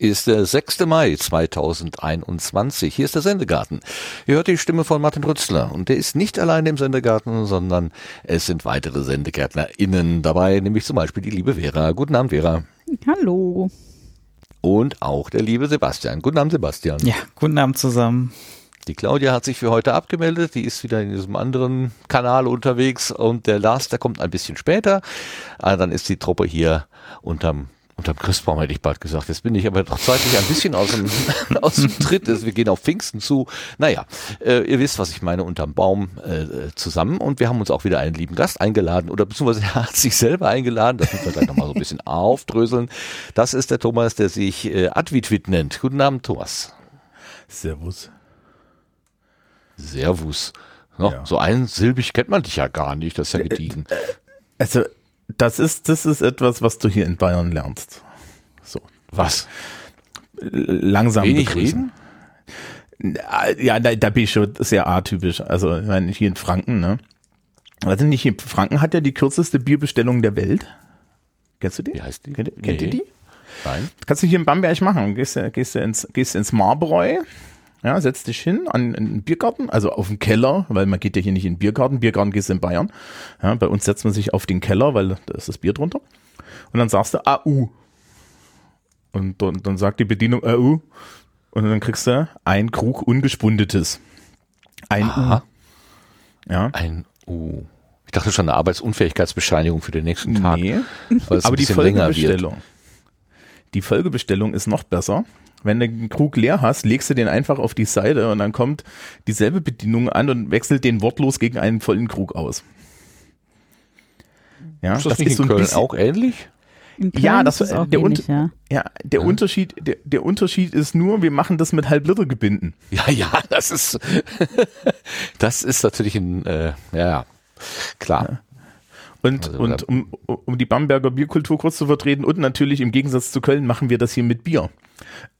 Ist der 6. Mai 2021. Hier ist der Sendegarten. Ihr hört die Stimme von Martin Rützler und der ist nicht allein im Sendegarten, sondern es sind weitere SendegärtnerInnen dabei, nämlich zum Beispiel die liebe Vera. Guten Abend, Vera. Hallo. Und auch der liebe Sebastian. Guten Abend, Sebastian. Ja, guten Abend zusammen. Die Claudia hat sich für heute abgemeldet, die ist wieder in diesem anderen Kanal unterwegs und der Lars, der kommt ein bisschen später. Ah, dann ist die Truppe hier unterm unterm Christbaum hätte ich bald gesagt. Jetzt bin ich aber doch zeitlich ein bisschen aus dem, aus dem Tritt. Wir gehen auf Pfingsten zu. Naja, äh, ihr wisst, was ich meine, unterm Baum äh, zusammen. Und wir haben uns auch wieder einen lieben Gast eingeladen oder beziehungsweise er hat sich selber eingeladen. Das müssen wir gleich nochmal so ein bisschen aufdröseln. Das ist der Thomas, der sich äh, Advitwit nennt. Guten Abend, Thomas. Servus. Servus. No, ja. So einsilbig kennt man dich ja gar nicht, das ist ja gediegen. Also, das ist, das ist etwas, was du hier in Bayern lernst. So. Was? Langsam Wenig begrüßen. reden? Ja, da, da bin ich schon sehr atypisch. Also, ich meine, hier in Franken, ne? Also nicht hier, Franken hat ja die kürzeste Bierbestellung der Welt. Kennst du die? Wie heißt die? Kennt, kennt Nee. ihr die? Nein. Kannst du hier in Bamberg machen. Gehst, du- gehst, du ins, gehst ins Marbräu, ja, setzt dich hin an in den Biergarten, also auf den Keller, weil man geht ja hier nicht in den Biergarten. Biergarten gehst du in Bayern. Ja, bei uns setzt man sich auf den Keller, weil da ist das Bier drunter. Und dann sagst du AU. Und dann, dann sagt die Bedienung AU. Und dann kriegst du ein Krug ungespundetes. Ein Aha. U. Ja. Ein U. Ich dachte schon eine Arbeitsunfähigkeitsbescheinigung für den nächsten Tag. Nee. Aber die. Folgebestellung. Die Folgebestellung ist noch besser. Wenn du den Krug leer hast, legst du den einfach auf die Seite und dann kommt dieselbe Bedienung an und wechselt den wortlos gegen einen vollen Krug aus. Ja, Ist das, nicht in Köln auch ähnlich? Ja, das- ist es auch der ähnlich, ja. Ja, der Unterschied, der, der Unterschied ist nur, wir machen das mit Halblitergebinden. Ja, ja, das ist, das ist natürlich ein, äh, ja, ja, klar. Und, Also, und um, um die Bamberger Bierkultur kurz zu vertreten und natürlich im Gegensatz zu Köln machen wir das hier mit Bier.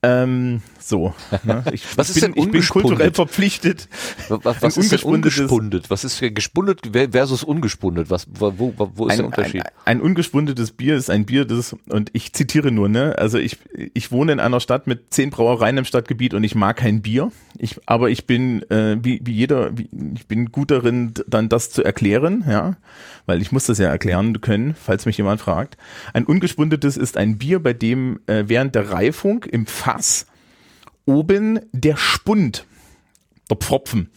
Ähm, so. Ne? Ich, Was ist bin, denn ich bin kulturell ungespundet? verpflichtet. Was, was Ein ist denn ungespundet? Was ist gespundet versus ungespundet? Was, wo, wo, wo ist der Unterschied? Ein, ein ungespundetes Bier ist ein Bier, das, und ich zitiere nur, ne, also ich, ich wohne in einer Stadt mit zehn Brauereien im Stadtgebiet und ich mag kein Bier. Ich, aber ich bin, äh, wie, wie jeder, wie, ich bin gut darin, dann das zu erklären, ja, weil ich muss das ja erklären können, falls mich jemand fragt. Ein ungespundetes ist ein Bier, bei dem äh, während der Reifung im Fass. Oben der Spund, der Pfropfen,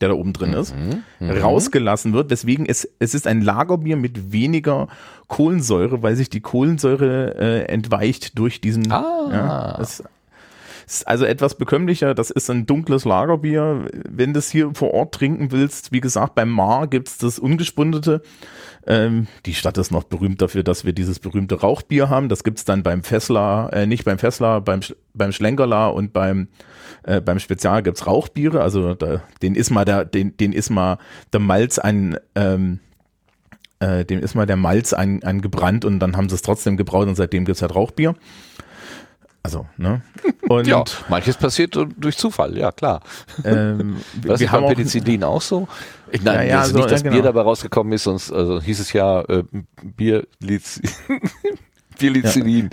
der da oben drin ist, rausgelassen wird, weswegen es, es ist ein Lagerbier mit weniger Kohlensäure, weil sich die Kohlensäure äh, entweicht durch diesen, Ah. ja, es ist also etwas bekömmlicher, das ist ein dunkles Lagerbier. Wenn du es hier vor Ort trinken willst, wie gesagt, beim Mar gibt's das ungespundete. Ähm, die Stadt ist noch berühmt dafür, dass wir dieses berühmte Rauchbier haben. Das gibt's dann beim Fessler, äh, nicht beim Fessler, beim, Sch- beim Schlenkerler und beim, äh, beim Spezial gibt's Rauchbiere. Also da, den ist mal der, den, den ist mal der Malz an, ähm, äh, dem ist mal der Malz an, angebrannt und dann haben sie es trotzdem gebraut und seitdem gibt's halt Rauchbier. Also, ne? Und ja, manches passiert durch Zufall, ja klar. ähm, wir ist haben beim auch, Penicillin auch so? Ich, nein, Ja, ja, also so, nicht, dass ja, Bier genau. dabei rausgekommen ist, sonst also hieß es ja äh, Bier Bierlizinin.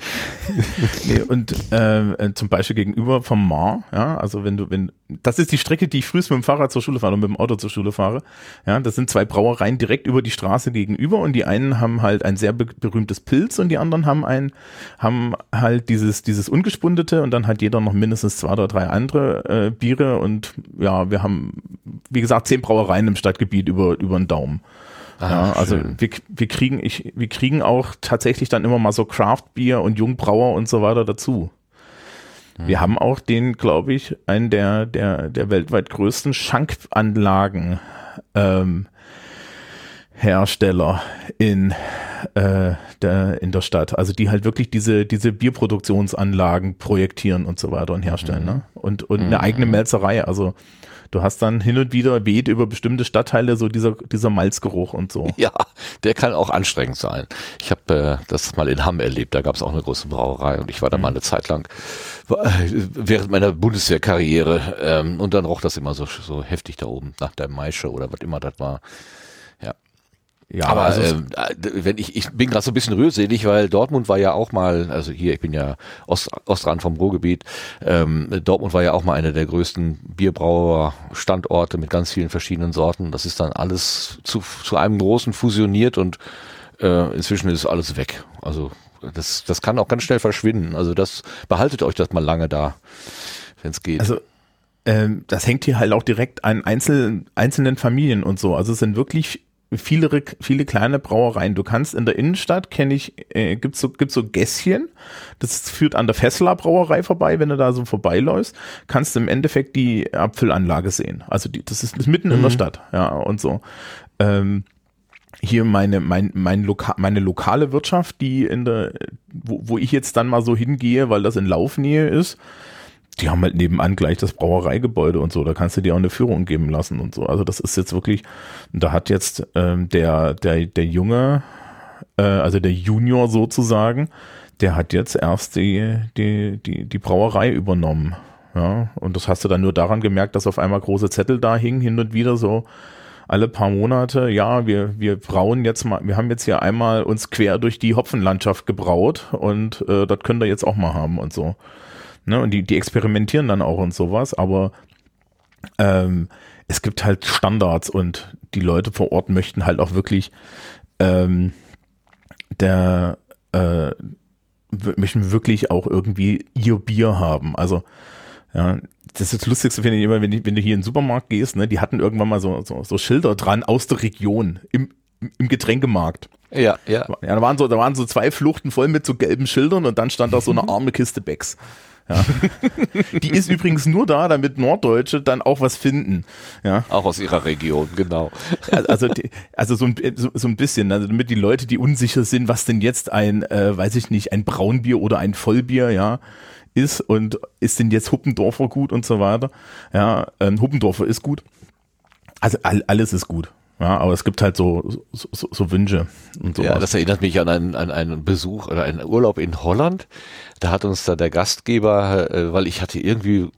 nee, und äh, äh, zum Beispiel gegenüber vom Mar, ja, also wenn du, wenn, das ist die Strecke, die ich frühst mit dem Fahrrad zur Schule fahre und mit dem Auto zur Schule fahre, ja, das sind zwei Brauereien direkt über die Straße gegenüber und die einen haben halt ein sehr be berühmtes Pilz und die anderen haben ein, haben halt dieses, dieses ungespundete und dann hat jeder noch mindestens zwei oder drei andere äh, Biere und ja, wir haben, wie gesagt, zehn Brauereien im Stadtgebiet über, über den Daumen. Ja, also wir, wir kriegen ich wir kriegen auch tatsächlich dann immer mal so Craft Bier und Jungbrauer und so weiter dazu. Wir haben auch den, glaube ich, einen der der der weltweit größten Schankanlagen ähm, Hersteller in äh, der in der Stadt, also die halt wirklich diese diese Bierproduktionsanlagen projektieren und so weiter und herstellen, ne? Und und eine eigene Melzerei, also Du hast dann hin und wieder weht über bestimmte Stadtteile so dieser, dieser Malzgeruch und so. Ja, der kann auch anstrengend sein. Ich habe äh, das mal in Hamm erlebt, da gab es auch eine große Brauerei und ich war da mal eine Zeit lang äh, während meiner Bundeswehrkarriere ähm, und dann roch das immer so, so heftig da oben nach der Maische oder was immer das war. Ja. Ja, Aber also ähm, äh, wenn ich, ich bin gerade so ein bisschen rührselig, weil Dortmund war ja auch mal, also hier, ich bin ja Ost, Ostrand vom Ruhrgebiet, ähm, Dortmund war ja auch mal einer der größten Bierbrauer-Standorte mit ganz vielen verschiedenen Sorten. Das ist dann alles zu, zu einem großen fusioniert und äh, inzwischen ist alles weg. Also das, das kann auch ganz schnell verschwinden. Also das behaltet euch das mal lange da, wenn es geht. Also ähm, das hängt hier halt auch direkt an einzelnen, einzelnen Familien und so. Also es sind wirklich viele, viele kleine Brauereien. Du kannst in der Innenstadt, kenne ich, äh, gibt's so, gibt's so Gässchen. Das führt an der Fessler Brauerei vorbei. Wenn du da so vorbeiläufst, kannst du im Endeffekt die Abfüllanlage sehen. Also die, das ist, ist mitten in der Stadt, ja, und so. Ähm, hier meine, mein, mein Loka meine lokale Wirtschaft, die in der, wo, wo ich jetzt dann mal so hingehe, weil das in Laufnähe ist, die haben halt nebenan gleich das Brauereigebäude und so, da kannst du dir auch eine Führung geben lassen und so. Also das ist jetzt wirklich, da hat jetzt ähm, der, der, der Junge, äh, also der Junior sozusagen, der hat jetzt erst die, die, die, die Brauerei übernommen. Ja, und das hast du dann nur daran gemerkt, dass auf einmal große Zettel da hingen, hin und wieder so alle paar Monate, ja, wir, wir brauen jetzt mal, wir haben jetzt hier einmal uns quer durch die Hopfenlandschaft gebraut und äh, das könnt ihr jetzt auch mal haben und so. Ne, und die, die experimentieren dann auch und sowas, aber ähm, es gibt halt Standards und die Leute vor Ort möchten halt auch wirklich ähm, der äh, möchten wirklich auch irgendwie ihr Bier haben. Also ja, das ist das Lustigste finde ich immer, wenn, wenn du hier in den Supermarkt gehst, ne, die hatten irgendwann mal so, so, so Schilder dran aus der Region im, im Getränkemarkt. ja, ja. Ja, da waren so, da waren so zwei Fluchten voll mit so gelben Schildern und dann stand da so eine arme Kiste Becks. Ja. Die ist übrigens nur da, damit Norddeutsche dann auch was finden. Ja. Auch aus ihrer Region, genau. Also, also so, ein, so, so ein bisschen, also damit die Leute, die unsicher sind, was denn jetzt ein, äh, weiß ich nicht, ein Braunbier oder ein Vollbier, ja, ist und ist denn jetzt Huppendorfer gut und so weiter. Ja, ähm, Huppendorfer ist gut. Also all, alles ist gut. Ja, aber es gibt halt so, so, so, Wünsche und so. Ja, das erinnert mich an einen, an einen Besuch oder einen Urlaub in Holland. Da hat uns da der Gastgeber, äh, weil ich hatte irgendwie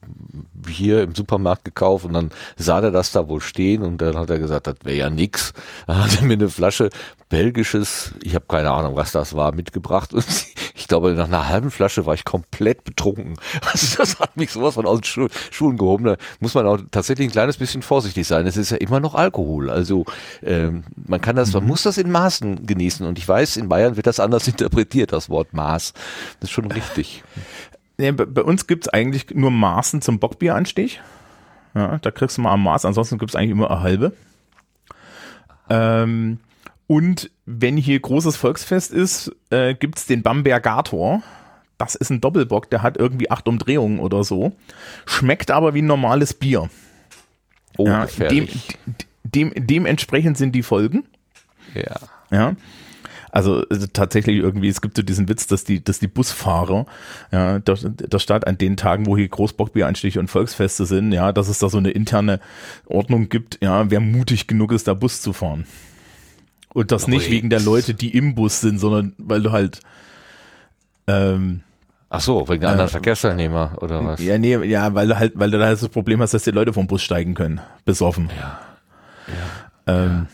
hier im Supermarkt gekauft und dann sah der das da wohl stehen und dann hat er gesagt, das wäre ja nix. Dann hat er mir eine Flasche belgisches, ich habe keine Ahnung, was das war, mitgebracht und ich glaube, nach einer halben Flasche war ich komplett betrunken. Also das hat mich sowas von aus den Schu Schuhen gehoben. Da muss man auch tatsächlich ein kleines bisschen vorsichtig sein. Es ist ja immer noch Alkohol. Also ähm, man kann das, man muss das in Maßen genießen. Und ich weiß, in Bayern wird das anders interpretiert, das Wort Maß. Das ist schon richtig. Nee, bei, uns gibt's eigentlich nur Maßen zum Bockbieranstich. Ja, da kriegst du mal am Maß, ansonsten gibt's eigentlich immer eine halbe. Ähm, und wenn hier großes Volksfest ist, äh, gibt's den Bambergator. Das ist ein Doppelbock, der hat irgendwie acht Umdrehungen oder so. Schmeckt aber wie ein normales Bier. Oh, Ja, dem, dem, dementsprechend sind die Folgen. Ja. Ja. Also tatsächlich irgendwie, es gibt so diesen Witz, dass die, dass die Busfahrer, ja, der, der Stadt an den Tagen, wo hier Großbockbieranstiche und Volksfeste sind, ja, dass es da so eine interne Ordnung gibt, ja, wer mutig genug ist, da Bus zu fahren. Und das nicht Ui. wegen der Leute, die im Bus sind, sondern weil du halt, ähm, Ach so, wegen der anderen Verkehrsteilnehmer oder was? ja, nee, ja, weil du halt, weil du da halt das Problem hast, dass die Leute vom Bus steigen können, besoffen. Ja. Ähm,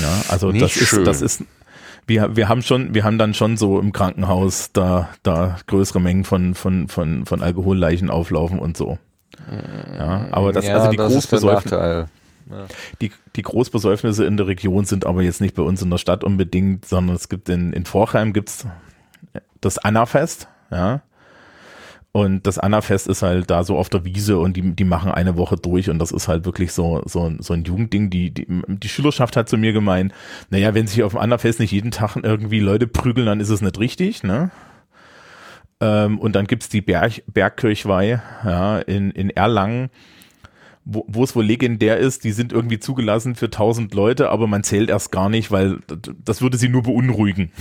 ja, also Nicht das ist, schön. das ist, wir, wir haben schon, wir haben dann schon so im Krankenhaus da, da größere Mengen von, von, von, von Alkoholleichen auflaufen und so. Ja, aber das, ja, also die das ist die, die Großbesäufnisse in der Region sind aber jetzt nicht bei uns in der Stadt unbedingt, sondern es gibt in, in Vorheim gibt's das Annafest, ja. Und das Annafest ist halt da so auf der Wiese und die, die machen eine Woche durch und das ist halt wirklich so, so, so ein Jugendding. Die, die, die Schülerschaft hat zu mir gemeint, naja, wenn sich auf dem Annafest nicht jeden Tag irgendwie Leute prügeln, dann ist es nicht richtig, ne? Ähm, und dann gibt's die Berg, Bergkirchweih, ja, in, in Erlangen, wo, wo es wohl legendär ist, die sind irgendwie zugelassen für 1000 Leute, aber man zählt erst gar nicht, weil das würde sie nur beunruhigen.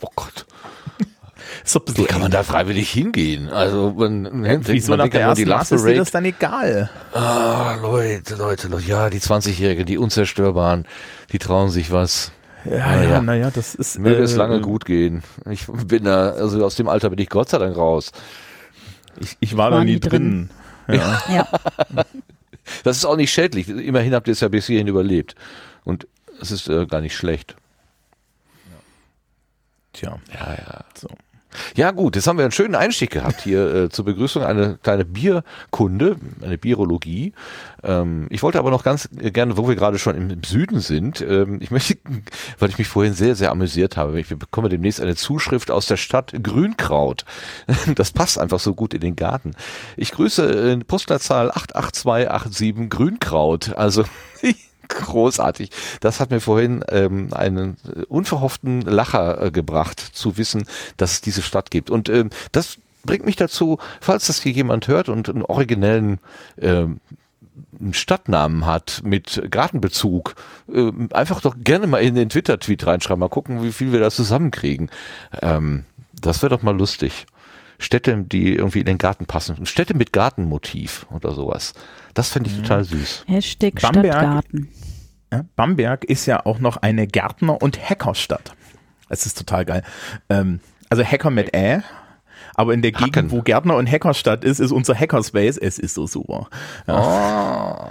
Oh Gott. Bisschen Wie kann man da freiwillig hingehen? Also man, man Wieso nach der die ersten Love Masse ist dir das dann egal? Ah, Leute, Leute, Leute, ja, die 20-Jährigen, die Unzerstörbaren, die trauen sich was. Ja, ja, ja, naja, das ist. Möge es äh, lange gut gehen. Ich bin da, also aus dem Alter bin ich Gott sei Dank raus. Ich, ich war da War nie nie drin. Ja. Ja. Das ist auch nicht schädlich. Immerhin habt ihr es ja bis hierhin überlebt. Und Das ist äh, gar nicht schlecht. Tja, Ja, ja. so. Ja gut, jetzt haben wir einen schönen Einstieg gehabt hier äh, zur Begrüßung, eine kleine Bierkunde, eine Birologie. Ähm, ich wollte aber noch ganz gerne, wo wir gerade schon im, im Süden sind, ähm, ich möchte, weil ich mich vorhin sehr, sehr amüsiert habe, ich bekomme demnächst eine Zuschrift aus der Stadt Grünkraut. Das passt einfach so gut in den Garten. Ich grüße äh, Postleitzahl 88287 Grünkraut. Also großartig. Das hat mir vorhin ähm, einen äh, unverhofften Lacher äh, gebracht, zu wissen, dass es diese Stadt gibt. Und ähm, das bringt mich dazu, falls das hier jemand hört und einen originellen ähm, Stadtnamen hat mit Gartenbezug, äh, einfach doch gerne mal in den Twitter-Tweet reinschreiben, mal gucken, wie viel wir da zusammenkriegen. Ähm, das wäre doch mal lustig. Städte, die irgendwie in den Garten passen. Städte mit Gartenmotiv oder sowas. Das fände ich total süß. Hashtag Bamberg. Stadtgarten. Ja, Bamberg ist ja auch noch eine Gärtner- und Hackerstadt. Es ist total geil. Ähm, also Hacker mit Ä, aber in der Hacken. Gegend, wo Gärtner- und Hackerstadt ist, ist unser Hackerspace. Es ist so super. Ja.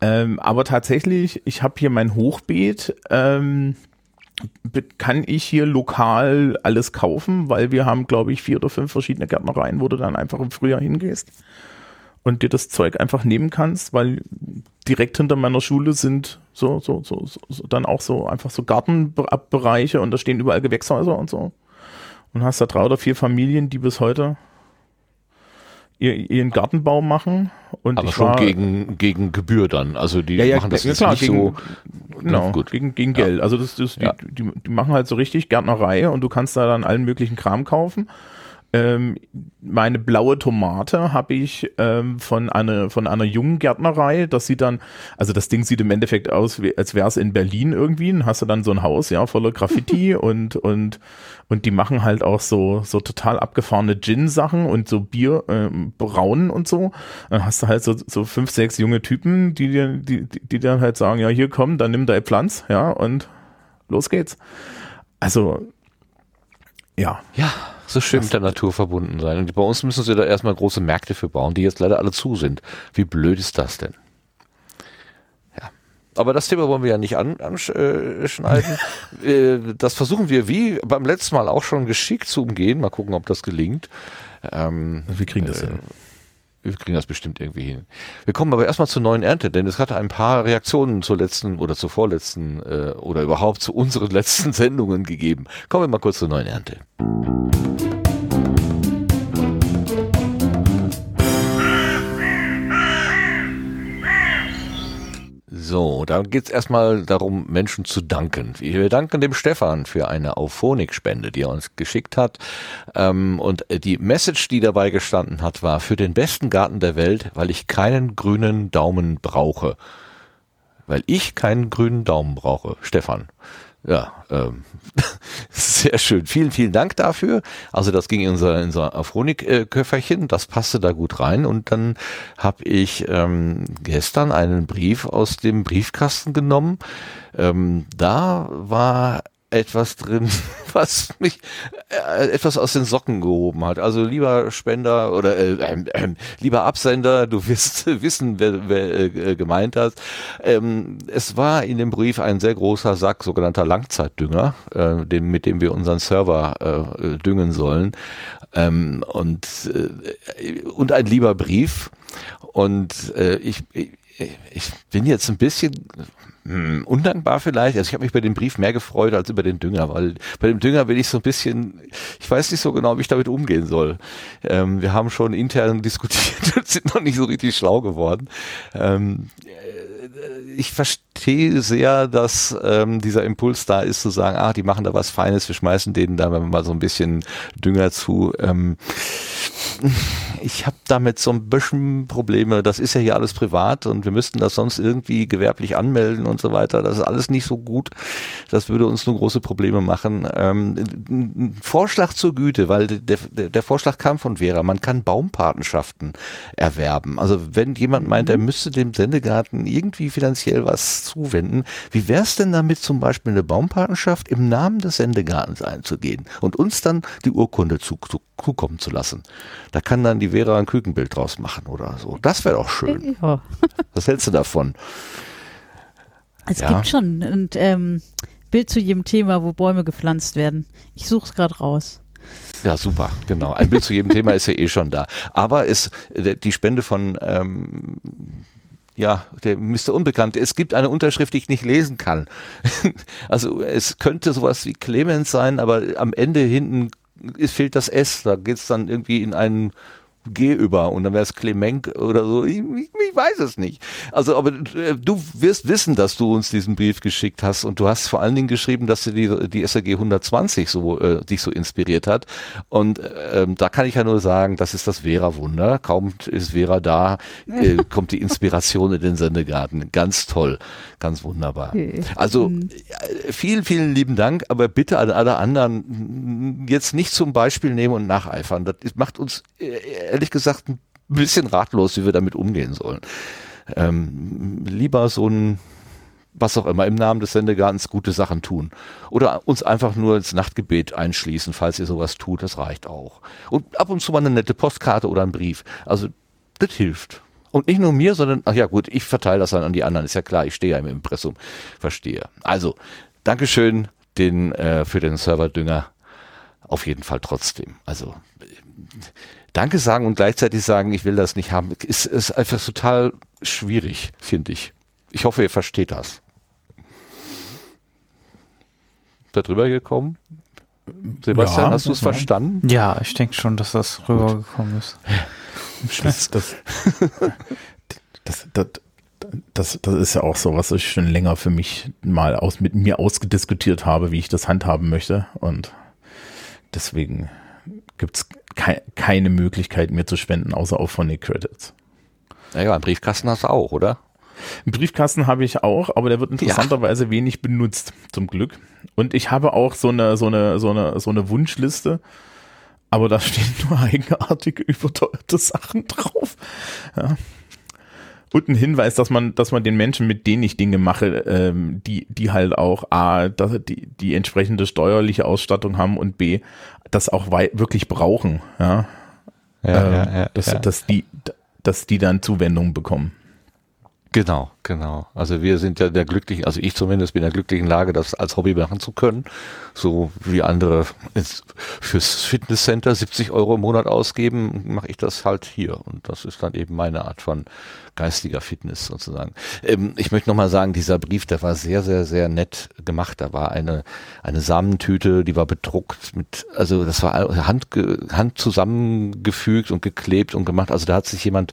Ähm, aber tatsächlich, ich habe hier mein Hochbeet. Ähm, kann ich hier lokal alles kaufen, weil wir haben, glaube ich, vier oder fünf verschiedene Gärtnereien, wo du dann einfach im Frühjahr hingehst und dir das Zeug einfach nehmen kannst, weil direkt hinter meiner Schule sind so, so, so, so, dann auch so einfach so Gartenbereiche und da stehen überall Gewächshäuser und so. Und hast da drei oder vier Familien, die bis heute ihren Gartenbau machen. Und Aber schon war, gegen, gegen Gebühr dann. Also die ja, ja, machen das ja, jetzt klar, nicht gegen, so. Genau, gut. gegen, gegen Geld. Also das, das, die, die, die machen halt so richtig Gärtnerei und du kannst da dann allen möglichen Kram kaufen. Ähm, meine blaue Tomate habe ich ähm, von einer von einer jungen Gärtnerei. Das sieht dann, also das Ding sieht im Endeffekt aus, wie, als wäre es in Berlin irgendwie. Dann hast du dann so ein Haus, ja, voller Graffiti und und und die machen halt auch so so total abgefahrene Gin-Sachen und so Bier ähm, brauen und so. Dann hast du halt so so fünf sechs junge Typen, die dir die die, die dann halt sagen, ja hier komm, dann nimm deine Pflanz, ja und los geht's. Also ja, Ja, so schön mit der Natur verbunden sein. Und bei uns müssen sie da erstmal große Märkte für bauen, die jetzt leider alle zu sind. Wie blöd ist das denn? Ja. Aber das Thema wollen wir ja nicht an- anschneiden. Äh, das versuchen wir wie beim letzten Mal auch schon geschickt zu umgehen. Mal gucken, ob das gelingt. Ähm, wir kriegen das hin. Wir kriegen das bestimmt irgendwie hin. Wir kommen aber erstmal zur neuen Ernte, denn es hatte ein paar Reaktionen zur letzten oder zur vorletzten äh, oder überhaupt zu unseren letzten Sendungen gegeben. Kommen wir mal kurz zur neuen Ernte. So, da geht's erstmal darum, Menschen zu danken. Wir danken dem Stefan für eine Auphonic-Spende, die er uns geschickt hat. Ähm, und die Message, die dabei gestanden hat, war für den besten Garten der Welt, weil ich keinen grünen Daumen brauche. Weil ich keinen grünen Daumen brauche. Stefan. Ja, ähm, sehr schön. Vielen, vielen Dank dafür. Also das ging in unser, in unser Afronik-Köfferchen, das passte da gut rein. Und dann habe ich ähm, gestern einen Brief aus dem Briefkasten genommen. Ähm, da war etwas drin, was mich äh, etwas aus den Socken gehoben hat. Also lieber Spender oder äh, ähm, lieber Absender, du wirst wissen, wer, wer äh, gemeint hat. Ähm, es war in dem Brief ein sehr großer Sack sogenannter Langzeitdünger, äh, dem, mit dem wir unseren Server äh, düngen sollen. Ähm, und, äh, und ein lieber Brief. Und äh, ich, ich, ich bin jetzt ein bisschen hm, undankbar vielleicht. Also ich habe mich bei dem Brief mehr gefreut als über den Dünger, weil bei dem Dünger bin ich so ein bisschen, ich weiß nicht so genau, wie ich damit umgehen soll. Ähm, wir haben schon intern diskutiert und sind noch nicht so richtig schlau geworden. Ähm, ich verstehe sehr, dass ähm, dieser Impuls da ist, zu sagen, ah, die machen da was Feines, wir schmeißen denen da mal so ein bisschen Dünger zu. Ähm, ich habe damit so ein bisschen Probleme. Das ist ja hier alles privat und wir müssten das sonst irgendwie gewerblich anmelden und so weiter. Das ist alles nicht so gut. Das würde uns nur große Probleme machen. Ähm, ein Vorschlag zur Güte, weil der, der, der Vorschlag kam von Vera. Man kann Baumpatenschaften erwerben. Also wenn jemand meint, er müsste dem Sendegarten irgendwie finanziell was zuwenden, wie wäre es denn damit zum Beispiel eine Baumpatenschaft im Namen des Sendegartens einzugehen und uns dann die Urkunde zu, zu, zukommen zu lassen? Da kann dann die Vera ein Kükenbild draus machen oder so. Das wäre doch schön. Ja. Was hältst du davon? Es Ja. gibt schon ein ähm, Bild zu jedem Thema, wo Bäume gepflanzt werden. Ich suche es gerade raus. Ja, super, genau. Ein Bild zu jedem Thema ist ja eh schon da. Aber es, äh, die Spende von, ähm, ja, der Mr. Unbekannt, es gibt eine Unterschrift, die ich nicht lesen kann. Also es könnte sowas wie Clemens sein, aber am Ende hinten ist, fehlt das S. Da geht's dann irgendwie in einen G über und dann wäre es Clement oder so. Ich, ich, ich weiß es nicht. Also, aber äh, du wirst wissen, dass du uns diesen Brief geschickt hast und du hast vor allen Dingen geschrieben, dass dir die, die SRG 120 so äh, dich so inspiriert hat. Und ähm, da kann ich ja nur sagen, das ist das Vera-Wunder. Kaum ist Vera da, äh, kommt die Inspiration in den Sendegarten. Ganz toll, ganz wunderbar. Okay. Also Mhm. äh, vielen, vielen lieben Dank, aber bitte an alle anderen jetzt nicht zum Beispiel nehmen und nacheifern. Das macht uns äh, ehrlich gesagt ein bisschen ratlos, wie wir damit umgehen sollen. Ähm, lieber so ein was auch immer im Namen des Sendegartens gute Sachen tun. Oder uns einfach nur ins Nachtgebet einschließen, falls ihr sowas tut, das reicht auch. Und ab und zu mal eine nette Postkarte oder ein Brief. Also, das hilft. Und nicht nur mir, sondern, ach ja gut, ich verteile das dann an die anderen, ist ja klar, ich stehe ja im Impressum, verstehe. Also, Dankeschön den, äh, für den Serverdünger, auf jeden Fall trotzdem. Also, Danke sagen und gleichzeitig sagen, ich will das nicht haben, ist, ist einfach total schwierig, finde ich. Ich hoffe, ihr versteht das. Da drüber gekommen? Sebastian, Ja, hast du es ja. verstanden? Ja, ich denke schon, dass das rübergekommen ist. Das, das, das, das, das, das ist ja auch so, was ich schon länger für mich mal aus, mit mir ausgediskutiert habe, wie ich das handhaben möchte. Und deswegen gibt es kei keine Möglichkeit, mir zu spenden, außer auf Funny Credits. Naja, einen Briefkasten hast du auch, oder? Einen Briefkasten habe ich auch, aber der wird interessanterweise wenig benutzt, zum Glück. Und ich habe auch so eine, so eine, so eine, so eine Wunschliste, aber da stehen nur eigenartige, überteuerte Sachen drauf. Ja. Und ein Hinweis, dass man, dass man den Menschen, mit denen ich Dinge mache, ähm, die, die halt auch A, dass die, die entsprechende steuerliche Ausstattung haben und B, das auch wirklich brauchen, ja. ähm, dass, dass die, dass die dann Zuwendung bekommen. Genau, genau. Also wir sind ja der glücklichen, also ich zumindest bin in der glücklichen Lage, das als Hobby machen zu können. So wie andere fürs Fitnesscenter 70 Euro im Monat ausgeben, mache ich das halt hier. Und das ist dann eben meine Art von geistiger Fitness sozusagen. Ähm, ich möchte nochmal sagen, dieser Brief, der war sehr, sehr, sehr nett gemacht. Da war eine, eine Samentüte, die war bedruckt mit, also das war Hand, Hand zusammengefügt und geklebt und gemacht. Also da hat sich jemand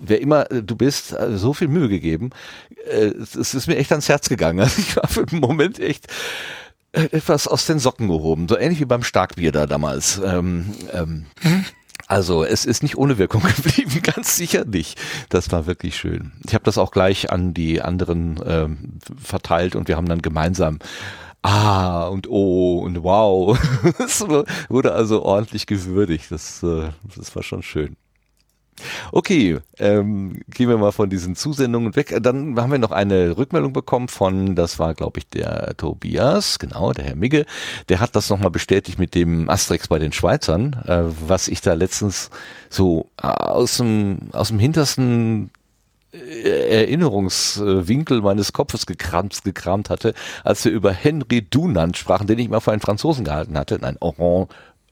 wer immer du bist, so viel Mühe gegeben. Äh, Es es ist mir echt ans Herz gegangen. Also ich war für den Moment echt äh, etwas aus den Socken gehoben. So ähnlich wie beim Starkbier da damals. Ähm, ähm, also es ist nicht ohne Wirkung geblieben, ganz sicher nicht. Das war wirklich schön. Ich habe das auch gleich an die anderen ähm, verteilt und wir haben dann gemeinsam Ah und Oh und Wow. Das wurde also ordentlich gewürdigt. Das, äh, das war schon schön. Okay, ähm, gehen wir mal von diesen Zusendungen weg. Dann haben wir noch eine Rückmeldung bekommen von, das war glaube ich der Tobias, genau, der Herr Migge. Der hat das nochmal bestätigt mit dem Asterix bei den Schweizern, äh, was ich da letztens so äh, aus dem, aus dem hintersten äh, Erinnerungswinkel meines Kopfes gekramt, gekramt hatte, als wir über Henry Dunant sprachen, den ich mal für einen Franzosen gehalten hatte, nein, Oran,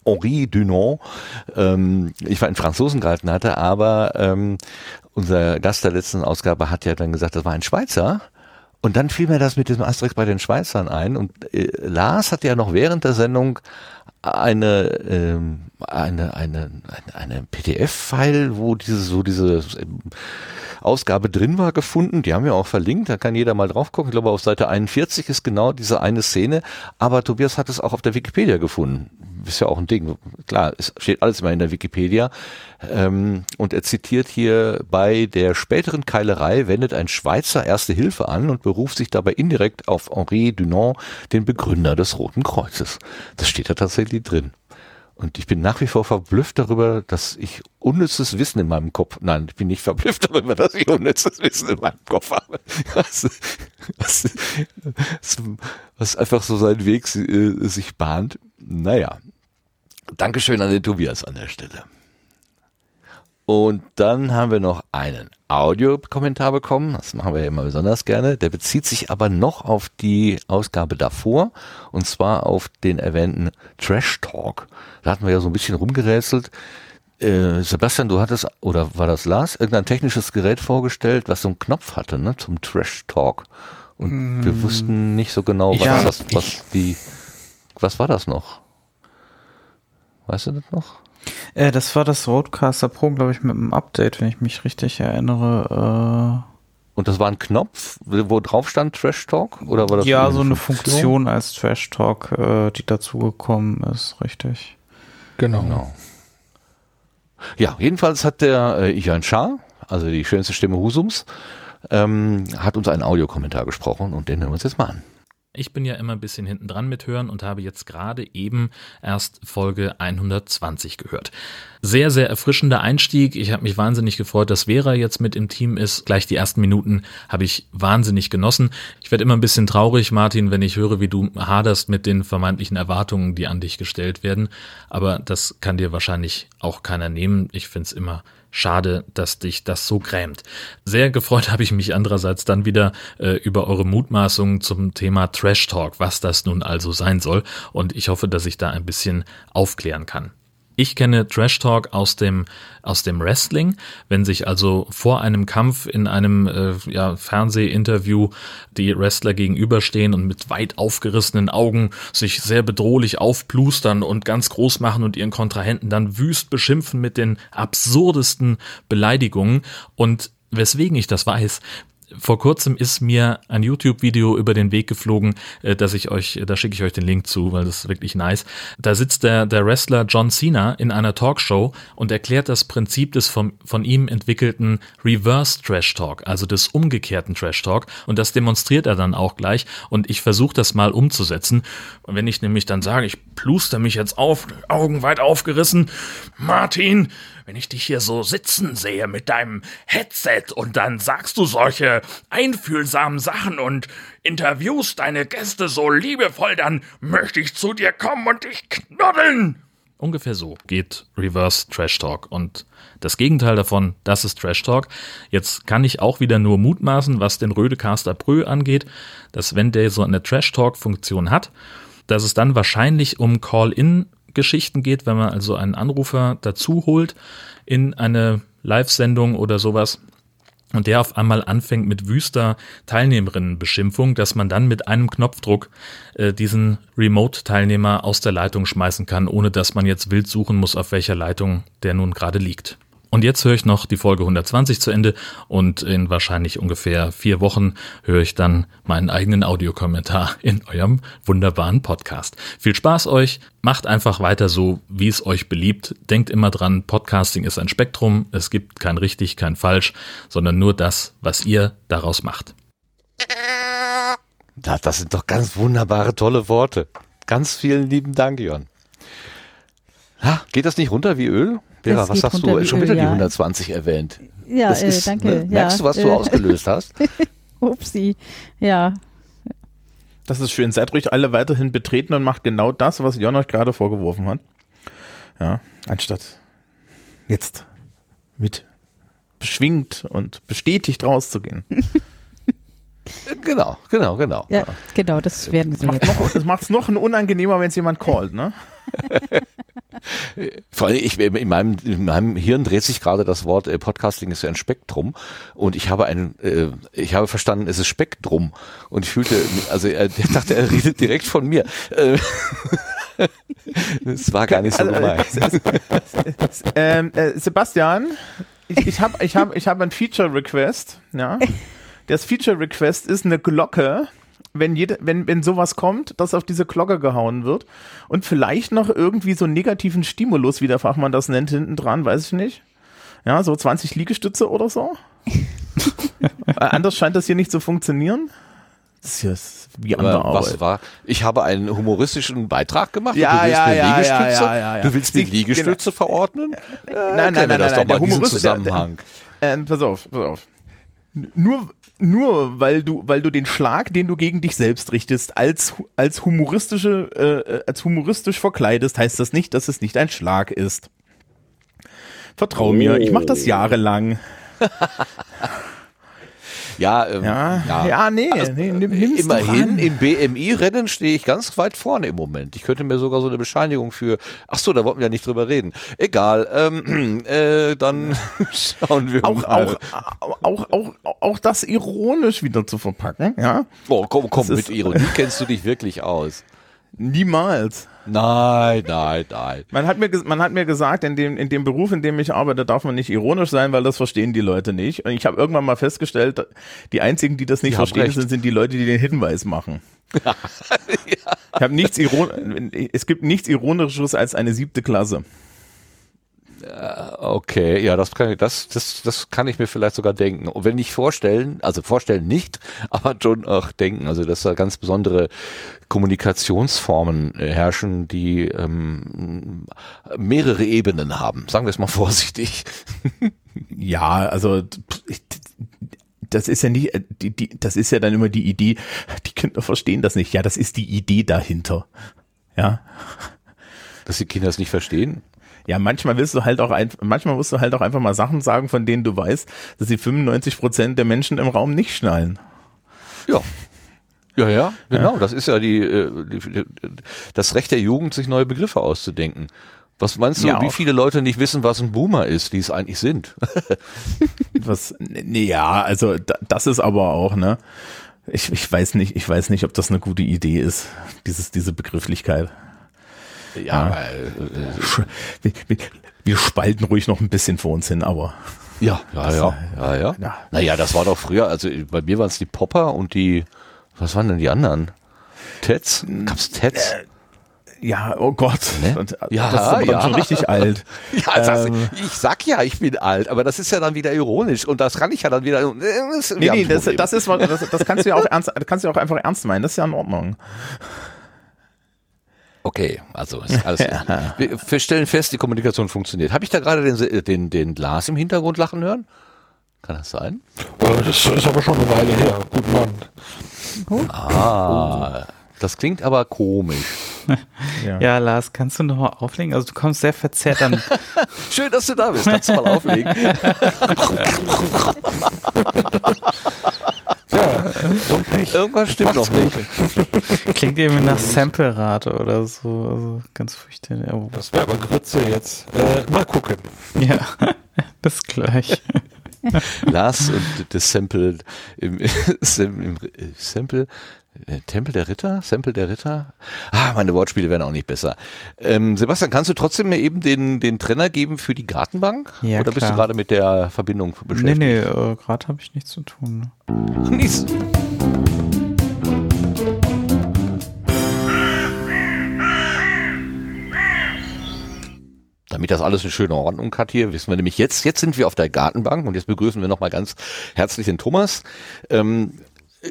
Henri Dunant, ähm, ich für einen Franzosen gehalten hatte, aber ähm, unser Gast der letzten Ausgabe hat ja dann gesagt, das war ein Schweizer. Und dann fiel mir das mit diesem Asterix bei den Schweizern ein. Und äh, Lars hat ja noch während der Sendung eine ähm, eine eine eine, eine PDF-File, wo diese so diese ähm, Ausgabe drin war, gefunden. Die haben wir auch verlinkt. Da kann jeder mal drauf gucken. Ich glaube, auf Seite 41 ist genau diese eine Szene. Aber Tobias hat es auch auf der Wikipedia gefunden. Ist ja auch ein Ding. Klar, es steht alles immer in der Wikipedia. Ähm, und er zitiert hier bei der späteren Keilerei wendet ein Schweizer Erste Hilfe an und beruft sich dabei indirekt auf Henri Dunant, den Begründer des Roten Kreuzes. Das steht da tatsächlich drin. Und ich bin nach wie vor verblüfft darüber, dass ich unnützes Wissen in meinem Kopf, nein, ich bin nicht verblüfft darüber, dass ich unnützes Wissen in meinem Kopf habe. Was, was, was, einfach so seinen Weg äh, sich bahnt. Naja. Dankeschön an den Tobias an der Stelle. Und dann haben wir noch einen Audiokommentar bekommen. Das machen wir ja immer besonders gerne. Der bezieht sich aber noch auf die Ausgabe davor. Und zwar auf den erwähnten Trash Talk. Da hatten wir ja so ein bisschen rumgerätselt. Äh, Sebastian, du hattest, oder war das Lars, irgendein technisches Gerät vorgestellt, was so einen Knopf hatte, ne, zum Trash Talk. Und wir wussten nicht so genau, was, Ja, was, was, die, was war das noch? Weißt du das noch? Äh, das war das Roadcaster Pro, glaube ich, mit einem Update, wenn ich mich richtig erinnere. Und das war ein Knopf, wo drauf stand Trash Talk? Oder war Äh, das ja, so eine eine Funktion als Trash Talk, äh, die dazugekommen ist, richtig. Genau. Genau. Ja, jedenfalls hat der äh, Ian Shah, also die schönste Stimme Husums, ähm, hat uns einen Audiokommentar gesprochen und den hören wir uns jetzt mal an. Ich bin ja immer ein bisschen hinten dran mit hören und habe jetzt gerade eben erst Folge 120 gehört. Sehr, sehr erfrischender Einstieg. Ich habe mich wahnsinnig gefreut, dass Vera jetzt mit im Team ist. Gleich die ersten Minuten habe ich wahnsinnig genossen. Ich werde immer ein bisschen traurig, Martin, wenn ich höre, wie du haderst mit den vermeintlichen Erwartungen, die an dich gestellt werden. Aber das kann dir wahrscheinlich auch keiner nehmen. Ich finde es immer Schade, dass dich das so grämt. Sehr gefreut habe ich mich andererseits dann wieder äh, über eure Mutmaßungen zum Thema Trash Talk, was das nun also sein soll. Und ich hoffe, dass ich da ein bisschen aufklären kann. Ich kenne Trash Talk aus dem aus dem Wrestling, wenn sich also vor einem Kampf in einem äh, ja, Fernsehinterview die Wrestler gegenüberstehen und mit weit aufgerissenen Augen sich sehr bedrohlich aufplustern und ganz groß machen und ihren Kontrahenten dann wüst beschimpfen mit den absurdesten Beleidigungen. Und weswegen ich das weiß, vor kurzem ist mir ein YouTube-Video über den Weg geflogen, äh, dass ich euch, da schicke ich euch den Link zu, weil das ist wirklich nice. Da sitzt der, der Wrestler John Cena in einer Talkshow und erklärt das Prinzip des vom, von ihm entwickelten Reverse Trash Talk, also des umgekehrten Trash Talk. Und das demonstriert er dann auch gleich. Und ich versuche das mal umzusetzen. Und wenn ich nämlich dann sage, ich pluster mich jetzt auf, Augen weit aufgerissen, Martin, wenn ich dich hier so sitzen sehe mit deinem Headset und dann sagst du solche einfühlsamen Sachen und interviewst deine Gäste so liebevoll, dann möchte ich zu dir kommen und dich knuddeln. Ungefähr so geht Reverse Trash Talk. Und das Gegenteil davon, das ist Trash Talk. Jetzt kann ich auch wieder nur mutmaßen, was den Rödecaster Prö angeht, dass wenn der so eine Trash Talk Funktion hat, dass es dann wahrscheinlich um Call-in Geschichten geht, wenn man also einen Anrufer dazu holt in eine Live-Sendung oder sowas und der auf einmal anfängt mit wüster Teilnehmerinnenbeschimpfung, dass man dann mit einem Knopfdruck äh, diesen Remote-Teilnehmer aus der Leitung schmeißen kann, ohne dass man jetzt wild suchen muss, auf welcher Leitung der nun gerade liegt. Und jetzt höre ich noch die Folge 120 zu Ende und in wahrscheinlich ungefähr vier Wochen höre ich dann meinen eigenen Audiokommentar in eurem wunderbaren Podcast. Viel Spaß euch, macht einfach weiter so, wie es euch beliebt. Denkt immer dran, Podcasting ist ein Spektrum, es gibt kein richtig, kein falsch, sondern nur das, was ihr daraus macht. Das, sind doch ganz wunderbare, tolle Worte. Ganz vielen lieben Dank, Jörn. Geht das nicht runter wie Öl? Vera, Das was sagst du? Schon wieder die ja. 120 erwähnt. Ja, Das äh, ist, danke. ne? Merkst ja, du, was du äh, ausgelöst hast? Upsi. Ja, Das ist schön. Seid ruhig alle weiterhin betreten und macht genau das, was Jon euch gerade vorgeworfen hat. Ja, anstatt jetzt mit beschwingt und bestätigt rauszugehen. Genau, genau, genau. ja, genau, das werden wir Macht jetzt. noch, das macht es noch unangenehmer, wenn es jemand callt, ne? Vor allem, ich, in, meinem, in meinem Hirn dreht sich gerade das Wort äh, Podcasting ist ja ein Spektrum und ich habe ein, äh, ich habe verstanden, es ist Spektrum und ich fühlte, also er, der dachte, er redet direkt von mir. Äh, Das war gar nicht so Also, gemeint. ähm, äh, Sebastian, ich, ich habe ich hab, ich hab ein Feature-Request, ja. Das Feature-Request ist eine Glocke, wenn, jede, wenn, wenn sowas kommt, dass auf diese Glocke gehauen wird. Und vielleicht noch irgendwie so einen negativen Stimulus, wie der Fachmann das nennt, hinten dran, weiß ich nicht. Ja, so 20 Liegestütze oder so. äh, anders scheint das hier nicht zu funktionieren. Das ist ja wie andere Aber was war? Ich habe einen humoristischen Beitrag gemacht. Ja, du willst ja, mir ja, Liegestütze, ja, ja, du willst mir Sie- Liegestütze verordnen? Äh, nein, kennen wir nein, das nein, doch der mal, diesen Humorist- der- der- Zusammenhang. Ähm, pass auf, pass auf. Nur, nur weil du, weil du den Schlag, den du gegen dich selbst richtest, als, als humoristische, äh, als humoristisch verkleidest, heißt das nicht, dass es nicht ein Schlag ist. Vertrau mir, ich mache das jahrelang. Ja, ähm, Ja, ja, ja. nee, nee nimm, nimm's Immerhin im BMI-Rennen stehe ich ganz weit vorne im Moment. Ich könnte mir sogar so eine Bescheinigung für. Ach so, da wollten wir ja nicht drüber reden. Egal. Ähm, äh, dann schauen wir Auch, mal. auch, auch, auch, auch das ironisch wieder zu verpacken, ja? Oh, komm, komm, Das mit Ironie kennst du dich wirklich aus. Niemals. Nein, nein, nein. Man hat mir, man hat mir gesagt, in dem, in dem Beruf, in dem ich arbeite, darf man nicht ironisch sein, weil das verstehen die Leute nicht. Und ich habe irgendwann mal festgestellt, die einzigen, die das nicht Die verstehen, sind, sind die Leute, die den Hinweis machen. Ich habe nichts iron es gibt nichts Ironischeres als eine siebte Klasse. Okay, ja, das kann, ich- das, das, das kann ich mir vielleicht sogar denken. Und wenn nicht vorstellen, also vorstellen nicht, aber schon auch denken, also dass da ganz besondere Kommunikationsformen äh, herrschen, die ähm, mehrere Ebenen haben. Sagen wir es mal vorsichtig. Ja, also ich- das ist ja nicht, die, die, das ist ja dann immer die Idee, die Kinder verstehen das nicht. Ja, das ist die Idee dahinter. Ja. Dass die Kinder es nicht verstehen. Ja, manchmal willst du halt auch ein, manchmal musst du halt auch einfach mal Sachen sagen, von denen du weißt, dass die 95 Prozent der Menschen im Raum nicht schnallen. Ja. Ja, ja, genau. Das ist ja die, äh, die, die, das Recht der Jugend, sich neue Begriffe auszudenken. Was meinst du, Ja, wie viele Leute nicht wissen, was ein Boomer ist, die es eigentlich sind? Was, nee, ja, also da, das ist aber auch, ne? Ich, ich weiß nicht, ich weiß nicht, ob das eine gute Idee ist, dieses, diese Begrifflichkeit. Ja, weil, äh, Wir, spalten ruhig noch ein bisschen vor uns hin, aber Ja, ja, ja, ja, ja. Ja. Naja, das war doch früher, also bei mir waren es die Popper und die, was waren denn die anderen? Tets? Gab's Tets? ja, oh Gott, Ne? Und, Ja, das ist aber ja. schon richtig alt. Ja, das, ähm, ich sag ja, ich bin alt, aber das ist ja dann wieder ironisch und das kann ich ja dann wieder. äh, Das, Nee, nee, das, das ist das, das kannst du ja auch ernst, das kannst du ja auch einfach ernst meinen, das ist ja in Ordnung. Okay, also ist alles. wir, wir stellen fest, die Kommunikation funktioniert. Habe ich da gerade den, den, den Glas im Hintergrund lachen hören? Kann das sein? Das ist aber schon eine Weile her. Guten Mann. Ah, das klingt aber komisch. Ja, Lars, kannst du noch mal auflegen? Also du kommst sehr verzerrt an. Schön, dass du da bist. Kannst du mal auflegen? Irgendwas stimmt noch nicht. Klingt irgendwie nach Samplerate oder so. Also ganz fürchterlich. Oh, Das wäre aber Grütze jetzt. Äh, mal gucken. ja, bis gleich. Lars und das Sample im, im, im Sample Tempel der Ritter? Sample der Ritter? Ah, meine Wortspiele werden auch nicht besser. Ähm, Sebastian, kannst du trotzdem mir eben den, den Trenner geben für die Gartenbank? Ja, Oder bist du gerade mit der Verbindung Nee, beschäftigt? nee, äh, gerade habe ich nichts zu tun. Nichts. Damit das alles eine schöne Ordnung hat hier, wissen wir nämlich jetzt, jetzt sind wir auf der Gartenbank und jetzt begrüßen wir nochmal ganz herzlich den Thomas. Ähm, äh,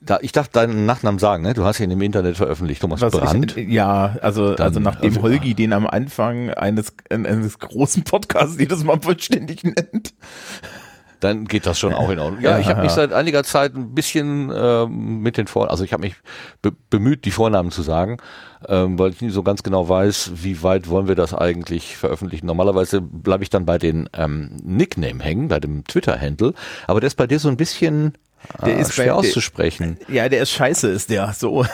da, ich darf deinen Nachnamen sagen, ne? Du hast ihn im Internet veröffentlicht, Thomas Was Brandt. Ich, ja, also, Dann- also nachdem also- Holgi den am Anfang eines, eines großen Podcasts jedes Mal vollständig nennt. dann geht das schon auch in Ordnung. Ja, ich habe mich seit einiger Zeit ein bisschen ähm, mit den Vor, also ich habe mich be bemüht, die Vornamen zu sagen, ähm, weil ich nie so ganz genau weiß, wie weit wollen wir das eigentlich veröffentlichen. Normalerweise bleibe ich dann bei den ähm, Nickname hängen, bei dem Twitter-Handle, aber der ist bei dir so ein bisschen Der äh, ist schwer bei- der- auszusprechen. Ja, der ist scheiße, ist der, so.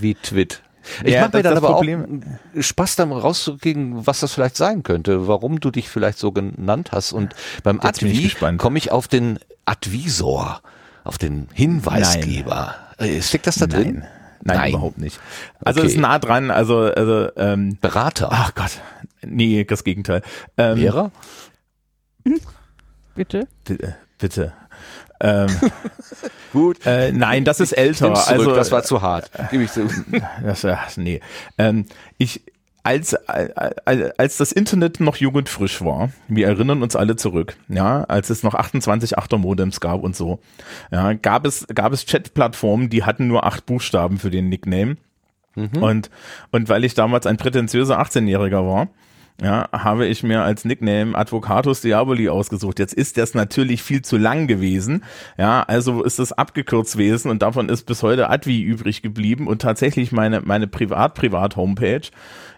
wie Twit. Ich Ja, mache mir dann aber Problem- auch Spaß, dann rauszukriegen, was das vielleicht sein könnte, warum du dich vielleicht so genannt hast. Und beim Jetzt Advi komme ich auf den Advisor, auf den Hinweisgeber. Äh, Steckt das da drin? Nein, Nein. überhaupt nicht. Also Okay. ist nah dran, also, also ähm, Berater. ach Gott, nee, das Gegenteil. Ähm, Lehrer? Bitte? Bitte. Ähm, Gut. äh, nein, das ist älter. Zurück, also, das war zu hart. Gebe ich zu. Das, ach, nee. Ähm, ich, als, als, als das Internet noch jugendfrisch war, wir erinnern uns alle zurück, ja, als es noch 28 8er Modems gab und so, ja, gab es, gab es Chat-Plattformen, die hatten nur acht Buchstaben für den Nickname. Und, und weil ich damals ein prätentiöser 18-Jähriger war, ja, habe ich mir als Nickname Advocatus Diaboli ausgesucht. Jetzt ist das natürlich viel zu lang gewesen. Ja, also ist es abgekürzt gewesen und davon ist bis heute Advi übrig geblieben und tatsächlich meine, meine Privat-Privat-Homepage,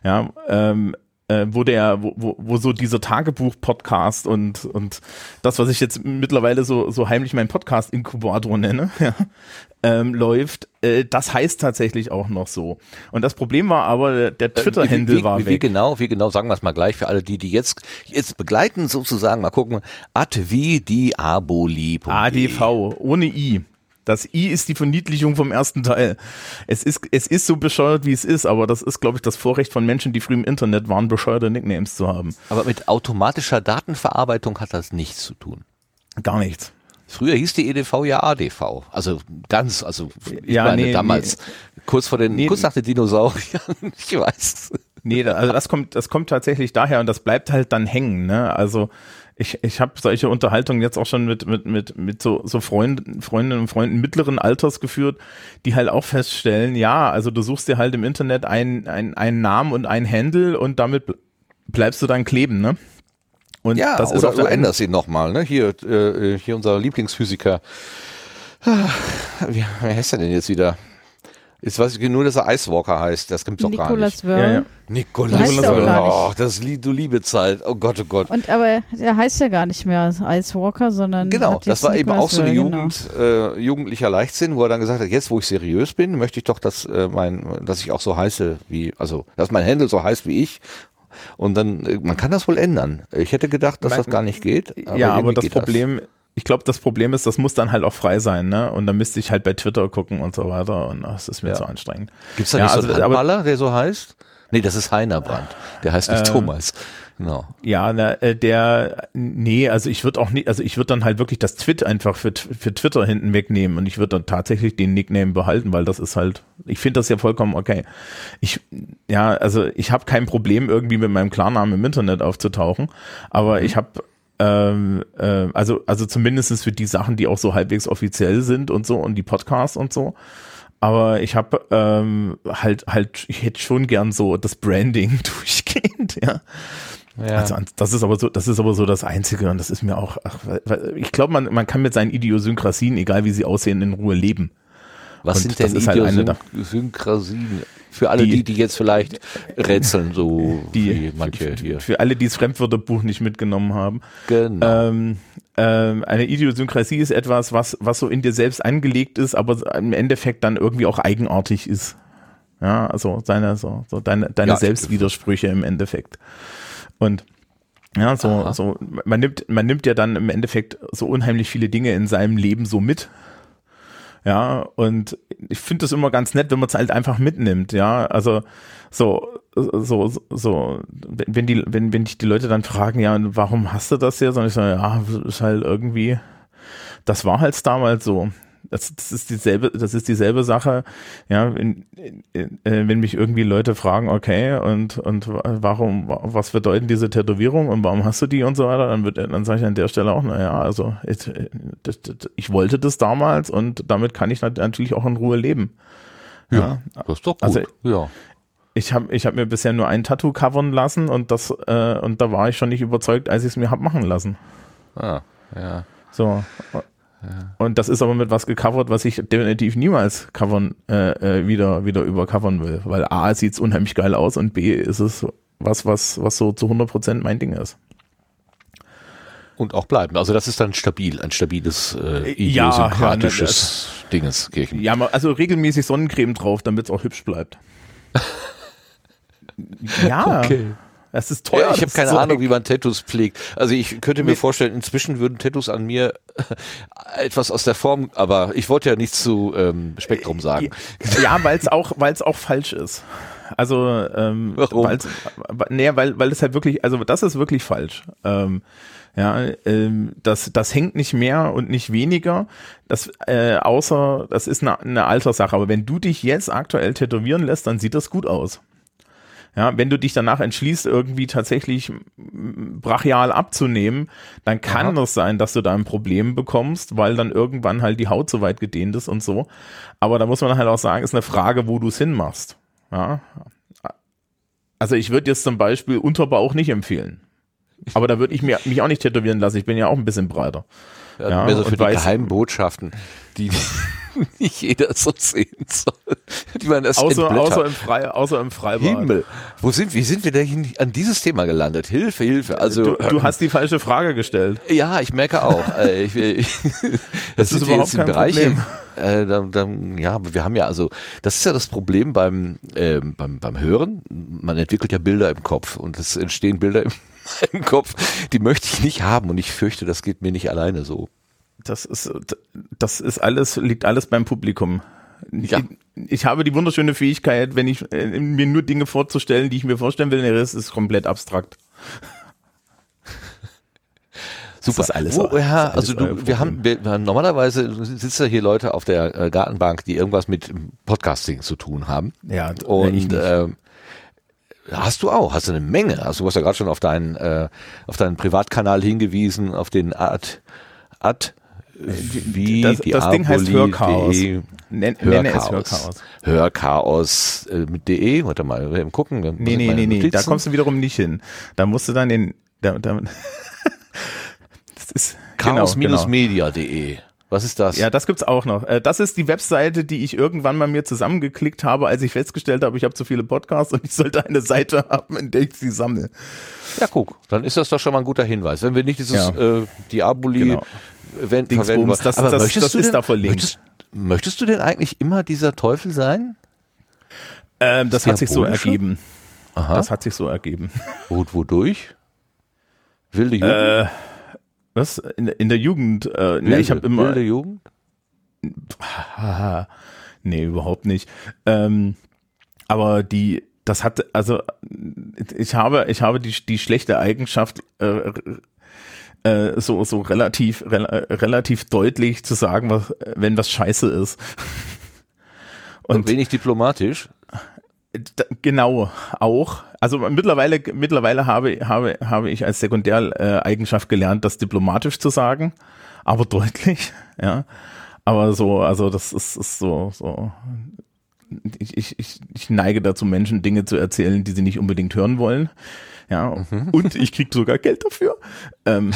ja, ähm, äh, wo der, wo, wo, wo so dieser Tagebuch-Podcast und, und das, was ich jetzt mittlerweile so, so heimlich mein Podcast-Inkubator nenne, ja, ähm, läuft, äh, das heißt tatsächlich auch noch so. Und das Problem war aber, der Äh, Twitter-Handle wie, war wie, weg. Wie genau, wie genau, sagen wir es mal gleich für alle, die, die jetzt, jetzt begleiten sozusagen, mal gucken, at wie die aboli. ADV, ohne I. Das I ist die Verniedlichung vom ersten Teil. Es ist, es ist so bescheuert, wie es ist, aber das ist, glaube ich, das Vorrecht von Menschen, die früh im Internet waren, bescheuerte Nicknames zu haben. Aber mit automatischer Datenverarbeitung hat das nichts zu tun. Gar nichts. Früher hieß die EDV ja ADV. Also ganz, also ich Ja, meine nee, damals, kurz vor den, Nee, kurz nach den Dinosauriern, ich weiß. Nee, also das kommt, das kommt tatsächlich daher und das bleibt halt dann hängen. Ne? Also ich, ich habe solche Unterhaltungen jetzt auch schon mit, mit, mit, mit so, so Freunden, Freundinnen und Freunden mittleren Alters geführt, die halt auch feststellen, ja, also du suchst dir halt im Internet einen, einen, einen Namen und einen Handle und damit ble- bleibst du dann kleben, ne? Und Ja, das ist der du änderst ihn nochmal, ne? Hier, äh, hier unser Lieblingsphysiker. Ah, Wie, wer heißt der denn jetzt wieder? Jetzt weiß ich nur, dass er Icewalker heißt. Das gibt's doch gar Nicolas nicht. Wörl. Ja, ja. Nikolas. Er auch nicht. Oh, das du liebe Zeit. Oh Gott, oh Gott. Und aber der heißt ja gar nicht mehr Ice Walker, sondern Genau, das jetzt war eben Nicolas auch so eine Wörl, genau. Jugend, äh, jugendlicher Leichtsinn, wo er dann gesagt hat, jetzt wo ich seriös bin, möchte ich doch, dass äh, mein, dass ich auch so heiße wie, also dass mein Handle so heißt wie ich. Und dann, äh, man kann das wohl ändern. Ich hätte gedacht, dass Man- das gar nicht geht. ja, aber das Problem, ich glaube, das Problem ist, das muss dann halt auch frei sein, ne? Und dann müsste ich halt bei Twitter gucken und so weiter und das ist mir Ja. zu anstrengend. Gibt's da Ja, nicht so also, einen aber- Handballer, der so heißt? Nee, das ist Heiner Brandt. Der heißt nicht Ähm, Thomas. Genau. Ja, na, äh, der, nee, also ich würde auch nicht, also ich würde dann halt wirklich das Twit einfach für, für Twitter hinten wegnehmen und ich würde dann tatsächlich den Nickname behalten, weil das ist halt, ich finde das ja vollkommen okay. Ich, ja, also ich habe kein Problem irgendwie mit meinem Klarnamen im Internet aufzutauchen, aber ich habe ähm, äh, also, also zumindestens für die Sachen, die auch so halbwegs offiziell sind und so und die Podcasts und so. Aber ich habe ähm, halt, halt, ich hätte schon gern so das Branding durchgehend, ja. Ja. Also das ist aber so, das ist aber so das Einzige und das ist mir auch, ach, ich glaube, man, man kann mit seinen Idiosynkrasien, egal wie sie aussehen, in Ruhe leben. Was und sind denn halt Idiosynkrasien? Für alle Die- die, die jetzt vielleicht rätseln, so Die, wie manche hier. Für alle, die das Fremdwörterbuch nicht mitgenommen haben. Genau. Ähm, ähm, eine Idiosynkrasie ist etwas, was, was so in dir selbst angelegt ist, aber im Endeffekt dann irgendwie auch eigenartig ist. Ja, also seine, so, so deine, deine Ja, Selbstwidersprüche im Endeffekt. Und ja, so, Aha. so, man nimmt, man nimmt ja dann im Endeffekt so unheimlich viele Dinge in seinem Leben so mit. Ja, und ich finde das immer ganz nett, wenn man es halt einfach mitnimmt, ja. Also so, so, so, wenn die, wenn, wenn dich die Leute dann fragen, ja, warum hast du das jetzt? Und ich sage, ja, ist halt irgendwie, das war halt damals so. Das, das ist dieselbe, das ist dieselbe Sache, ja, wenn, äh, wenn mich irgendwie Leute fragen, okay, und, und warum, was bedeuten diese Tätowierungen und warum hast du die und so weiter, dann wird, dann sage ich an der Stelle auch, naja, also, ich, das, ich wollte das damals und damit kann ich nat- natürlich auch in Ruhe leben. Ja, das ist doch gut. also- ja. ich habe ich hab mir bisher nur ein Tattoo covern lassen und das, äh, und da war ich schon nicht überzeugt, als ich es mir hab machen lassen. Ah, ja. So. Und das ist aber mit was gecovert, was ich definitiv niemals covern, äh, äh, wieder, wieder übercovern will. Weil A, sieht's unheimlich geil aus und B, ist es was, was, was so zu 100% mein Ding ist. Und auch bleiben. Also das ist dann stabil, ein stabiles, äh, Ja, idiosynkratisches Dinges. Kirchen. Ja, also regelmäßig Sonnencreme drauf, damit es auch hübsch bleibt. ja. Das ist teuer. Ja, ich habe keine Zeug. Ahnung, wie man Tattoos pflegt. Also ich könnte mir Nee. vorstellen, inzwischen würden Tattoos an mir etwas aus der Form, aber ich wollte ja nichts zu ähm, Spektrum sagen. Ja, weil es auch, weil es auch falsch ist. Also, ähm, Warum? weil's, nee, weil, weil es halt wirklich, also das ist wirklich falsch. Ähm, ja, ähm, das, das hängt nicht mehr und nicht weniger. Das, äh, außer, das ist eine, eine Alterssache. Aber wenn du dich jetzt aktuell tätowieren lässt, dann sieht das gut aus. Ja, wenn du dich danach entschließt, irgendwie tatsächlich brachial abzunehmen, dann kann Aha. es sein, dass du da ein Problem bekommst, weil dann irgendwann halt die Haut so weit gedehnt ist und so. Aber da muss man halt auch sagen, ist eine Frage, wo du es hinmachst. Ja. Also ich würde jetzt zum Beispiel Unterbauch nicht empfehlen. Aber da würde ich mir, mich auch nicht tätowieren lassen. Ich bin ja auch ein bisschen breiter. Ja, Ja, mehr so für die weiß- geheimen Botschaften, die, nicht jeder so sehen soll. Die man das Außer, außer, im Frei, außer im Freibad. Himmel. Wo sind, wie sind wir denn an dieses Thema gelandet? Hilfe, Hilfe. Also, Du, du hast die falsche Frage gestellt. ja, ich merke auch. Äh, ich, ich, das, ist sind wir überhaupt kein Bereiche. Problem. Äh, dann, dann, ja, aber wir haben ja also, das ist ja das Problem beim, ähm, beim, beim Hören. Man entwickelt ja Bilder im Kopf und es entstehen Bilder im, im Kopf, die möchte ich nicht haben und ich fürchte, das geht mir nicht alleine so. Das ist, das ist alles, liegt alles beim Publikum. Ja. Ich, ich habe die wunderschöne Fähigkeit, wenn ich äh, mir nur Dinge vorzustellen, die ich mir vorstellen will, der Rest ist komplett abstrakt. Super. ist alles so- ja, das also alles euer du, wir haben, wir, normalerweise sitzen ja hier Leute auf der äh, Gartenbank, die irgendwas mit Podcasting zu tun haben. Ja, Und ähm, hast du auch, hast du eine Menge. Also du hast ja gerade schon auf deinen, äh, auf deinen Privatkanal hingewiesen, auf den Ad, Ad, wie das- das Ding heißt Hörchaos. de. Nenn, nenne es Hörchaos. Hörchaos. Hörchaos äh, mit de. Warte mal, wir gucken. Nee, nee, nee, nee, da Notizen. kommst du wiederum nicht hin. Da musst du dann den, da, da, das ist, genau, genau. Chaos-media.de. Was ist das? Ja, das gibt's auch noch. Äh, Das ist die Webseite, die ich irgendwann mal mir zusammengeklickt habe, als ich festgestellt habe, ich habe zu viele Podcasts und ich sollte eine Seite haben, in der ich sie sammle. Ja, guck, dann ist das doch schon mal ein guter Hinweis. Wenn wir nicht dieses Ja. äh, Diaboli Genau. Wenn, verwenden wollen. das- Aber das- möchtest das du ist denn, da verlinkt. Möchtest, möchtest du denn eigentlich immer dieser Teufel sein? Ähm, das hat sich so ergeben. Aha. Das hat sich so ergeben. Gut, wodurch? Wilde Jugend? Äh, was? In, in der Jugend? Äh, nee, ich habe immer. Wilde Jugend? Nee, überhaupt nicht. Ähm, aber die, das hat, also ich habe, ich habe die, die schlechte Eigenschaft, äh, äh, so, so relativ, rel relativ deutlich zu sagen, was, wenn was scheiße ist. Und Und wenig diplomatisch. D- Genau, auch. Also mittlerweile, mittlerweile habe, habe, habe ich als Sekundäreigenschaft gelernt, das diplomatisch zu sagen, aber deutlich, ja. Aber so, also das ist, ist so, so. Ich, ich, ich neige dazu, Menschen Dinge zu erzählen, die sie nicht unbedingt hören wollen. Ja, und ich kriege sogar Geld dafür. Ähm,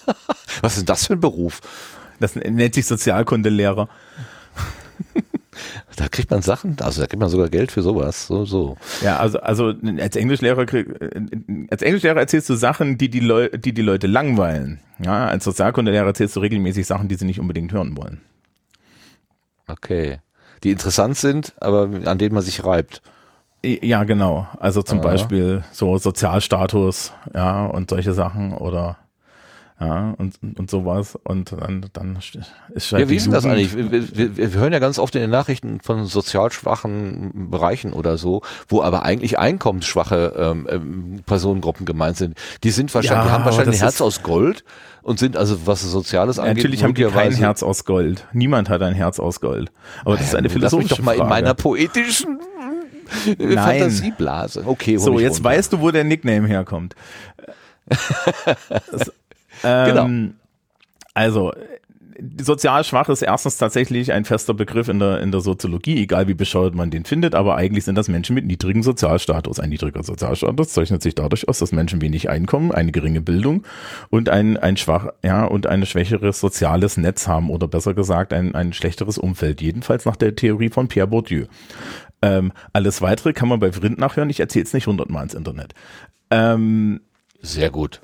Was ist das für ein Beruf? das nennt sich Sozialkundelehrer. Da kriegt man Sachen, also da kriegt man sogar Geld für sowas. So, so. Ja, also, also als Englischlehrer, krieg, als Englischlehrer erzählst du Sachen, die die, Leu die die Leute langweilen. Ja, als Sozialkundelehrer erzählst du regelmäßig Sachen, die sie nicht unbedingt hören wollen. Okay. Die interessant sind, aber an denen man sich reibt. Ja, genau. Also zum Ah. Beispiel so Sozialstatus, ja, und solche Sachen oder ja, und, und sowas. Und dann, dann ist halt Ja, wie ist denn das eigentlich? Wir, wir, wir hören ja ganz oft in den Nachrichten von sozial schwachen Bereichen oder so, wo aber eigentlich einkommensschwache ähm, ähm, Personengruppen gemeint sind. Die sind wahrscheinlich, Ja, die haben wahrscheinlich ein Herz aus Gold und sind also, was Soziales angeht, Natürlich haben die kein Herz aus Gold. Niemand hat ein Herz aus Gold. Aber das ist eine Lass mich philosophische doch mal Frage. in meiner poetischen Nein. Fantasieblase. Okay, So, jetzt runter. weißt du, wo der Nickname herkommt. Das- ähm, Also, sozial schwach ist erstens tatsächlich ein fester Begriff in der, in der Soziologie, egal wie bescheuert man den findet, aber eigentlich sind das Menschen mit niedrigem Sozialstatus. Ein niedriger Sozialstatus zeichnet sich dadurch aus, dass Menschen wenig Einkommen, eine geringe Bildung und ein, ein schwach, ja, und ein schwächeres soziales Netz haben oder besser gesagt ein, ein schlechteres Umfeld. Jedenfalls nach der Theorie von Pierre Bourdieu. Ähm, alles weitere kann man bei Vrind nachhören. Ich erzähle es nicht hundertmal ins Internet. Ähm, Sehr gut.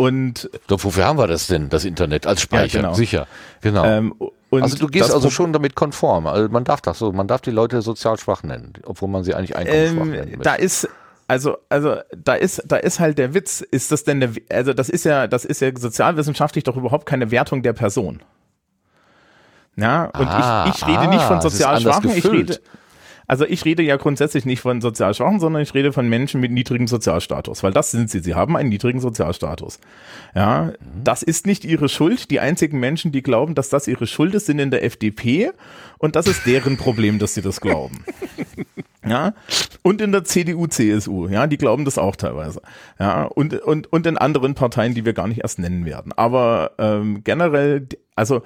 Und Doch, wofür haben wir das denn, das Internet als Speicher? Ja, genau. Sicher. Genau. ähm, und also du gehst also schon damit konform. Also man darf das so, man darf die Leute sozial schwach nennen, obwohl man sie eigentlich einkommensschwach nennen ähm, da möchte. ist also also da ist da ist halt der Witz ist das denn eine, also das ist ja das ist ja sozialwissenschaftlich doch überhaupt keine Wertung der Person ja und Ah, ich, ich rede nicht von ah, sozial Schwachen ich rede also ich rede ja grundsätzlich nicht von sozial Schwachen, sondern ich rede von Menschen mit niedrigem Sozialstatus, weil das sind sie. Sie haben einen niedrigen Sozialstatus. Ja, das ist nicht ihre Schuld. Die einzigen Menschen, die glauben, dass das ihre Schuld ist, sind in der FDP und das ist deren Problem, dass sie das glauben. Ja, und in der CDU, CSU, ja, die glauben das auch teilweise. Ja, und, und, und in anderen Parteien, die wir gar nicht erst nennen werden. Aber ähm, generell, also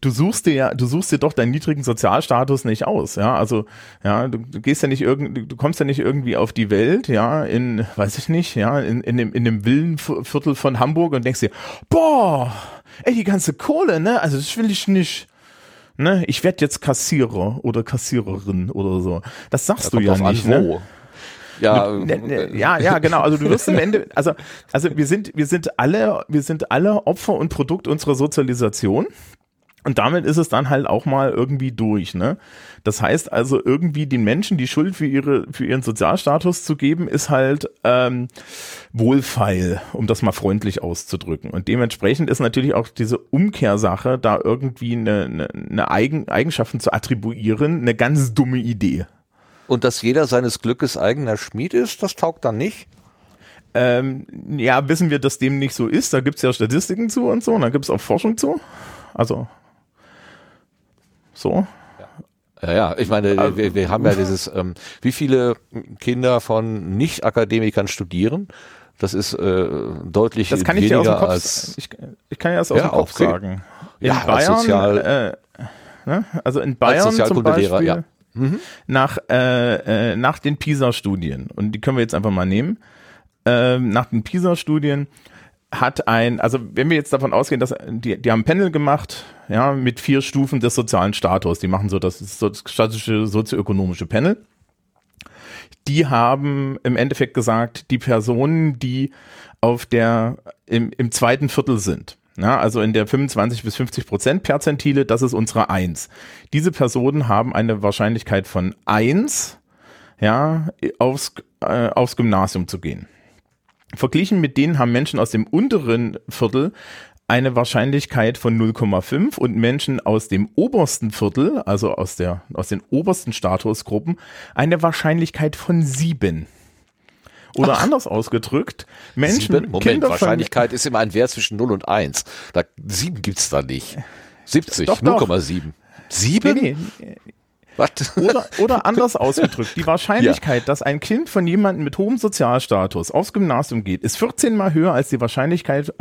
du suchst dir ja, du suchst dir doch deinen niedrigen Sozialstatus nicht aus, ja, also, ja, du, du gehst ja nicht irgendwie, du kommst ja nicht irgendwie auf die Welt, ja, in, weiß ich nicht, ja, in, in dem, in dem Villenviertel von Hamburg und denkst dir, boah, ey, die ganze Kohle, ne, also das will ich nicht. ne, ich werde jetzt Kassierer oder Kassiererin oder so. Das sagst Da du ja drauf an, nicht, ne? wo. Ja, Ne, ne, ja, ja, genau. Also du wirst am Ende, also, also wir sind, wir sind alle, wir sind alle Opfer und Produkt unserer Sozialisation. Und damit ist es dann halt auch mal irgendwie durch, ne? Das heißt also irgendwie den Menschen die Schuld für ihre, für ihren Sozialstatus zu geben, ist halt ähm, wohlfeil, um das mal freundlich auszudrücken. Und dementsprechend ist natürlich auch diese Umkehrsache, da irgendwie eine, eine, eine Eigen, Eigenschaften zu attribuieren, eine ganz dumme Idee. und dass jeder seines Glückes eigener Schmied ist, das taugt dann nicht. Ähm, ja, wissen wir, dass dem nicht so ist. Da gibt's ja Statistiken zu und so, und da gibt's auch Forschung zu. Also so. Ja, ja, ich meine, Also- wir, wir haben ja dieses, ähm, wie viele Kinder von Nicht-Akademikern studieren? Das ist äh, deutlich Das kann ich dir weniger aus dem Kopf, als ich, ich kann ja das aus Ja, dem Kopf okay. sagen. In Ja, Bayern, Sozial- äh, ne? also in Bayern zum Beispiel, ja. Mhm. nach, äh, äh, nach den PISA-Studien, und die können wir jetzt einfach mal nehmen, ähm, nach den PISA-Studien hat ein, also wenn wir jetzt davon ausgehen, dass die, die haben ein Panel gemacht, ja, mit vier Stufen des sozialen Status. Die machen so das, so das statische sozioökonomische Panel. Die haben im Endeffekt gesagt, die Personen, die auf der, im, im zweiten Viertel sind, ja, also in der 25 bis 50 Prozent Perzentile, das ist unsere Eins. Diese Personen haben eine Wahrscheinlichkeit von eins, ja, aufs, äh, aufs Gymnasium zu gehen. Verglichen mit denen haben Menschen aus dem unteren Viertel eine Wahrscheinlichkeit von 0,5 und Menschen aus dem obersten Viertel, also aus, der, aus den obersten Statusgruppen, eine Wahrscheinlichkeit von 7. Oder anders ausgedrückt, Menschen, sieben. Moment, Kinder Wahrscheinlichkeit ist immer ein Wert zwischen 0 und 1. Da, 7 gibt's da nicht. 70, Doch, doch. 0,7. 7? nee, nee, Was? Oder, oder anders ausgedrückt, die Wahrscheinlichkeit, dass ein Kind von jemandem mit hohem Sozialstatus aufs Gymnasium geht, ist 14 mal höher als die Wahrscheinlichkeit,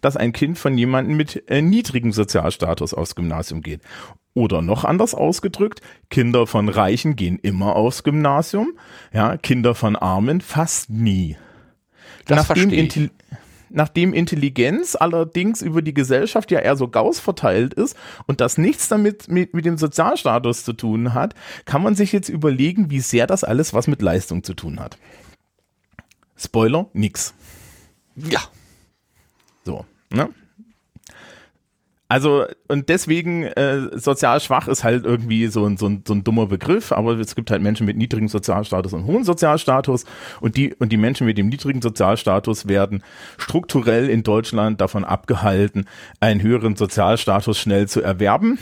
dass ein Kind von jemandem mit äh, niedrigem Sozialstatus aufs Gymnasium geht. Oder noch anders ausgedrückt, Kinder von Reichen gehen immer aufs Gymnasium, ja, Kinder von Armen fast nie. Das verstehe ich. Nachdem Intelligenz allerdings über die Gesellschaft ja eher so Gauss verteilt ist und das nichts damit mit, mit dem Sozialstatus zu tun hat, kann man sich jetzt überlegen, wie sehr das alles was mit Leistung zu tun hat. Spoiler, nix. Ja. So, ne? Also, und deswegen, äh, sozial schwach ist halt irgendwie so ein, so, ein, so ein dummer Begriff, aber es gibt halt Menschen mit niedrigem Sozialstatus und hohem Sozialstatus und die, und die Menschen mit dem niedrigen Sozialstatus werden strukturell in Deutschland davon abgehalten, einen höheren Sozialstatus schnell zu erwerben.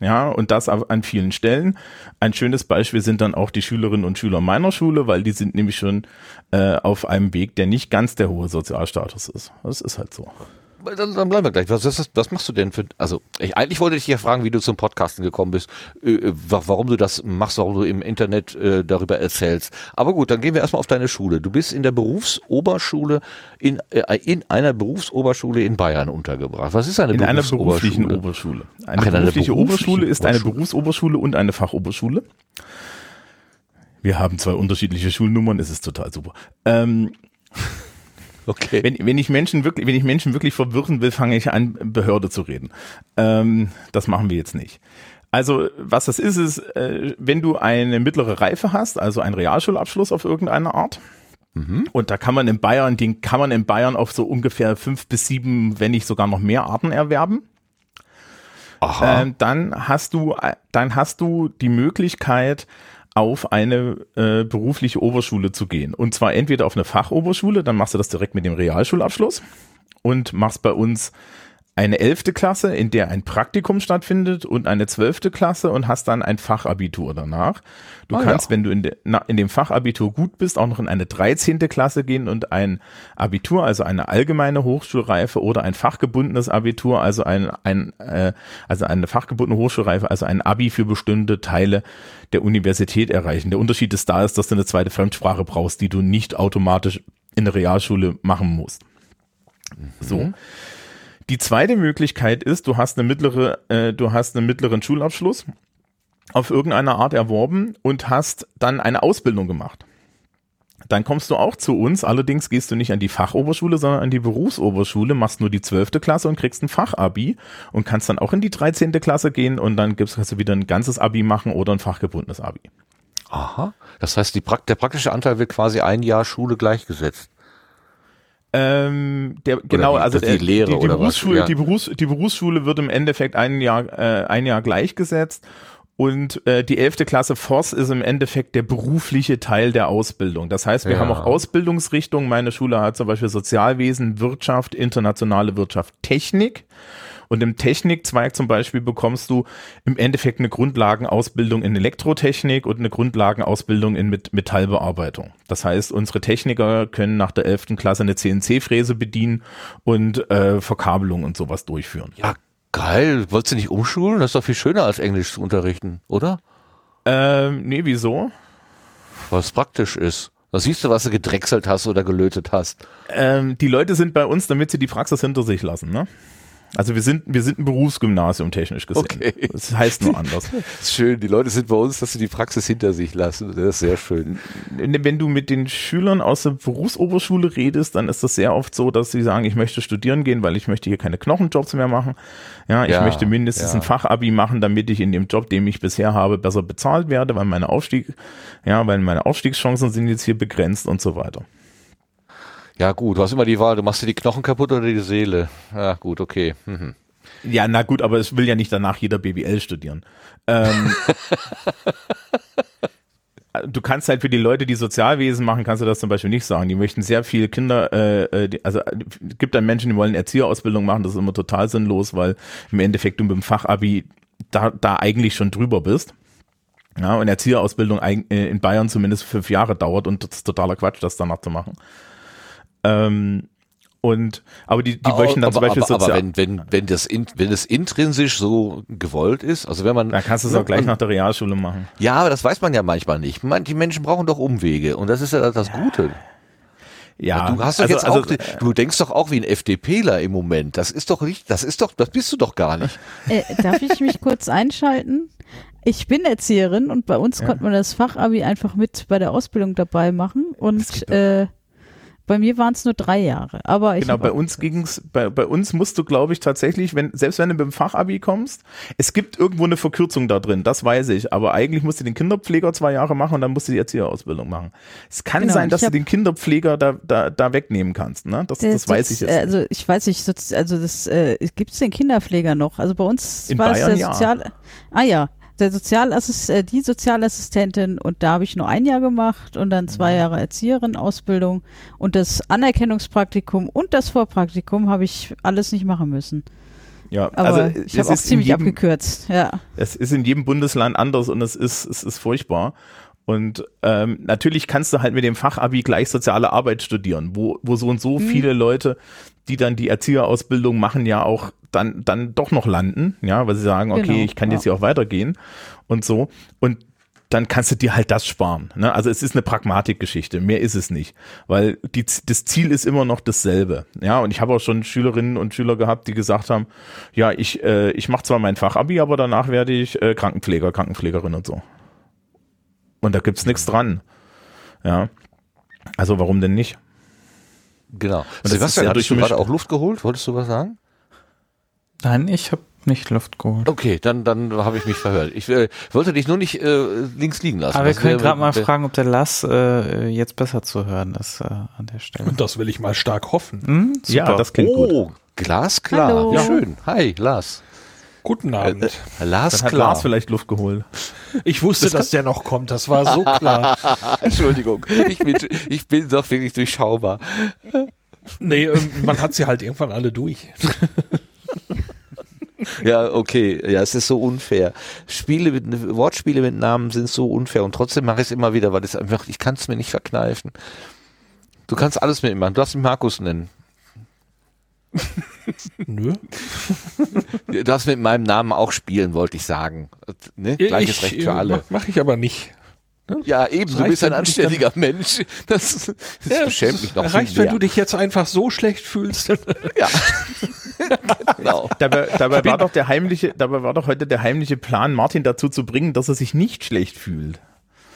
Ja, und das an vielen Stellen. Ein schönes Beispiel sind dann auch die Schülerinnen und Schüler meiner Schule, weil die sind nämlich schon äh, auf einem Weg, der nicht ganz der hohe Sozialstatus ist. Das ist halt so. Dann, dann bleiben wir gleich. Was, was, was machst du denn für, also ich, eigentlich wollte ich dich ja fragen, wie du zum Podcasten gekommen bist, äh, äh, wa- warum du das machst, warum du im Internet äh, darüber erzählst. Aber gut, dann gehen wir erstmal auf deine Schule. Du bist in der Berufsoberschule, in, äh, in einer Berufsoberschule in Bayern untergebracht. Was ist eine In einer Berufsoberschule? beruflichen Oberschule. Eine Ach, in einer berufliche beruflichen Oberschule ist eine Oberschule. Berufsoberschule und eine Fachoberschule. Wir haben zwei unterschiedliche Schulnummern, es ist total super. Ähm, Okay. wenn, wenn ich Menschen wirklich, wenn ich Menschen wirklich verwirren will, fange ich an, Behörde zu reden. Ähm, das machen wir jetzt nicht. Also, was das ist, ist, äh, wenn du eine mittlere Reife hast, also einen Realschulabschluss auf irgendeine Art, und da kann man in Bayern, den kann man in Bayern auf so ungefähr fünf bis sieben, wenn nicht sogar noch mehr Arten erwerben. Ähm, dann hast du, dann hast du die Möglichkeit, auf eine äh, berufliche Oberschule zu gehen. Und zwar entweder auf eine Fachoberschule, dann machst du das direkt mit dem Realschulabschluss und machst bei uns eine elfte Klasse, in der ein Praktikum stattfindet und eine zwölfte Klasse und hast dann ein Fachabitur danach. Du Ah, kannst, ja. wenn du in, de, na, in dem Fachabitur gut bist, auch noch in eine dreizehnte Klasse gehen und ein Abitur, also eine allgemeine Hochschulreife oder ein fachgebundenes Abitur, also ein, ein äh, also eine fachgebundene Hochschulreife, also ein Abi für bestimmte Teile der Universität erreichen. Der Unterschied ist da ist, dass du eine zweite Fremdsprache brauchst, die du nicht automatisch in der Realschule machen musst. So. Die zweite Möglichkeit ist, du hast eine mittlere, äh, du hast einen mittleren Schulabschluss auf irgendeine Art erworben und hast dann eine Ausbildung gemacht. dann kommst du auch zu uns. Allerdings gehst du nicht an die Fachoberschule, sondern an die Berufsoberschule, machst nur die 12. Klasse und kriegst ein Fachabi und kannst dann auch in die 13. Klasse gehen und dann gibt's, kannst du wieder ein ganzes Abi machen oder ein fachgebundenes Abi. Aha. Das heißt, die, der praktische Anteil wird quasi ein Jahr Schule gleichgesetzt. Ähm, der, genau, die- also das die der- Lehre die, die, oder was? Berufsschule, Ja. die, Berufs-, die Berufsschule wird im Endeffekt ein Jahr, äh, ein Jahr gleichgesetzt und äh, die 11. Klasse Voss ist im Endeffekt der berufliche Teil der Ausbildung. Das heißt, wir Ja. haben auch Ausbildungsrichtungen. Meine Schule hat zum Beispiel Sozialwesen, Wirtschaft, internationale Wirtschaft, Technik. Und im Technikzweig zum Beispiel bekommst du im Endeffekt eine Grundlagenausbildung in Elektrotechnik und eine Grundlagenausbildung in Met Metallbearbeitung. Das heißt, unsere Techniker können nach der 11. Klasse eine CNC-Fräse bedienen und äh, Verkabelung und sowas durchführen. Ja, geil. Wolltest du nicht umschulen? Das ist doch viel schöner als Englisch zu unterrichten, oder? Ähm, nee, wieso? Weil es praktisch ist. Da siehst du, was du gedrechselt hast oder gelötet hast. Ähm, die Leute sind bei uns, damit sie die Praxis hinter sich lassen, ne? Also wir sind, wir sind ein Berufsgymnasium technisch gesehen. Okay. Das heißt nur anders. Schön. Die Leute sind bei uns, dass sie die Praxis hinter sich lassen. Das ist sehr schön. wenn du mit den Schülern aus der Berufsoberschule redest, dann ist das sehr oft so, dass sie sagen, ich möchte studieren gehen, weil ich möchte hier keine Knochenjobs mehr machen. Ja, ich Ja, möchte mindestens ja. ein Fachabi machen, damit ich in dem Job, den ich bisher habe, besser bezahlt werde, weil meine Aufstieg, ja, weil meine Aufstiegschancen sind jetzt hier begrenzt und so weiter. Ja gut, du hast immer die Wahl. Du machst dir die Knochen kaputt oder die Seele. Ja gut, okay. Mhm. Ja, na gut, aber es will ja nicht danach jeder BWL studieren. Ähm, du kannst halt für die Leute, die Sozialwesen machen, kannst du das zum Beispiel nicht sagen. Die möchten sehr viele Kinder, äh, äh, die, also gibt dann Menschen, die wollen Erzieherausbildung machen, das ist immer total sinnlos, weil im Endeffekt du mit dem Fachabi da, da eigentlich schon drüber bist. Ja, und Erzieherausbildung äh, in Bayern zumindest fünf Jahre dauert und das ist totaler Quatsch, das danach zu machen. Ähm, und aber die, die möchten dann aber, zum Beispiel aber, aber sozial. wenn, wenn, wenn, das in, wenn es intrinsisch so gewollt ist, also wenn man. Dann kannst du es auch gleich nach der Realschule machen. Ja, aber das weiß man ja manchmal nicht. Man, die Menschen brauchen doch Umwege und das ist ja das Gute. Ja, du hast doch also- jetzt also, auch, du denkst doch auch wie ein FDPler im Moment. Das ist doch nicht, das ist doch, das bist du doch gar nicht. Äh, darf ich mich kurz einschalten? Ich bin Erzieherin und bei uns konnte man das Fachabi einfach mit bei der Ausbildung dabei machen und äh, bei mir waren es nur drei Jahre. Aber ich Genau, bei uns ging's, bei, bei uns musst du, glaube ich, tatsächlich, wenn, selbst wenn du mit dem Fachabi kommst, es gibt irgendwo eine Verkürzung da drin, das weiß ich, aber eigentlich musst du den Kinderpfleger zwei Jahre machen und dann musst du die Erzieherausbildung machen. Es kann Genau, sein, dass du den Kinderpfleger da, da, da wegnehmen kannst, ne? Das, das, weiß ich jetzt. Also ich weiß nicht, also das äh, gibt es den Kinderpfleger noch. Also bei uns In war Bayern, es der ja. Sozial. Ah ja, der Sozialassist, äh, die Sozialassistentin und da habe ich nur ein Jahr gemacht und dann Mhm. zwei Jahre Erzieherin Ausbildung und das Anerkennungspraktikum und das Vorpraktikum habe ich alles nicht machen müssen. ja, Aber also ich habe auch ziemlich jedem, abgekürzt. Ja. Es ist in jedem Bundesland anders und es ist, es ist furchtbar. Und ähm, natürlich kannst du halt mit dem Fachabi gleich soziale Arbeit studieren, wo, wo so und so viele Leute, die dann die Erzieherausbildung machen, ja auch dann, dann doch noch landen, ja, weil sie sagen, okay, Genau, ich kann ja. jetzt hier auch weitergehen und so. Und dann kannst du dir halt das sparen. Ne? Also es ist eine Pragmatikgeschichte, mehr ist es nicht, weil die, das Ziel ist immer noch dasselbe. Ja, und ich habe auch schon Schülerinnen und Schüler gehabt, die gesagt haben, ja, ich, äh, ich mache zwar mein Fachabi, aber danach werde ich äh, Krankenpfleger, Krankenpflegerin und so. Und da gibt's nichts dran. Ja. Also warum denn nicht? Genau. ist Sebastian, hattest du gerade auch Luft geholt? Wolltest du was sagen? Nein, ich habe nicht Luft geholt. Okay, dann, dann habe ich mich verhört. Ich äh, wollte dich nur nicht äh, links liegen lassen. Aber wir können gerade mal fragen, ob der Lass äh, jetzt besser zu hören ist äh, an der Stelle. Und das will ich mal stark hoffen. Hm? Super. Ja, das klingt gut. Oh, glasklar. Hallo. Ja. Schön. Hi, Lars. Guten Äh, Abend. äh, Lars Dann hat klar. Lars vielleicht Luft geholt. Ich wusste, dass der noch kommt. Das war so klar. Entschuldigung, ich bin, ich bin doch wirklich durchschaubar. Nee, ähm, man hat sie halt irgendwann alle durch. Ja, okay. Ja, es ist so unfair. Spiele mit, Wortspiele mit Namen sind so unfair und trotzdem mache ich es immer wieder, weil es einfach, ich kann es mir nicht verkneifen. Du kannst alles mit mir machen. Du darfst mich Markus nennen. Nö. Du darfst mit meinem Namen auch spielen, wollte ich sagen. Ne? Gleiches ich, Recht für äh, alle. Mach, mach ich aber nicht. Ja, eben, du bist ein dich dann- anständiger Mensch. Das, das Ja, beschämt mich noch Reicht, wenn du dich jetzt einfach so schlecht fühlst. Ja. genau. Dabei, dabei war doch der heimliche, dabei war doch heute der heimliche Plan, Martin dazu zu bringen, dass er sich nicht schlecht fühlt.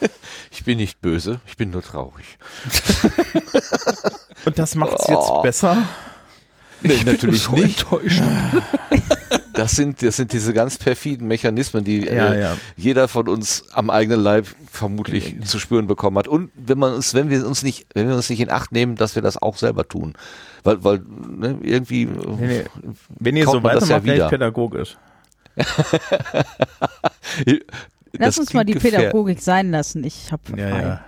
Ich bin nicht böse, ich bin nur traurig. Und das macht's jetzt Oh. besser? Nee, natürlich so nicht. enttäuschend. Das sind, das sind diese ganz perfiden Mechanismen, die Ja, äh, ja. jeder von uns am eigenen Leib vermutlich zu spüren bekommen hat. Und wenn man uns, wenn wir uns nicht, wenn wir uns nicht in Acht nehmen, dass wir das auch selber tun. Weil, weil ne, irgendwie Nee, nee. Wenn ihr so das ja weitermacht, wäre pädagogisch. Lass uns mal die Pädagogik sein lassen. Ich habe Ja, frei.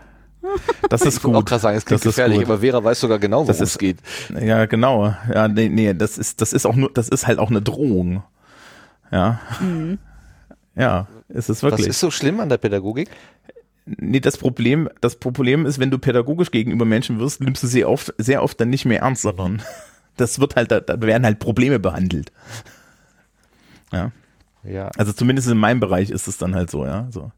Das Ich ist wollte auch gut. gerade sagen, es klingt Das ist gefährlich, gut. aber Vera weiß sogar genau, worum es ist- geht. Ja, genau. Ja, nee, nee, das ist, das ist auch nur, das ist halt auch eine Drohung. Ja. Ja, ist es Was wirklich. ist so schlimm an der Pädagogik? Nee, das Problem, das Problem ist, wenn du pädagogisch gegenüber Menschen wirst, nimmst du sie oft, sehr oft dann nicht mehr ernst, sondern das wird halt, da, da werden halt Probleme behandelt. Ja. Ja. Also zumindest in meinem Bereich ist es dann halt so, ja. So.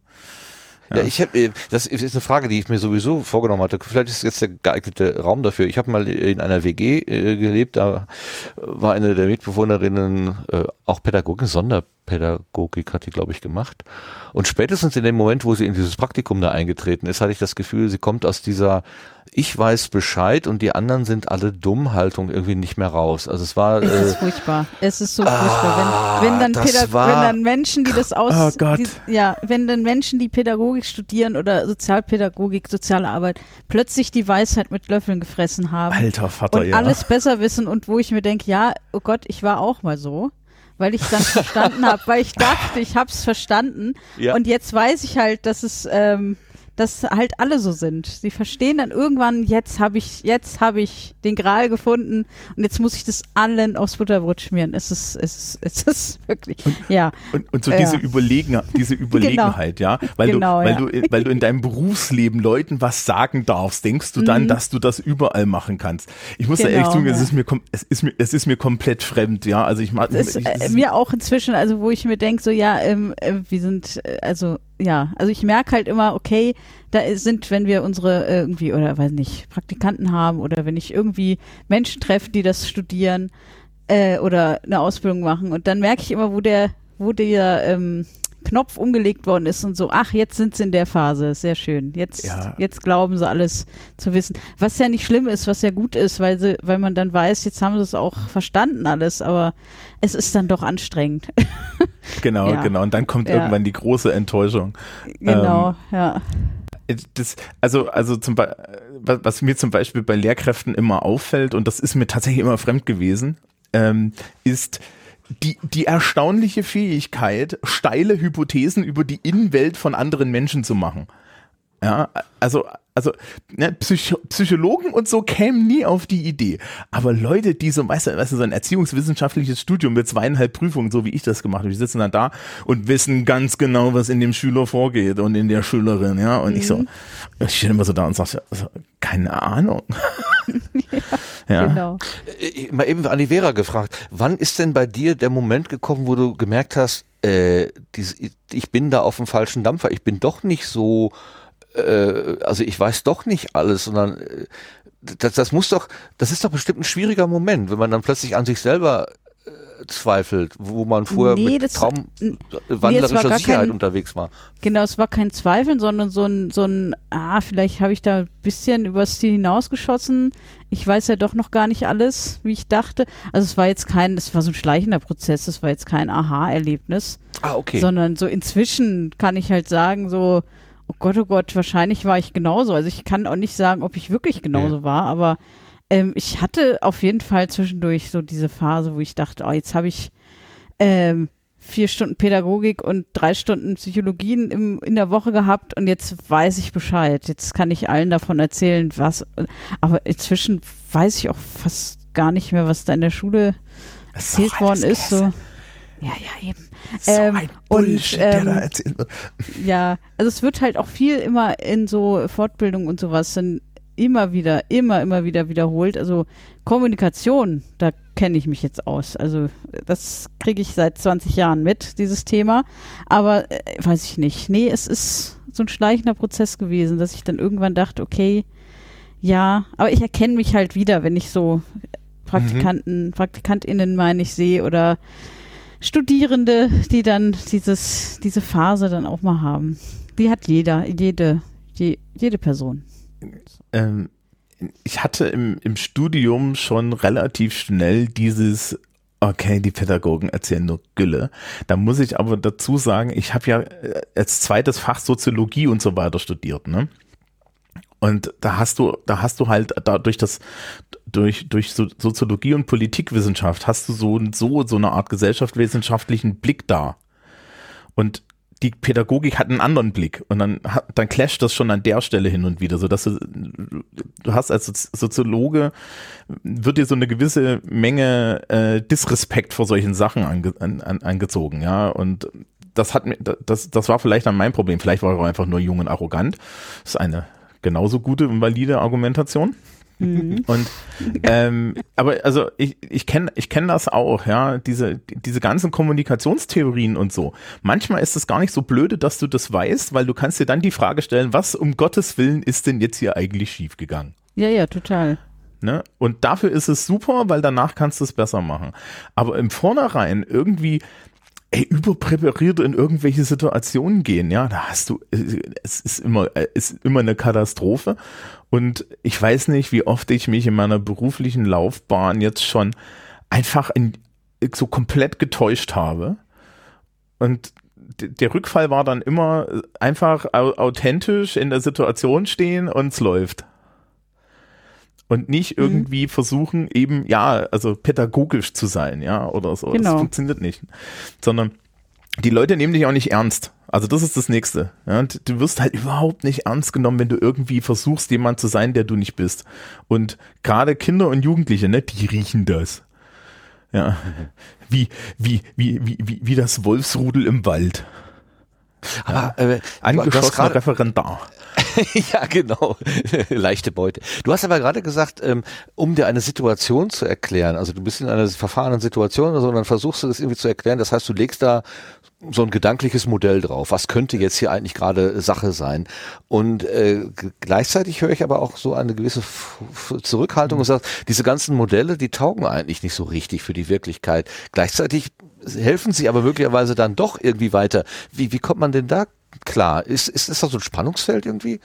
Ja, ich habe, das ist eine Frage, die ich mir sowieso vorgenommen hatte. Vielleicht ist jetzt der geeignete Raum dafür. Ich habe mal in einer WG äh, gelebt, da war eine der Mitbewohnerinnen äh, auch Pädagogin, Sonderpädagogik hat die, glaube ich, gemacht. Und spätestens in dem Moment, wo sie in dieses Praktikum da eingetreten ist, hatte ich das Gefühl, sie kommt aus dieser Ich weiß Bescheid und die anderen sind alle dumm Haltung irgendwie nicht mehr raus. Also es war Es äh, ist furchtbar. Es ist so furchtbar. Wenn, wenn, dann war- wenn dann Menschen, die das aus, Oh Gott. Die, ja, wenn dann Menschen, die Pädagogik studieren oder Sozialpädagogik, soziale Arbeit, plötzlich die Weisheit mit Löffeln gefressen haben Alter Vater, und ja. alles besser wissen und wo ich mir denke, ja, oh Gott, ich war auch mal so. Weil ich dann verstanden habe, weil ich dachte, ich hab's verstanden. Ja. Und jetzt weiß ich halt, dass es, ähm, dass halt alle so sind. Sie verstehen dann irgendwann, jetzt habe ich, jetzt habe ich den Gral gefunden und jetzt muss ich das allen aufs Butterbrot schmieren. Es ist, es ist, es ist wirklich, ja. Und, und so Ja. diese, Überlegen, diese Überlegenheit, ja, weil Genau, du, weil ja. du, weil du in deinem Berufsleben Leuten was sagen darfst, denkst du dann, dass du das überall machen kannst. Ich muss da ehrlich Mhm. Genau, sagen, es ja. ist mir, es ist mir, es ist mir komplett fremd, ja, also ich Das ist ich, äh, mir auch inzwischen, also wo ich mir denke, so ja, ähm, äh, wir sind, äh, also ja, also ich merke halt immer, okay, da sind, wenn wir unsere äh, irgendwie oder weiß nicht, Praktikanten haben oder wenn ich irgendwie Menschen treffe, die das studieren äh, oder eine Ausbildung machen. Und dann merke ich immer, wo der, wo der ähm, Knopf umgelegt worden ist und so, ach, jetzt sind sie in der Phase, sehr schön. Jetzt, Ja. jetzt glauben sie alles zu wissen. Was ja nicht schlimm ist, was ja gut ist, weil sie, weil man dann weiß, jetzt haben sie es auch verstanden alles, aber es ist dann doch anstrengend. genau, ja. genau, und dann kommt Ja. irgendwann die große Enttäuschung. genau, ja. Das, also, also zum Be was was mir zum Beispiel bei Lehrkräften immer auffällt, und das ist mir tatsächlich immer fremd gewesen, ähm, ist die, die erstaunliche Fähigkeit, steile Hypothesen über die Innenwelt von anderen Menschen zu machen. Ja, also, also ne, Psycho Psychologen und so kämen nie auf die Idee. Aber Leute, die so, weißt du, weißt du, so ein erziehungswissenschaftliches Studium mit zweieinhalb Prüfungen, so wie ich das gemacht habe, die sitzen dann da und wissen ganz genau, was in dem Schüler vorgeht und in der Schülerin, ja. Und ich so, ich stehe immer so da und sage, also, keine Ahnung. ja. Genau. Äh, mal eben an die Vera gefragt, wann ist denn bei dir der Moment gekommen, wo du gemerkt hast, äh, dies, ich bin da auf dem falschen Dampfer, ich bin doch nicht so, äh, also ich weiß doch nicht alles, sondern äh, das, das muss doch, das ist doch bestimmt ein schwieriger Moment, wenn man dann plötzlich an sich selber äh, zweifelt, wo man vorher Nee, mit kaum n- wandlerischer gar Sicherheit kein- unterwegs war. Genau, es war kein Zweifeln, sondern so ein, so ein, ah, vielleicht habe ich da ein bisschen übers Ziel hinausgeschossen. Ich weiß ja doch noch gar nicht alles, wie ich dachte. Also es war jetzt kein, es war so ein schleichender Prozess, es war jetzt kein Aha-Erlebnis, Ah, okay. sondern so inzwischen kann ich halt sagen, so, oh Gott, oh Gott, wahrscheinlich war ich genauso. Also ich kann auch nicht sagen, ob ich wirklich genauso war, aber ähm, ich hatte auf jeden Fall zwischendurch so diese Phase, wo ich dachte, oh, jetzt habe ich ähm, vier Stunden Pädagogik und drei Stunden Psychologien im, in der Woche gehabt und jetzt weiß ich Bescheid. Jetzt kann ich allen davon erzählen, was. Aber inzwischen weiß ich auch fast gar nicht mehr, was da in der Schule erzählt worden ist. Käse. So. Ja, ja, eben. So Ähm, ein und, Bullshit, der ähm, da erzählt wird. Ja, also es wird halt auch viel immer in so Fortbildung und sowas dann immer wieder, immer, immer wieder wiederholt. Also Kommunikation, da kenne ich mich jetzt aus. Also das kriege ich seit 20 Jahren mit, dieses Thema. Aber äh, weiß ich nicht. Nee, es ist so ein schleichender Prozess gewesen, dass ich dann irgendwann dachte, okay, ja, aber ich erkenne mich halt wieder, wenn ich so Praktikanten, PraktikantInnen meine ich sehe oder Studierende, die dann dieses, diese Phase dann auch mal haben. die hat jeder, jede, je, jede Person. Ähm, ich hatte im, im Studium schon relativ schnell dieses, okay, die Pädagogen erzählen nur Gülle. Da muss ich aber dazu sagen, ich habe ja äh, als zweites Fach Soziologie und so weiter studiert, ne? Und da hast du, da hast du halt da durch das, durch, durch so Soziologie und Politikwissenschaft hast du so, so, so eine Art gesellschaftswissenschaftlichen Blick da. Und die Pädagogik hat einen anderen Blick und dann, dann clasht das schon an der Stelle hin und wieder, so dass du, du hast als Sozi- Soziologe wird dir so eine gewisse Menge äh, Disrespekt vor solchen Sachen ange, an, an, angezogen, ja und das hat mir, das, das war vielleicht dann mein Problem. Vielleicht war ich auch einfach nur jung und arrogant. Das ist eine genauso gute und valide Argumentation. Und ähm, aber also ich, ich kenne ich kenn das auch, ja, diese, diese ganzen Kommunikationstheorien und so. Manchmal ist es gar nicht so blöde, dass du das weißt, weil du kannst dir dann die Frage stellen, was um Gottes Willen ist denn jetzt hier eigentlich schiefgegangen? Ja, ja, total. Ne? Und dafür ist es super, weil danach kannst du es besser machen. Aber im Vornherein irgendwie ey, überpräpariert in irgendwelche Situationen gehen, ja, da hast du, äh, es ist immer, äh, es ist immer eine Katastrophe. Und ich weiß nicht, wie oft ich mich in meiner beruflichen Laufbahn jetzt schon einfach in, so komplett getäuscht habe. Und der Rückfall war dann immer einfach au- authentisch in der Situation stehen und es läuft. Und nicht irgendwie versuchen, eben, ja, also pädagogisch zu sein, ja, oder so. Genau. Das funktioniert nicht. Sondern die Leute nehmen dich auch nicht ernst. Also das ist das Nächste. Ja, und du wirst halt überhaupt nicht ernst genommen, wenn du irgendwie versuchst, jemand zu sein, der du nicht bist. Und gerade Kinder und Jugendliche, ne, die riechen das. Ja. Wie, wie, wie, wie, wie, wie das Wolfsrudel im Wald. Aber äh, Angeschossener Referendar. ja, genau. Leichte Beute. Du hast aber gerade gesagt, ähm, um dir eine Situation zu erklären, also du bist in einer verfahrenen Situation oder so, und dann versuchst du das irgendwie zu erklären. Das heißt, du legst da so ein gedankliches Modell drauf. Was könnte jetzt hier eigentlich gerade Sache sein? Und äh, gleichzeitig höre ich aber auch so eine gewisse F F Zurückhaltung und sagst, diese ganzen Modelle, die taugen eigentlich nicht so richtig für die Wirklichkeit. Gleichzeitig helfen sie aber möglicherweise dann doch irgendwie weiter. Wie, wie kommt man denn da klar? Ist, ist, ist das so ein Spannungsfeld irgendwie?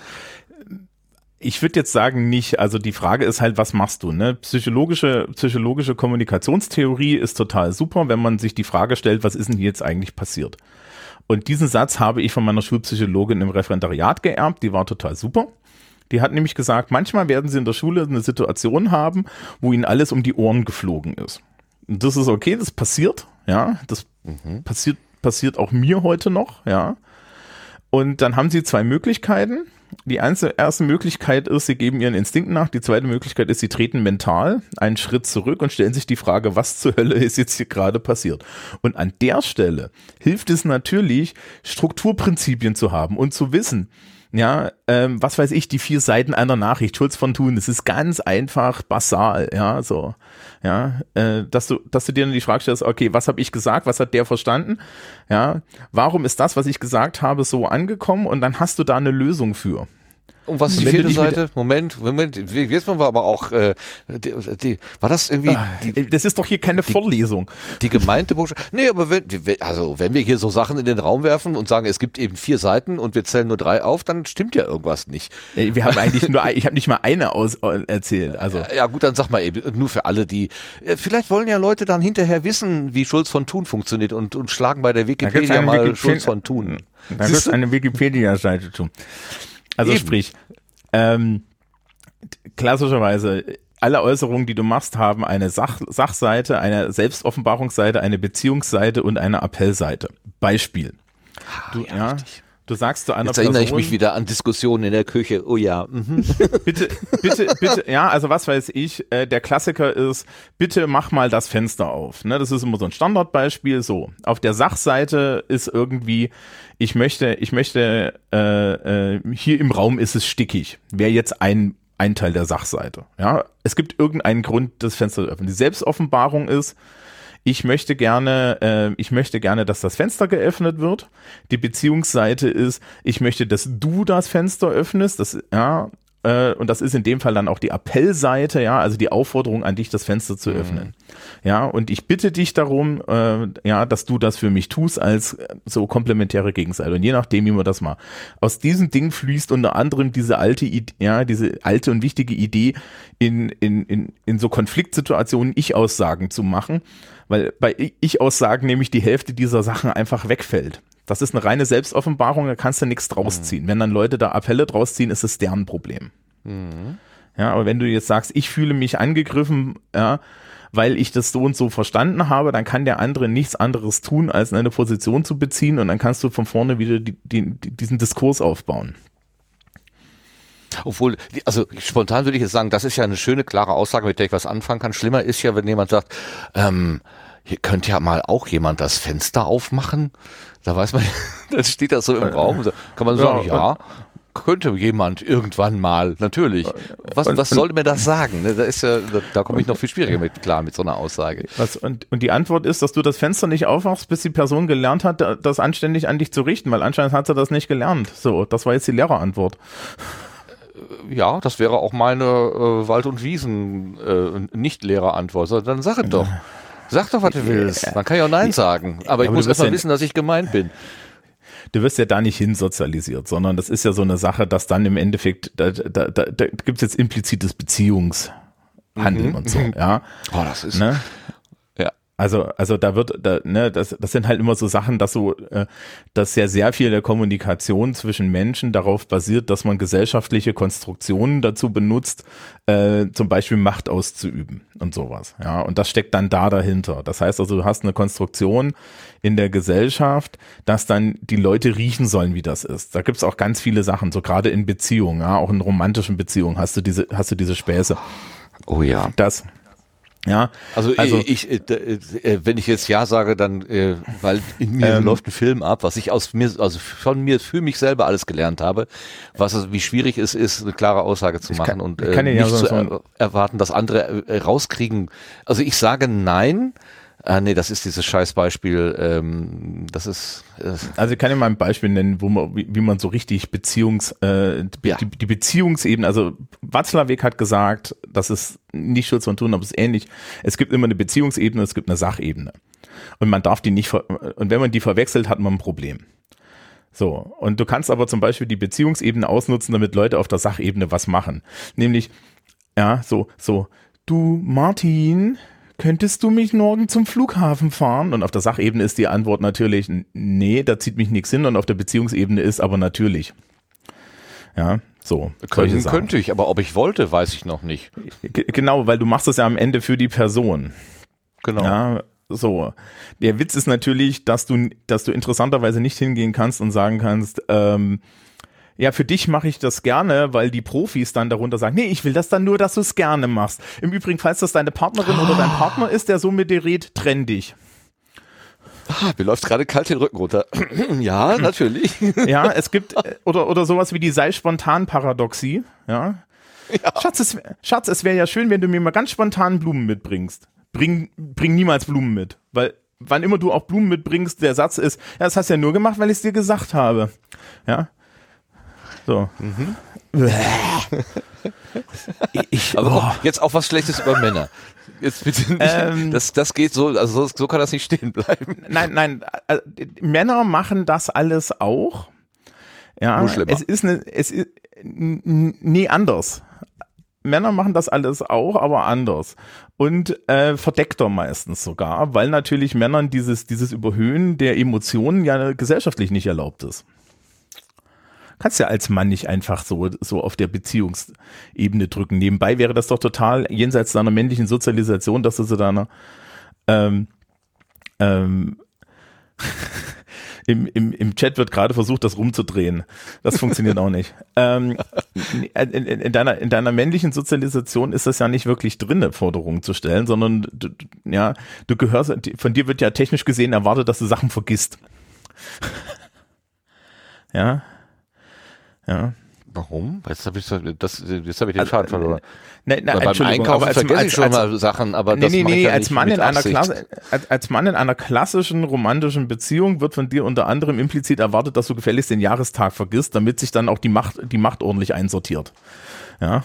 Ich würde jetzt sagen nicht, also die Frage ist halt, was machst du? Ne? Psychologische, psychologische Kommunikationstheorie ist total super, wenn man sich die Frage stellt, was ist denn hier jetzt eigentlich passiert? Und diesen Satz habe ich von meiner Schulpsychologin im Referendariat geerbt, die war total super. Die hat nämlich gesagt, manchmal werden sie in der Schule eine Situation haben, wo ihnen alles um die Ohren geflogen ist. Das ist okay, das passiert, ja, das passiert, passiert auch mir heute noch, ja. Und dann haben sie zwei Möglichkeiten. Die erste Möglichkeit ist, sie geben ihren Instinkten nach. Die zweite Möglichkeit ist, sie treten mental einen Schritt zurück und stellen sich die Frage, was zur Hölle ist jetzt hier gerade passiert. Und an der Stelle hilft es natürlich, Strukturprinzipien zu haben und zu wissen, ja, ähm, was weiß ich, die vier Seiten einer Nachricht, Schulz von Thun, das ist ganz einfach basal, ja, so, ja, äh, dass du, dass du dir dann die Frage stellst, okay, was habe ich gesagt, was hat der verstanden, ja, warum ist das, was ich gesagt habe, so angekommen? Und dann hast du da eine Lösung für. Und was ist die vierte Seite? Moment, Moment, jetzt waren wir aber auch, äh, die, die, war das irgendwie die, Das ist doch hier keine Vorlesung. die gemeinte Botschaft? Nee, aber wenn, also wenn wir hier so Sachen in den Raum werfen und sagen, es gibt eben vier Seiten und wir zählen nur drei auf, dann stimmt ja irgendwas nicht. Wir haben eigentlich nur, ich habe nicht mal eine aus äh, erzählt. Also Ja gut, dann sag mal eben, nur für alle, die, äh, vielleicht wollen ja Leute dann hinterher wissen, wie Schulz von Thun funktioniert und, und schlagen bei der Wikipedia mal Wikipedie- Schulz von Thun. Da gibt es eine Wikipedia-Seite zu. Also Eben. sprich, ähm, klassischerweise, alle Äußerungen, die du machst, haben eine Sach Sachseite, eine Selbstoffenbarungsseite, eine Beziehungsseite und eine Appellseite. Beispiel. Du, ja, du sagst zu einer Jetzt erinnere ich mich wieder an Diskussionen in der Küche. Oh ja. Mhm. bitte, bitte, bitte, ja, also was weiß ich, äh, der Klassiker ist, bitte mach mal das Fenster auf. Ne, das ist immer so ein Standardbeispiel. So, auf der Sachseite ist irgendwie, ich möchte, ich möchte, äh, äh, hier im Raum ist es stickig. Wäre jetzt ein ein Teil der Sachseite. Ja, es gibt irgendeinen Grund, das Fenster zu öffnen. Die Selbstoffenbarung ist, ich möchte gerne, äh, ich möchte gerne, dass das Fenster geöffnet wird. Die Beziehungsseite ist, ich möchte, dass du das Fenster öffnest. Das, ja, äh, und das ist in dem Fall dann auch die Appellseite, ja, also die Aufforderung an dich, das Fenster zu öffnen. Ja, und ich bitte dich darum, äh, ja, dass du das für mich tust als äh, so komplementäre Gegenseite. Und je nachdem, wie man das mal. Aus diesem Ding fließt unter anderem diese alte, Id- ja, diese alte und wichtige Idee, in, in, in, in so Konfliktsituationen Ich-Aussagen zu machen, weil bei Ich-Aussagen nämlich die Hälfte dieser Sachen einfach wegfällt. Das ist eine reine Selbstoffenbarung, da kannst du nichts draus ziehen. Wenn dann Leute da Appelle draus ziehen, ist es deren Problem. Ja, aber wenn du jetzt sagst, ich fühle mich angegriffen, ja, weil ich das so und so verstanden habe, dann kann der andere nichts anderes tun, als eine Position zu beziehen und dann kannst du von vorne wieder die, die, die, diesen Diskurs aufbauen. Obwohl, also spontan würde ich jetzt sagen, das ist ja eine schöne, klare Aussage, mit der ich was anfangen kann. Schlimmer ist ja, wenn jemand sagt, ähm, hier könnte ja mal auch jemand das Fenster aufmachen. Da weiß man, dann steht das so im Raum. Da kann man so Ja, sagen, ja, könnte jemand irgendwann mal, natürlich. Was, und- was soll mir das sagen? ne? Da ist ja, da, da komme ich noch viel schwieriger mit klar mit so einer Aussage. Was, und, und die Antwort ist, dass du das Fenster nicht aufmachst, bis die Person gelernt hat, da- das anständig an dich zu richten, weil anscheinend hat sie das nicht gelernt. So, das war jetzt die Lehrerantwort. Ja, das wäre auch meine äh, Wald- und Wiesen äh, Dann sag es doch. Sag doch, was du willst. Man kann ja auch Nein sagen. Aber ich aber muss erst mal wissen, dass ich gemeint bin. Du wirst ja da nicht hinsozialisiert, sondern das ist ja so eine Sache, dass dann im Endeffekt, da, da, da, da gibt es jetzt implizites Beziehungshandeln und so, ja. Oh, das ist. Ne? Also, also da wird, da, ne, das, das sind halt immer so Sachen, dass so, äh, dass ja sehr viel der Kommunikation zwischen Menschen darauf basiert, dass man gesellschaftliche Konstruktionen dazu benutzt, äh, zum Beispiel Macht auszuüben und sowas. Ja, und das steckt dann da dahinter. Das heißt also, du hast eine Konstruktion in der Gesellschaft, dass dann die Leute riechen sollen, wie das ist. Da gibt's auch ganz viele Sachen, so gerade in Beziehungen, ja, auch in romantischen Beziehungen hast du diese, hast du diese Späße. Oh ja. Das, ja, Also, Also- ich, äh, äh, äh, wenn ich jetzt ja sage, dann, äh, weil in mir Ähm. läuft ein Film ab, was ich aus mir, also von mir für mich selber alles gelernt habe, was also, wie schwierig es ist, eine klare Aussage zu machen kann- und ich äh, dir ja nicht so- zu er erwarten, dass andere äh, rauskriegen. Also ich sage nein. Ah, nee, das ist dieses Scheißbeispiel. Ähm, das ist äh, Also ich kann dir mal ein Beispiel nennen, wo man, wie, wie man so richtig Beziehungs, äh, Ja. die, die Beziehungsebene, also Watzlawick hat gesagt, das ist nicht Schutz von Tun, aber es ist ähnlich. Es gibt immer eine Beziehungsebene, es gibt eine Sachebene. Und man darf die nicht, ver und wenn man die verwechselt, hat man ein Problem. So, und du kannst aber zum Beispiel die Beziehungsebene ausnutzen, damit Leute auf der Sachebene was machen. Nämlich, ja, so, so, du Martin, könntest du mich morgen zum Flughafen fahren? Und auf der Sachebene ist die Antwort natürlich, nee, da zieht mich nichts hin. Und auf der Beziehungsebene ist aber natürlich. Ja, so. können könnte ich, aber ob ich wollte, weiß ich noch nicht. G- Genau, weil du machst das ja am Ende für die Person. Genau. Ja, so. Der Witz ist natürlich, dass du, dass du interessanterweise nicht hingehen kannst und sagen kannst, ähm, ja, für dich mache ich das gerne, weil die Profis dann darunter sagen, nee, ich will das dann nur, dass du es gerne machst. Im Übrigen, falls das deine Partnerin oder dein Partner ist, der so mit dir redet, trenn dich. Ah, mir läuft gerade kalt den Rücken runter. ja, natürlich. Ja, es gibt, äh, oder, oder sowas wie die sei spontan Paradoxie, ja. Schatz, es, Schatz, es wäre ja schön, wenn du mir mal ganz spontan Blumen mitbringst. Bring, bring niemals Blumen mit, weil wann immer du auch Blumen mitbringst, der Satz ist, ja, das hast du ja nur gemacht, weil ich es dir gesagt habe. Ja. So. Ich, Aber oh. komm, jetzt auch was Schlechtes über Männer. Jetzt bitte nicht. Ähm. das, das geht so, also so, so kann das nicht stehen bleiben. Nein, nein, äh, Männer machen das alles auch. Ja, es ist eine, es ist n- n- nee anders. Männer machen das alles auch, aber anders und äh, verdeckter meistens sogar, weil natürlich Männern dieses dieses Überhöhen der Emotionen ja gesellschaftlich nicht erlaubt ist. Kannst ja als Mann nicht einfach so so auf der Beziehungsebene drücken. Nebenbei wäre das doch total jenseits deiner männlichen Sozialisation, dass du so deiner ähm, ähm, im, im, Im Chat wird gerade versucht, das rumzudrehen. Das funktioniert auch nicht. Ähm, in, in, in, deiner, in deiner männlichen Sozialisation ist das ja nicht wirklich drin, Forderungen zu stellen, sondern du, du- ja, du gehörst, von dir wird ja technisch gesehen erwartet, dass du Sachen vergisst. ja. Ja. Warum? Jetzt habe ich, das, jetzt hab ich den Faden verloren. Ne, ne, Weil beim Einkaufen als, vergesse als, ich schon als, mal Sachen, aber Nee, das nee, ich nee, ja als nicht Mann, in einer. Klasse, als, als Mann in einer klassischen romantischen Beziehung wird von dir unter anderem implizit erwartet, dass du gefälligst den Jahrestag vergisst, damit sich dann auch die Macht, die Macht ordentlich einsortiert. Ja.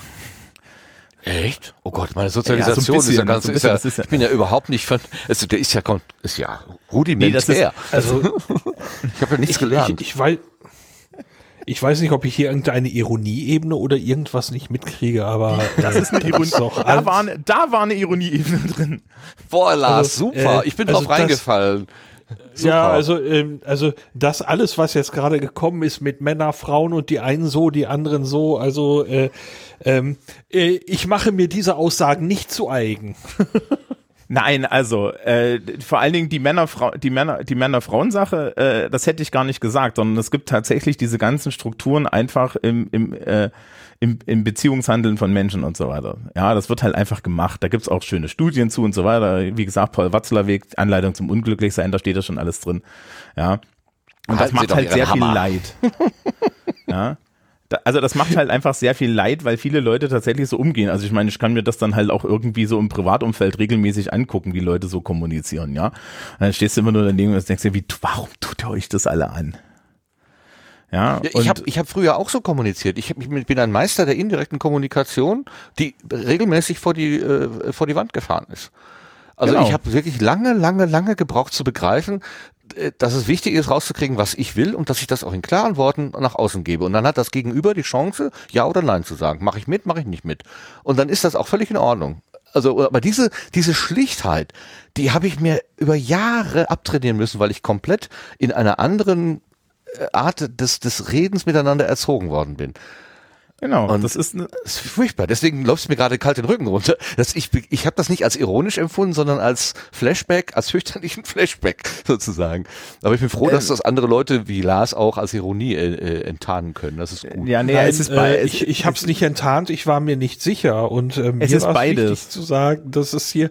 Echt? Oh Gott, meine Sozialisation Ja, so ein ist ja bisschen, ganz, so ein ist ja, bisschen, ist ja- ich bin ja überhaupt nicht von, also der ist ja, kon- ist ja rudimentär. Also ich habe ja nichts gelernt. Ich, ich, weiß, ich weiß nicht, ob ich hier irgendeine Ironieebene oder irgendwas nicht mitkriege, aber das ist eine Ironie, Doch, da, war, eine- da war eine Ironieebene drin. Boah, Lars, Also, super. äh, ich bin also drauf das- reingefallen. Super. Ja, also, ähm, also das alles, was jetzt gerade gekommen ist mit Männer, Frauen und die einen so, die anderen so, also äh, ähm, äh, ich mache mir diese Aussagen nicht zu eigen. Nein, also äh, vor allen Dingen die Männer, Frau, die Männer, die Männer-Frauen-Sache, äh, das hätte ich gar nicht gesagt, sondern es gibt tatsächlich diese ganzen Strukturen einfach im, im, äh, im, im Beziehungshandeln von Menschen und so weiter. Ja, das wird halt einfach gemacht. Da gibt's auch schöne Studien zu und so weiter. Wie gesagt, Paul Watzlawick, Anleitung zum Unglücklichsein, da steht ja schon alles drin. Ja. Und das Halten Sie macht halt sehr viel Hammer. Leid. ja. Da, also das macht halt einfach sehr viel Leid, weil viele Leute tatsächlich so umgehen. Also ich meine, ich kann mir das dann halt auch irgendwie so im Privatumfeld regelmäßig angucken, wie Leute so kommunizieren, ja. Und dann stehst du immer nur daneben und denkst dir, wie, warum tut ihr euch das alle an? Ja, ich habe ich hab früher auch so kommuniziert. Ich, hab, ich bin ein Meister der indirekten Kommunikation, die regelmäßig vor die, äh, vor die Wand gefahren ist. Also Genau. ich habe wirklich lange, lange, lange gebraucht zu begreifen, äh, dass es wichtig ist, rauszukriegen, was ich will und dass ich das auch in klaren Worten nach außen gebe. Und dann hat das Gegenüber die Chance, ja oder nein zu sagen. Mache ich mit, mache ich nicht mit. Und dann ist das auch völlig in Ordnung. Also, aber diese, diese Schlichtheit, die habe ich mir über Jahre abtrainieren müssen, weil ich komplett in einer anderen äh, Art des, des Redens miteinander erzogen worden bin. Genau, und- das ist eine, Das ist furchtbar. Deswegen läuft es mir gerade kalt den Rücken runter. Das, ich ich habe das nicht als ironisch empfunden, sondern als Flashback, als fürchterlichen Flashback sozusagen. Aber ich bin froh, dass das andere Leute wie Lars auch als Ironie äh, äh, enttarnen können. Das ist gut. ja, nee, Nein, es ist bei, äh, ich ich habe es nicht enttarnt, ich war mir nicht sicher und äh, mir Es ist war's beides. wichtig zu sagen, dass es hier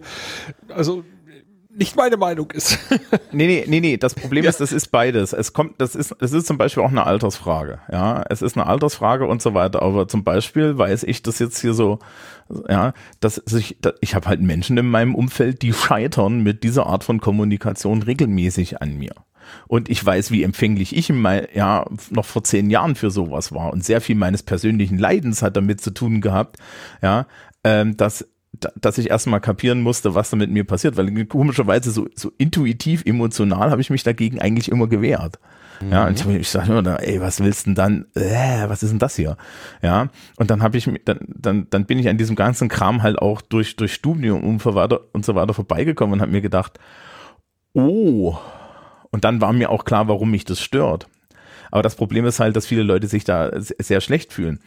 also nicht meine Meinung ist. Nee, nee, nee, nee, das Problem ist, das ist beides. Es kommt, das ist, das ist zum Beispiel auch eine Altersfrage. Ja, es ist eine Altersfrage und so weiter. Aber zum Beispiel weiß ich das jetzt hier so, ja, dass sich, da- ich habe halt Menschen in meinem Umfeld, die scheitern mit dieser Art von Kommunikation regelmäßig an mir. Und ich weiß, wie empfänglich ich in mein, ja, noch vor zehn Jahren für sowas war. Und sehr viel meines persönlichen Leidens hat damit zu tun gehabt, ja, ähm, dass da- dass ich erstmal kapieren musste, was da mit mir passiert, weil komischerweise so, so intuitiv, emotional habe ich mich dagegen eigentlich immer gewehrt. Ja, und ich, hab- ich sage immer, ey, was willst denn dann, äh, was ist denn das hier? Ja, und dann habe ich, dann, dann, dann bin ich an diesem ganzen Kram halt auch durch, durch Studium und so weiter und so weiter vorbeigekommen und habe mir gedacht, oh, und dann war mir auch klar, warum mich das stört. Aber das Problem ist halt, dass viele Leute sich da se- sehr schlecht fühlen.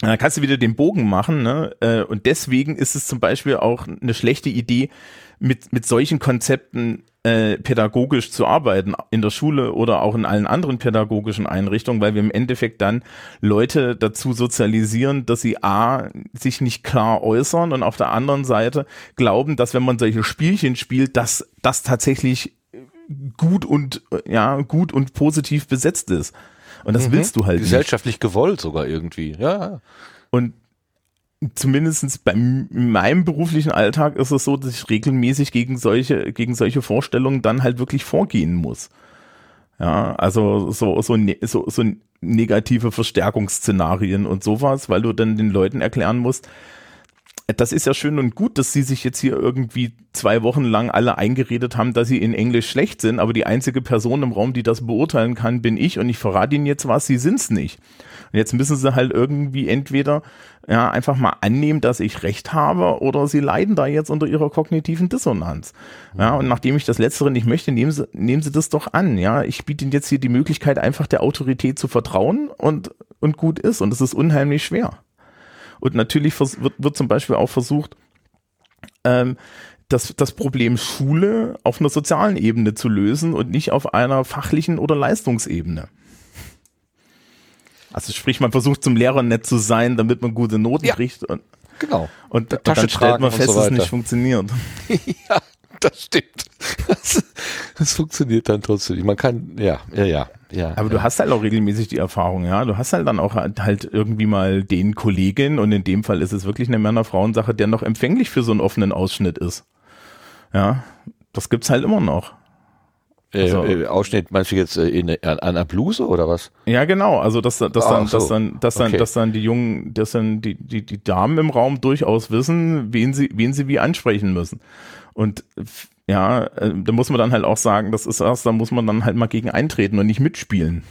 Dann kannst du wieder den Bogen machen, ne? Äh, Und deswegen ist es zum Beispiel auch eine schlechte Idee, mit, mit solchen Konzepten äh, pädagogisch zu arbeiten, in der Schule oder auch in allen anderen pädagogischen Einrichtungen, weil wir im Endeffekt dann Leute dazu sozialisieren, dass sie A, sich nicht klar äußern und auf der anderen Seite glauben, dass wenn man solche Spielchen spielt, dass das tatsächlich gut und äh, ja gut und positiv besetzt ist. Und das willst du halt nicht. Gesellschaftlich gewollt sogar irgendwie. Ja. Und zumindest bei meinem beruflichen Alltag ist es so, dass ich regelmäßig gegen solche, gegen solche Vorstellungen dann halt wirklich vorgehen muss. Ja, also so, so, ne- so, so negative Verstärkungsszenarien und sowas, weil du dann den Leuten erklären musst, das ist ja schön und gut, dass sie sich jetzt hier irgendwie zwei Wochen lang alle eingeredet haben, dass sie in Englisch schlecht sind, aber die einzige Person im Raum, die das beurteilen kann, bin ich und ich verrate ihnen jetzt was, sie sind's nicht. Und jetzt müssen sie halt irgendwie entweder ja einfach mal annehmen, dass ich recht habe, oder sie leiden da jetzt unter ihrer kognitiven Dissonanz. Ja, und nachdem ich das Letztere nicht möchte, nehmen sie, nehmen sie das doch an. Ja, ich biete ihnen jetzt hier die Möglichkeit, einfach der Autorität zu vertrauen und, und gut ist. Und es ist unheimlich schwer. Und natürlich wird, wird zum Beispiel auch versucht, ähm, das, das Problem Schule auf einer sozialen Ebene zu lösen und nicht auf einer fachlichen oder Leistungsebene. Also sprich, man versucht zum Lehrer nett zu sein, damit man gute Noten Ja. kriegt und, Genau. und, und dann stellt man fest, so dass es nicht funktioniert. ja, das stimmt. Das, Das funktioniert dann trotzdem. Man kann, ja, ja, ja, ja. Aber ja. du hast halt auch regelmäßig die Erfahrung, ja. Du hast halt dann auch halt irgendwie mal den Kollegin und in dem Fall ist es wirklich eine Männer-Frauen-Sache, der noch empfänglich für so einen offenen Ausschnitt ist. Ja, das gibt's halt immer noch. Äh, also- äh, Ausschnitt meinst du jetzt äh, in, an, an einer Bluse oder was? Ja, genau. Also dass, dass, dann, so. dass dann, dass dann, Okay. dass dann die Jungen, dass dann die, die, die Damen im Raum durchaus wissen, wen sie, wen sie wie ansprechen müssen. Und ja, äh, da muss man dann halt auch sagen, das ist erst, da muss man dann halt mal gegen eintreten und nicht mitspielen.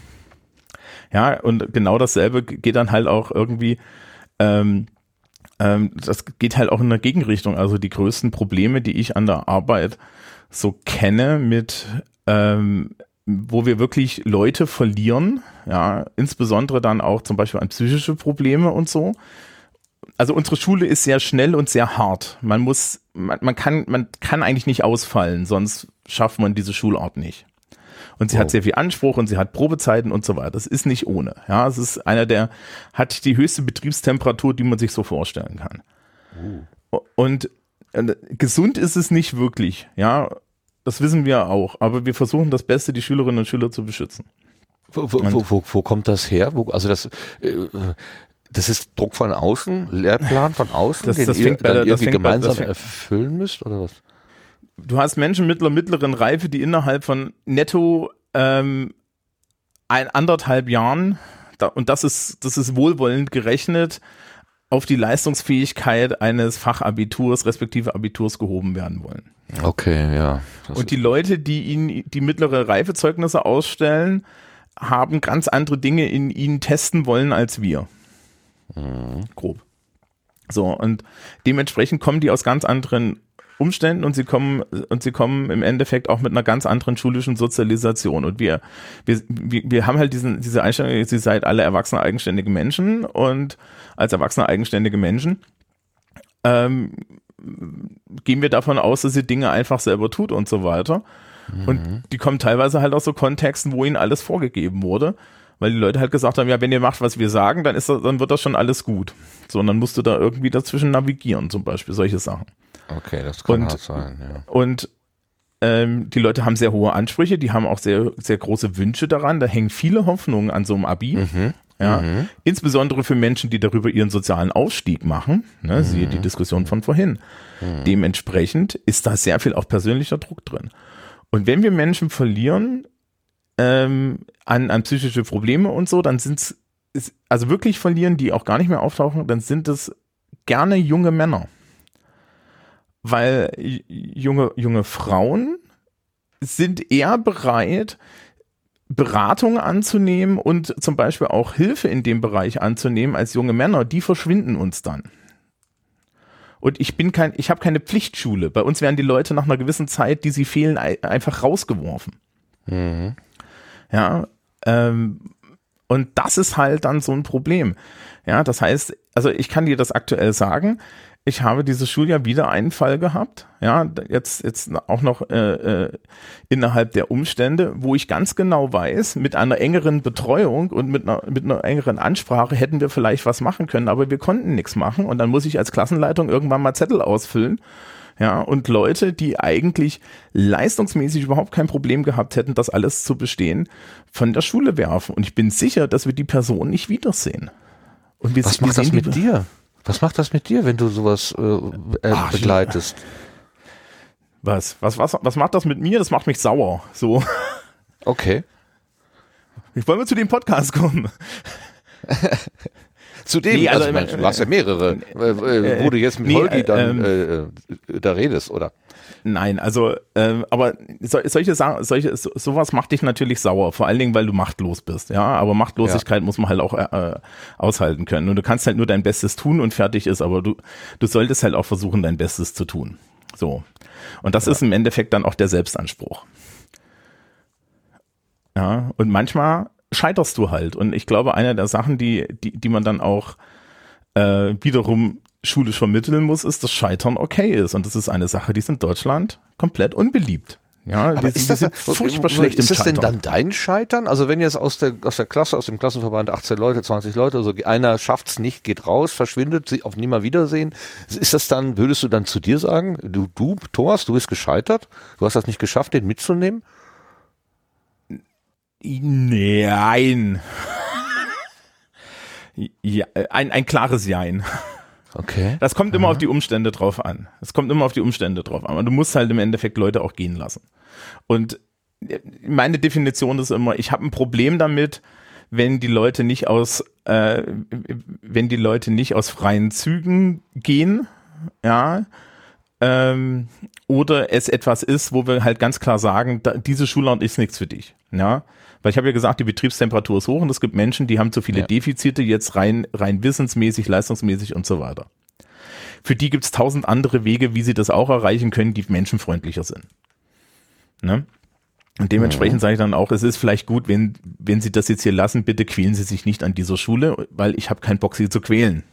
Ja, und genau dasselbe geht dann halt auch irgendwie, ähm, ähm, das geht halt auch in der Gegenrichtung. Also die größten Probleme, die ich an der Arbeit so kenne mit, ähm, wo wir wirklich Leute verlieren, ja, insbesondere dann auch zum Beispiel an psychische Probleme und so. Also unsere Schule ist sehr schnell und sehr hart. Man muss, man, man kann, man kann eigentlich nicht ausfallen, sonst schafft man diese Schulart nicht. Und sie Wow. hat sehr viel Anspruch und sie hat Probezeiten und so weiter. Das ist nicht ohne. Ja, es ist einer der, hat die höchste Betriebstemperatur, die man sich so vorstellen kann. Und äh, gesund ist es nicht wirklich. Ja, das wissen wir auch. Aber wir versuchen das Beste, die Schülerinnen und Schüler zu beschützen. Wo, wo, wo, wo, kommt das her? Also das, äh, das ist Druck von außen, Lehrplan von außen, Das- den das ihr bei dann irgendwie bei- gemeinsam fängt- erfüllen müsst oder was? Du hast Menschen mittler, mittleren Reife, die innerhalb von netto ähm, ein anderthalb Jahren, da, und das ist, das ist wohlwollend gerechnet, auf die Leistungsfähigkeit eines Fachabiturs respektive Abiturs gehoben werden wollen. Okay, ja. Und die Leute, die ihnen die mittlere Reifezeugnisse ausstellen, haben ganz andere Dinge in ihnen testen wollen als wir. Grob. So, und dementsprechend kommen die aus ganz anderen Umständen und sie kommen und sie kommen im Endeffekt auch mit einer ganz anderen schulischen Sozialisation. Und wir, wir, wir, haben halt diesen, diese Einstellung, sie seid alle erwachsene, eigenständige Menschen und als erwachsene, eigenständige Menschen ähm, gehen wir davon aus, dass sie Dinge einfach selber tut und so weiter. Und die kommen teilweise halt aus so Kontexten, wo ihnen alles vorgegeben wurde, weil die Leute halt gesagt haben, ja, wenn ihr macht, was wir sagen, dann ist das, dann wird das schon alles gut. So, und dann musst du da irgendwie dazwischen navigieren, zum Beispiel solche Sachen. okay, das kann Und- hart sein, ja. Und ähm, die Leute haben sehr hohe Ansprüche, die haben auch sehr, sehr große Wünsche daran. Da hängen viele Hoffnungen an so einem Abi. Mhm. Ja, insbesondere für Menschen, die darüber ihren sozialen Ausstieg machen. Ne, Siehe die Diskussion von vorhin. Dementsprechend ist da sehr viel auch persönlicher Druck drin. Und wenn wir Menschen verlieren ähm, an, an psychische Probleme und so, dann sind es, also wirklich verlieren, die auch gar nicht mehr auftauchen, dann sind es gerne junge Männer. Weil junge, junge Frauen sind eher bereit, Beratung anzunehmen und zum Beispiel auch Hilfe in dem Bereich anzunehmen als junge Männer, die verschwinden uns dann. Und ich bin kein, ich habe keine Pflichtschule. Bei uns werden die Leute nach einer gewissen Zeit, die sie fehlen, ei- einfach rausgeworfen. Mhm. Ja, ähm, und das ist halt dann so ein Problem. Ja, das heißt, also ich kann dir das aktuell sagen. Ich habe dieses Schuljahr wieder einen Fall gehabt. Ja, jetzt, jetzt auch noch äh, äh, innerhalb der Umstände, wo ich ganz genau weiß, mit einer engeren Betreuung und mit einer, mit einer engeren Ansprache hätten wir vielleicht was machen können, aber wir konnten nichts machen. Und dann muss ich als Klassenleitung irgendwann mal Zettel ausfüllen. Ja, und Leute, die eigentlich leistungsmäßig überhaupt kein Problem gehabt hätten, das alles zu bestehen, von der Schule werfen. Und ich bin sicher, dass wir die Person nicht wiedersehen. Und wir, Was wir macht das mit dir? Was macht das mit dir, wenn du sowas äh, äh, Ach, begleitest? Was, was, was, was macht das mit mir? Das macht mich sauer. So. Okay. Ich wollen wir zu dem Podcast kommen. Zu dem, Nee, also, also, meine, du hast ja mehrere, äh, äh, wo du jetzt mit nee, Holgi äh, dann äh, äh, da redest, oder? Nein, also, ähm, aber so, solche Sachen, solche, so, sowas macht dich natürlich sauer, vor allen Dingen, weil du machtlos bist, ja. Aber Machtlosigkeit muss man halt auch äh, aushalten können. Und du kannst halt nur dein Bestes tun und fertig ist, aber du, du solltest halt auch versuchen, dein Bestes zu tun. So. Und das ist im Endeffekt dann auch der Selbstanspruch. Ja, und manchmal scheiterst du halt. Und ich glaube, eine der Sachen, die, die, die man dann auch äh, wiederum schulisch vermitteln muss, ist, dass Scheitern okay ist. Und das ist eine Sache, die ist in Deutschland komplett unbeliebt. Ja, Aber die, ist das, furchtbar schlecht ist das denn dann dein Scheitern? Also wenn jetzt aus der, aus der Klasse, aus dem Klassenverband 18 Leute, 20 Leute, also einer schafft's nicht, geht raus, verschwindet, sie auf Wiedersehen, ist das dann, würdest du dann zu dir sagen, du, du, Thomas, du bist gescheitert, du hast das nicht geschafft, den mitzunehmen? Nein. Ja, ein, ein klares Jein. Okay. Das kommt immer auf die Umstände drauf an. Es kommt immer auf die Umstände drauf an. Und du musst halt im Endeffekt Leute auch gehen lassen. Und meine Definition ist immer, ich habe ein Problem damit, wenn die Leute nicht aus, äh, wenn die Leute nicht aus freien Zügen gehen, ja, ähm, oder es etwas ist, wo wir halt ganz klar sagen, da, diese Schulart ist nichts für dich, ja. Weil ich habe ja gesagt, die Betriebstemperatur ist hoch und es gibt Menschen, die haben zu viele Ja. Defizite, jetzt rein, rein wissensmäßig, leistungsmäßig und so weiter. Für die gibt es tausend andere Wege, wie sie das auch erreichen können, die menschenfreundlicher sind. Ne? Und dementsprechend sage ich dann auch, es ist vielleicht gut, wenn, wenn Sie das jetzt hier lassen, bitte quälen Sie sich nicht an dieser Schule, weil ich habe keinen Bock, Sie zu quälen.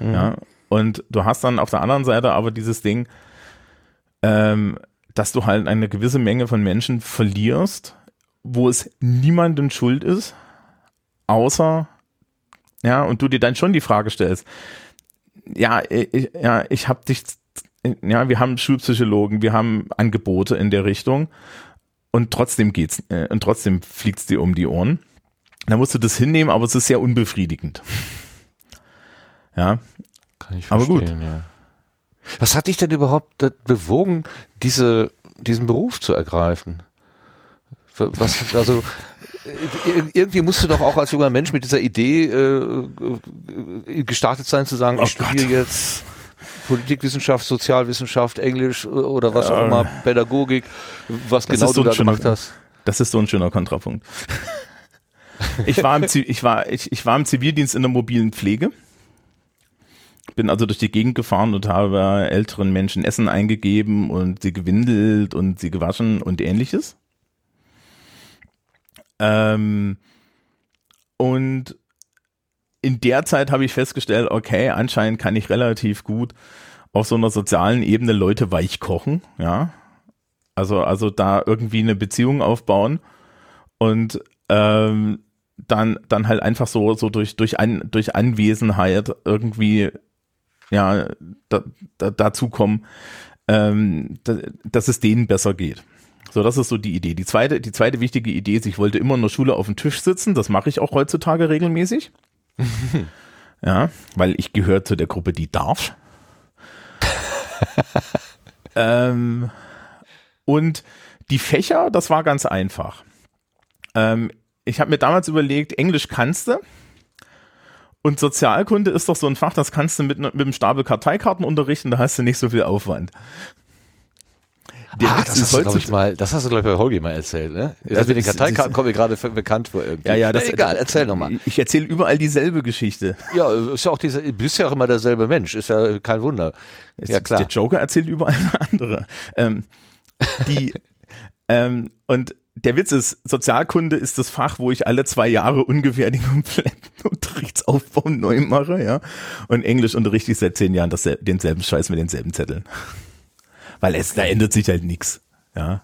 Ja, und du hast dann auf der anderen Seite aber dieses Ding, ähm, dass du halt eine gewisse Menge von Menschen verlierst, wo es niemandem schuld ist, außer, ja, und du dir dann schon die Frage stellst, ja, ich, ja, ich habe dich, ja, wir haben Schulpsychologen, wir haben Angebote in der Richtung und trotzdem geht's, äh, und trotzdem fliegt's dir um die Ohren. Da musst du das hinnehmen, aber es ist sehr unbefriedigend. Ja, Kann ich Aber gut. Ja. Was hat dich denn überhaupt bewogen, diese, diesen Beruf zu ergreifen? Was, also, irgendwie musst du doch auch als junger Mensch mit dieser Idee äh, äh, gestartet sein, zu sagen, Oh ich studiere jetzt Politikwissenschaft, Sozialwissenschaft, Englisch äh, oder was auch immer, Pädagogik, was Das genau so du da schöner- gemacht hast. Das ist so ein schöner Kontrapunkt. Ich war im, ich war, ich, ich war im Zivildienst in der mobilen Pflege. Bin also durch die Gegend gefahren und habe älteren Menschen Essen eingegeben und sie gewindelt und sie gewaschen und ähnliches. Ähm, und in der Zeit habe ich festgestellt, okay, anscheinend kann ich relativ gut auf so einer sozialen Ebene Leute weich kochen, ja. Also, also da irgendwie eine Beziehung aufbauen und ähm, dann, dann halt einfach so, so durch, durch, An, durch Anwesenheit irgendwie ja, da, da, dazu kommen, ähm, da, dass es denen besser geht. So, das ist so die Idee. Die zweite, die zweite wichtige Idee ist, ich wollte immer in der Schule auf dem Tisch sitzen. Das mache ich auch heutzutage regelmäßig. ja, weil ich gehöre zu der Gruppe, die darf. ähm, und die Fächer, das war ganz einfach. Ähm, ich habe mir damals überlegt, Englisch kannst du. Und Sozialkunde ist doch so ein Fach, das kannst du mit, mit einem Stapel Karteikarten unterrichten, da hast du nicht so viel Aufwand. Der ah, das hast, du, glaub ich, mal, das hast du, glaube ich, bei Holgi mal erzählt, ne? Das, Das mit den Karteikarten kommt mir gerade bekannt vor irgendwie. Ja, ja, das egal, erzähl nochmal. Ich, erzähle überall dieselbe Geschichte. Ja, ist ja auch diese, du bist ja auch immer derselbe Mensch, ist ja kein Wunder. Ja, klar. Der Joker erzählt überall eine andere. Ähm, die, ähm, und der Witz ist, Sozialkunde ist das Fach, wo ich alle zwei Jahre ungefähr den kompletten Unterrichtsaufbau neu mache, ja. Und Englisch unterrichte ich seit zehn Jahren dasselbe, denselben Scheiß mit denselben Zetteln. Weil es, da ändert sich halt nichts, ja.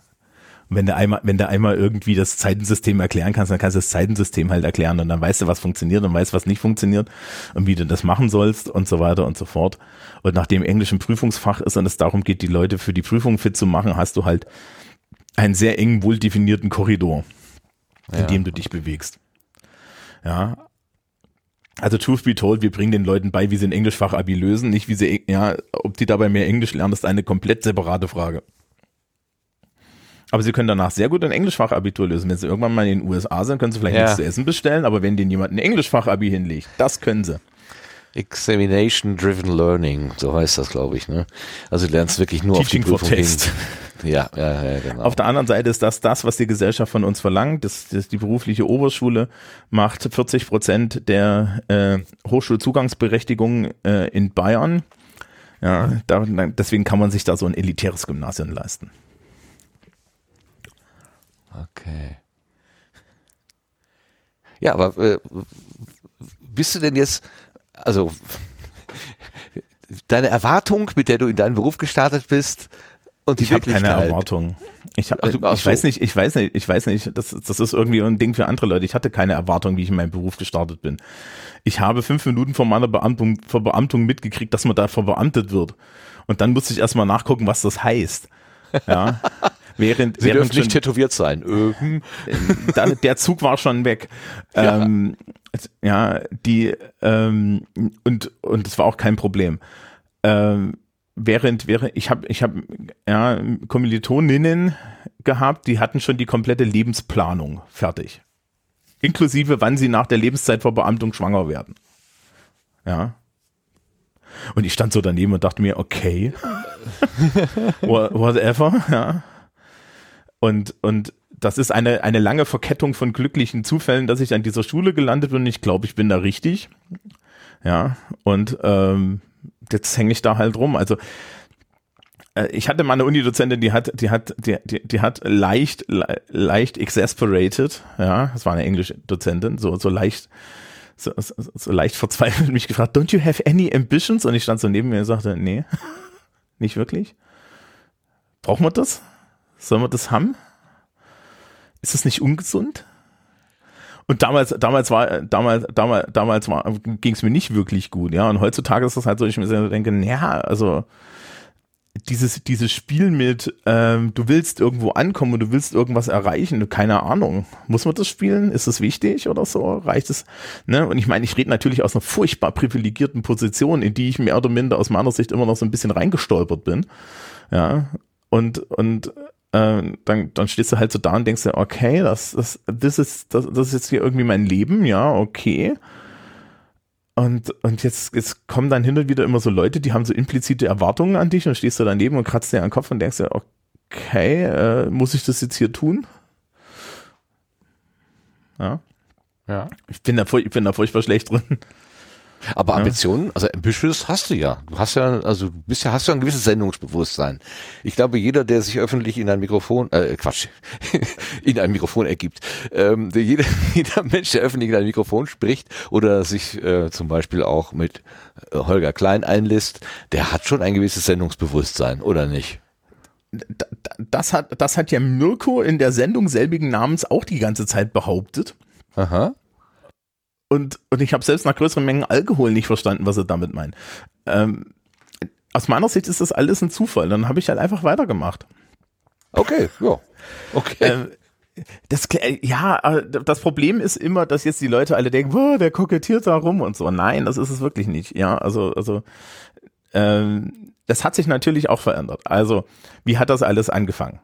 Und wenn du einmal, wenn du einmal irgendwie das Zeitensystem erklären kannst, dann kannst du das Zeitensystem halt erklären und dann weißt du, was funktioniert und weißt, was nicht funktioniert und wie du das machen sollst und so weiter und so fort. Und nachdem Englisch ein Prüfungsfach ist und es darum geht, die Leute für die Prüfung fit zu machen, hast du halt einen sehr engen, wohl definierten Korridor, in Ja. dem du dich bewegst. Ja. Also truth be told, wir bringen den Leuten bei, wie sie ein Englischfach-Abi lösen, nicht wie sie, ja, ob die dabei mehr Englisch lernen, ist eine komplett separate Frage. Aber sie können danach sehr gut ein Englischfachabitur lösen. Wenn sie irgendwann mal in den USA sind, können sie vielleicht Ja. nichts zu essen bestellen, aber wenn denen jemand ein Englischfachabi hinlegt, das können sie. Examination Driven Learning, so heißt das, glaube ich. Ne? Also du lernst wirklich nur Teaching auf die for Prüfung Test. hin. Ja, ja, ja, genau. Auf der anderen Seite ist das das, was die Gesellschaft von uns verlangt. Das, das die berufliche Oberschule macht 40 Prozent der äh, Hochschulzugangsberechtigung äh, in Bayern. Ja, da, deswegen kann man sich da so ein elitäres Gymnasium leisten. Okay. Ja, aber äh, bist du denn jetzt, also deine Erwartung, mit der du in deinen Beruf gestartet bist, Und die Ich habe keine. Erwartung. Ich, hab, ach ich weiß so. nicht, ich weiß nicht, ich weiß nicht, das, das ist irgendwie ein Ding für andere Leute. Ich hatte keine Erwartung, wie ich in meinem Beruf gestartet bin. Ich habe fünf Minuten vor meiner Beamtung, Verbeamtung mitgekriegt, dass man da verbeamtet wird. Und dann musste ich erstmal nachgucken, was das heißt. Ja. Während, Sie während dürfen nicht tätowiert sein. Äh, hm. da, der Zug war schon weg. Ja. Ähm, ja, die ähm, und und es war auch kein Problem. Ähm, während während ich habe ich habe ja Kommilitoninnen gehabt, die hatten schon die komplette Lebensplanung fertig, inklusive wann sie nach der Lebenszeitverbeamtung schwanger werden. Ja. Und ich stand so daneben und dachte mir, okay, Wha- whatever, ja. Und, und das ist eine, eine lange Verkettung von glücklichen Zufällen, dass ich an dieser Schule gelandet bin ich glaube, ich bin da richtig. Ja, und ähm, jetzt hänge ich da halt rum. Also äh, ich hatte mal eine Unidozentin, die hat, die hat, die, die, die hat leicht, le, leicht exasperated, ja, das war eine Englischdozentin, so, so leicht, so, so, so leicht verzweifelt mich gefragt, don't you have any ambitions? Und ich stand so neben mir und sagte, nee, nicht wirklich. Brauchen wir das? Sollen wir das haben? Ist das nicht ungesund? Und damals, damals war, damals, damals, damals war, ging es mir nicht wirklich gut, ja. Und heutzutage ist das halt so, ich mir denke, naja, also dieses, dieses Spiel mit, ähm, du willst irgendwo ankommen und du willst irgendwas erreichen, keine Ahnung. Muss man das spielen? Ist es wichtig oder so? Reicht es? Ne? Und ich meine, ich rede natürlich aus einer furchtbar privilegierten Position, in die ich mehr oder minder aus meiner Sicht immer noch so ein bisschen reingestolpert bin. Ja. Und, und äh, dann, dann stehst du halt so da und denkst dir, okay, das, das, das, ist, das, das ist jetzt hier irgendwie mein Leben, ja, okay. Und, und jetzt, jetzt kommen dann hin und wieder immer so Leute, die haben so implizite Erwartungen an dich und stehst du daneben und kratzt dir an den Kopf und denkst dir, okay, äh, muss ich das jetzt hier tun? Ja. Ja. Ich bin da, ich bin da furchtbar schlecht drin. Aber. Ambitionen, also Ambitious hast du ja. Du hast ja, also du bist ja, hast ja ein gewisses Sendungsbewusstsein. Ich glaube, jeder, der sich öffentlich in ein Mikrofon, äh, Quatsch, in ein Mikrofon ergibt, ähm, der, jeder, jeder Mensch, der öffentlich in ein Mikrofon spricht oder sich äh, zum Beispiel auch mit äh, Holger Klein einlässt, der hat schon ein gewisses Sendungsbewusstsein, oder nicht? Da- da- Das hat, das hat ja Mirko in der Sendung selbigen Namens auch die ganze Zeit behauptet. Aha. Und, und ich habe selbst nach größeren Mengen Alkohol nicht verstanden, was er damit meint. Ähm, aus meiner Sicht ist das alles ein Zufall. Dann habe ich halt einfach weitergemacht. Okay, ja. Okay. Ähm, das, ja, äh, das Problem ist immer, dass jetzt die Leute alle denken, "Boah, der kokettiert da rum und so. Nein, das ist es wirklich nicht. Ja, also, also, ähm, das hat sich natürlich auch verändert. Also, wie hat das alles angefangen?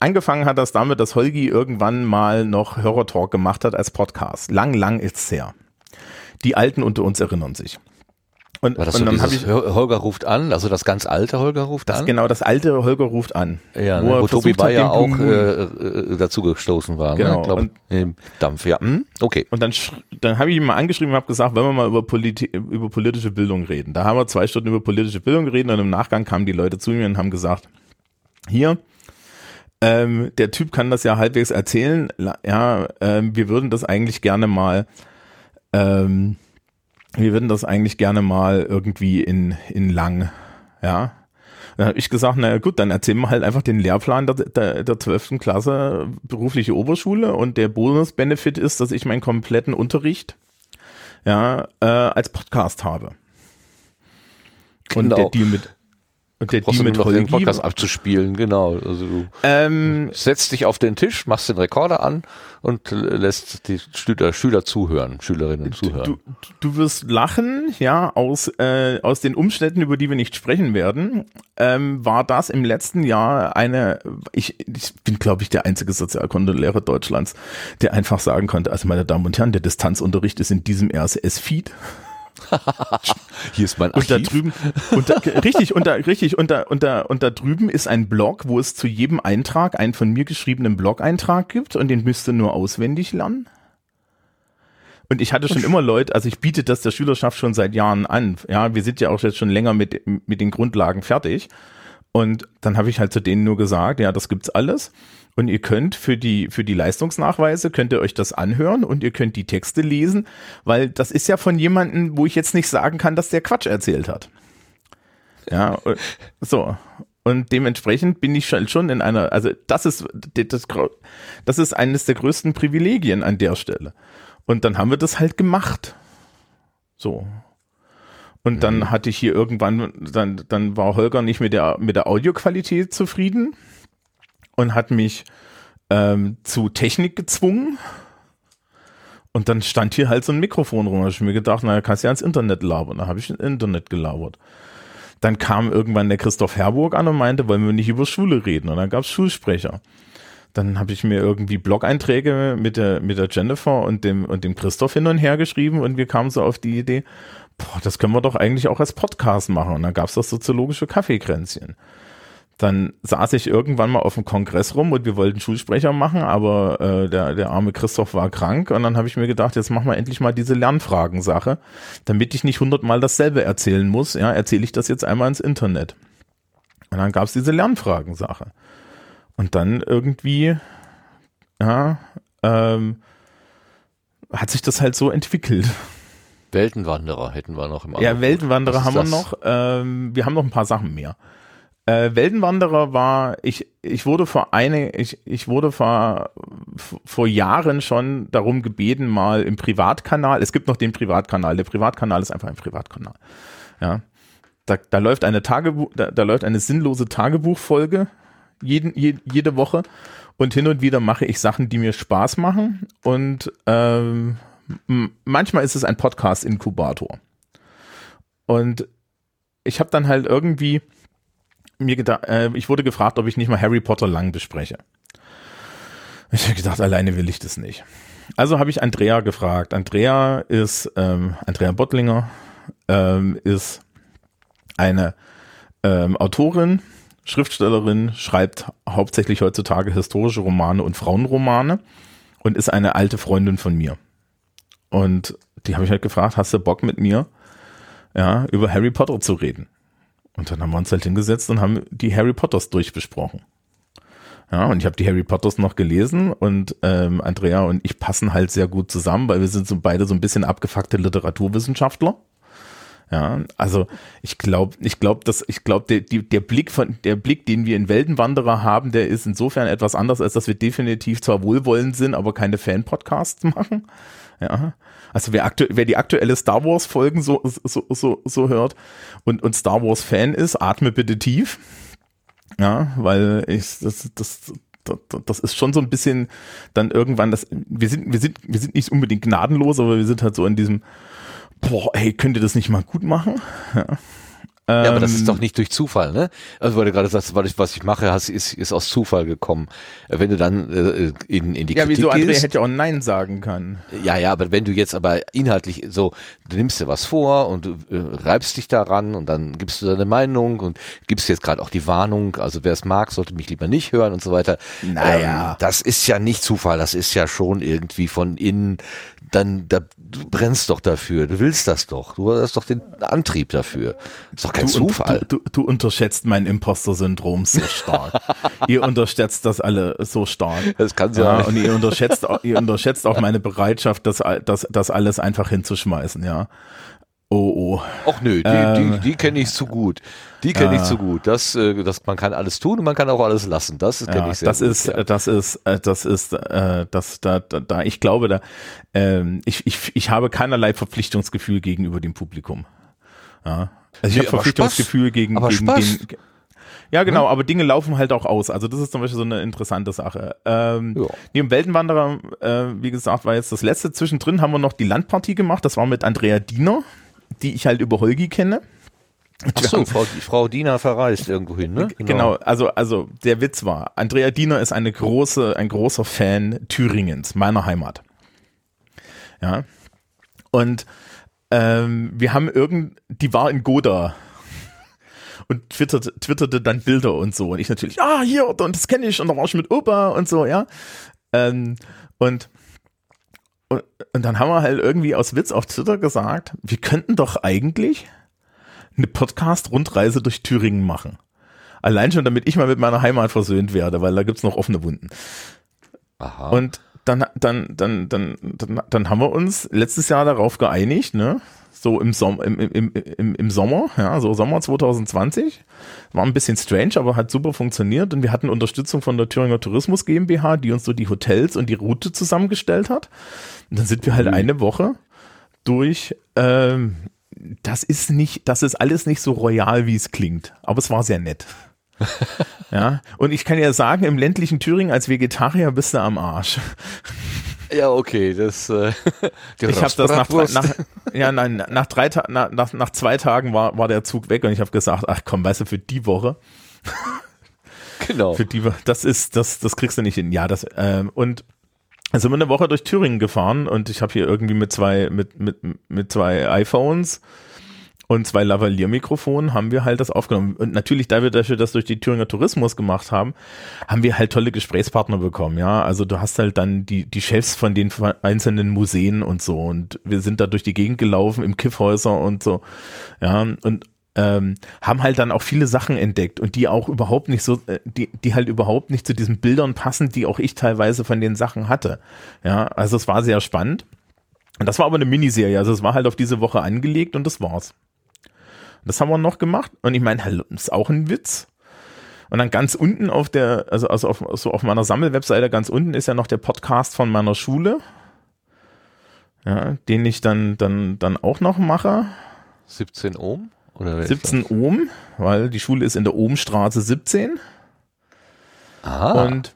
Angefangen hat das damit, dass Holgi irgendwann mal noch Horror-Talk gemacht hat als Podcast. Lang, lang ist's her. Die Alten unter uns erinnern sich. Und, War das und so dann ich Hol- Holger ruft an, also das ganz alte Holger ruft das an? genau das alte Holger ruft an. Ja, wo ne, wo Tobi Bayer auch Moon- äh, äh, dazu gestoßen war. Genau, Ne? Glaub, und- im Dampf, ja. Hm? Okay. Und dann, dann habe ich ihn mal angeschrieben und habe gesagt, wenn wir mal über, Politi über politische Bildung reden. Da haben wir zwei Stunden über politische Bildung geredet und im Nachgang kamen die Leute zu mir und haben gesagt, hier, ähm, der Typ kann das ja halbwegs erzählen. Ja, ähm, wir würden das eigentlich gerne mal, ähm, wir würden das eigentlich gerne mal irgendwie in, in lang, ja. Dann habe ich gesagt, na gut, dann erzählen wir halt einfach den Lehrplan der, der, der 12. Klasse berufliche Oberschule und der Bonus-Benefit ist, dass ich meinen kompletten Unterricht ja, äh, als Podcast habe. Und Genau. der Deal mit und der Brauchst Deal du mit Holgi, Podcast abzuspielen, genau. Also du ähm, setzt dich auf den Tisch, machst den Rekorder an und äh, lässt die Schüler, Schüler zuhören, Schülerinnen zuhören. Du, du wirst lachen, ja, aus, äh, aus den Umständen, über die wir nicht sprechen werden, ähm, war das im letzten Jahr eine, ich, ich bin, glaube ich, der einzige Sozialkundelehrer Deutschlands, der einfach sagen konnte, also meine Damen und Herren, der Distanzunterricht ist in diesem RSS-Feed. Hier ist mein Und da Archiv. drüben, und da, richtig, und da, richtig, und da, und da, und da drüben ist ein Blog, wo es zu jedem Eintrag einen von mir geschriebenen Blog-Eintrag gibt und den müsst ihr nur auswendig lernen. Und ich hatte schon immer Leute, also ich biete das der Schülerschaft schon seit Jahren an. Ja, wir sind ja auch jetzt schon länger mit, mit den Grundlagen fertig. Und dann habe ich halt zu denen nur gesagt, ja, das gibt's alles. Und ihr könnt für die, für die Leistungsnachweise, könnt ihr euch das anhören und ihr könnt die Texte lesen, weil das ist ja von jemandem, wo ich jetzt nicht sagen kann, dass der Quatsch erzählt hat. Ja, so. Und dementsprechend bin ich schon in einer, also das ist, das, das ist eines der größten Privilegien an der Stelle. Und dann haben wir das halt gemacht. So. Und dann mhm. hatte ich hier irgendwann, dann, dann war Holger nicht mit der, mit der Audioqualität zufrieden und hat mich ähm, zu Technik gezwungen. Und dann stand hier halt so ein Mikrofon rum. Da habe ich mir gedacht, naja, kannst ja ins Internet labern. Da habe ich ins Internet gelabert. Dann kam irgendwann der Christoph Herburg an und meinte, wollen wir nicht über Schule reden? Und dann gab es Schulsprecher. Dann habe ich mir irgendwie Blog-Einträge mit der, mit der Jennifer und dem, und dem Christoph hin und her geschrieben und wir kamen so auf die Idee, boah, das können wir doch eigentlich auch als Podcast machen. Und dann gab es das soziologische Kaffeekränzchen. Dann saß ich irgendwann mal auf dem Kongress rum und wir wollten Schulsprecher machen, aber äh, der, der arme Christoph war krank und dann habe ich mir gedacht, jetzt machen wir endlich mal diese Lernfragensache, damit ich nicht hundertmal dasselbe erzählen muss, ja, erzähle ich das jetzt einmal ins Internet. Und dann gab es diese Lernfragensache. Und dann irgendwie, ja, ähm, hat sich das halt so entwickelt. Weltenwanderer hätten wir noch im Ja, Weltenwanderer haben wir noch. Ähm, wir haben noch ein paar Sachen mehr. Äh, Weltenwanderer war, ich, ich wurde vor eine, ich, ich wurde vor, vor Jahren schon darum gebeten, mal im Privatkanal, es gibt noch den Privatkanal, der Privatkanal ist einfach ein Privatkanal. Ja. Da, da läuft eine Tagebuch, da, da läuft eine sinnlose Tagebuchfolge jeden, je, jede Woche und hin und wieder mache ich Sachen, die mir Spaß machen und ähm, manchmal ist es ein Podcast-Inkubator. Und ich habe dann halt irgendwie mir gedacht, äh, ich wurde gefragt, ob ich nicht mal Harry Potter lang bespreche. Ich habe gedacht, alleine will ich das nicht. Also habe ich Andrea gefragt. Andrea ist, ähm, Andrea Bottlinger ähm, ist eine ähm, Autorin, Schriftstellerin, schreibt hauptsächlich heutzutage historische Romane und Frauenromane und ist eine alte Freundin von mir. Und die habe ich halt gefragt, hast du Bock mit mir, ja, über Harry Potter zu reden? Und dann haben wir uns halt hingesetzt und haben die Harry Potters durchbesprochen. Ja, und ich habe die Harry Potters noch gelesen und ähm, Andrea und ich passen halt sehr gut zusammen, weil wir sind so beide so ein bisschen abgefuckte Literaturwissenschaftler. Ja, also ich glaube, ich glaube, dass ich glaube, der, die, der Blick von der Blick, den wir in Weltenwanderer haben, der ist insofern etwas anders, als dass wir definitiv zwar wohlwollend sind, aber keine Fan-Podcasts machen. Ja, also wer, aktu wer die aktuelle Star Wars Folgen so, so, so, so hört und, und Star Wars Fan ist, atme bitte tief. Ja, weil ich, das, das, das, ist schon so ein bisschen dann irgendwann das, wir sind, wir sind, wir sind nicht unbedingt gnadenlos, aber wir sind halt so in diesem, boah, ey, könnt ihr das nicht mal gut machen? Ja. Ja, aber das ist doch ähm, nicht durch Zufall, ne? Also weil du gerade sagst, was ich, was ich mache, hast, ist, ist aus Zufall gekommen. Wenn du dann äh, in, in die ja, Kritik wieso André gehst, hätte auch Nein sagen können. Ja, ja, aber wenn du jetzt aber inhaltlich so, du nimmst dir was vor und du äh, reibst dich daran und dann gibst du deine Meinung und gibst jetzt gerade auch die Warnung, also wer es mag, sollte mich lieber nicht hören und so weiter. Naja. Ähm, das ist ja nicht Zufall, das ist ja schon irgendwie von innen dann da, du brennst doch dafür, du willst das doch, du hast doch den Antrieb dafür. ist doch kein du, Zufall. Du, du, du, unterschätzt mein Imposter-Syndrom so stark. ihr unterschätzt das alle so stark. Das kann sein. Ja, und ihr unterschätzt, ihr unterschätzt auch meine Bereitschaft, das, das, das alles einfach hinzuschmeißen, ja. Oh, oh. Ach nö, die, ähm, die, die kenne ich zu gut. Die kenne äh, ich zu gut. Das, äh, das, man kann alles tun und man kann auch alles lassen. Das kenne ja, ich sehr das gut. Ist, ja. Das ist, äh, das ist, äh, das, da, da, da, ich glaube, da, ähm, ich, ich, ich habe keinerlei Verpflichtungsgefühl gegenüber dem Publikum. Ja. Also ich nee, habe Verpflichtungsgefühl gegen, aber gegen Spaß. den. Ja, genau, hm? aber Dinge laufen halt auch aus. Also das ist zum Beispiel so eine interessante Sache. Ähm, ja. Neben Weltenwanderer, äh, wie gesagt, war jetzt das letzte. Zwischendrin haben wir noch die Landpartie gemacht. Das war mit Andrea Diener die ich halt über Holgi kenne. Ach so, Frau, Frau Diener verreist irgendwo hin, ne? Genau. genau. also, also der Witz war, Andrea Diener ist eine große, ein großer Fan Thüringens, meiner Heimat. Ja. Und ähm, wir haben irgend, die war in Goda und twitterte, twitterte dann Bilder und so. Und ich natürlich, ah, hier, und das kenne ich, und da war ich mit Opa und so, ja. Ähm, und und, und dann haben wir halt irgendwie aus Witz auf Twitter gesagt, wir könnten doch eigentlich eine Podcast-Rundreise durch Thüringen machen. Allein schon, damit ich mal mit meiner Heimat versöhnt werde, weil da gibt's noch offene Wunden. Aha. Und dann, dann, dann, dann, dann, dann haben wir uns letztes Jahr darauf geeinigt, ne? so im, Som im, im, im, im Sommer, ja, so Sommer 2020. War ein bisschen strange, aber hat super funktioniert und wir hatten Unterstützung von der Thüringer Tourismus GmbH, die uns so die Hotels und die Route zusammengestellt hat. Und dann sind wir halt mhm. eine Woche durch, ähm, das ist nicht, das ist alles nicht so royal, wie es klingt, aber es war sehr nett. ja, und ich kann ja sagen, im ländlichen Thüringen als Vegetarier bist du am Arsch. Ja, okay, das. Äh, ich habe das nach, nach, ja, nein, nach drei Ta nach, nach, nach zwei Tagen war, war der Zug weg und ich habe gesagt, ach komm, weißt du, für die Woche. genau. Für die, das ist, das, das kriegst du nicht hin. Ja, das ähm, und dann sind wir eine Woche durch Thüringen gefahren und ich habe hier irgendwie mit zwei mit mit mit zwei iPhones und zwei Lavalier-Mikrofonen haben wir halt das aufgenommen. Und natürlich, da wir das durch die Thüringer Tourismus gemacht haben, haben wir halt tolle Gesprächspartner bekommen, ja. Also du hast halt dann die, die Chefs von den einzelnen Museen und so. Und wir sind da durch die Gegend gelaufen im Kiffhäuser und so, ja. Und ähm, haben halt dann auch viele Sachen entdeckt und die auch überhaupt nicht so, äh, die, die halt überhaupt nicht zu diesen Bildern passen, die auch ich teilweise von den Sachen hatte. Ja, also es war sehr spannend. Und das war aber eine Miniserie, also es war halt auf diese Woche angelegt und das war's. Das haben wir noch gemacht. Und ich meine, hallo, ist auch ein Witz. Und dann ganz unten auf der, also, also auf, so auf meiner Sammelwebseite ganz unten ist ja noch der Podcast von meiner Schule. Ja, den ich dann, dann, dann auch noch mache. 17 Ohm? Oder 17 Ohm, weil die Schule ist in der Ohmstraße 17. Ah. Und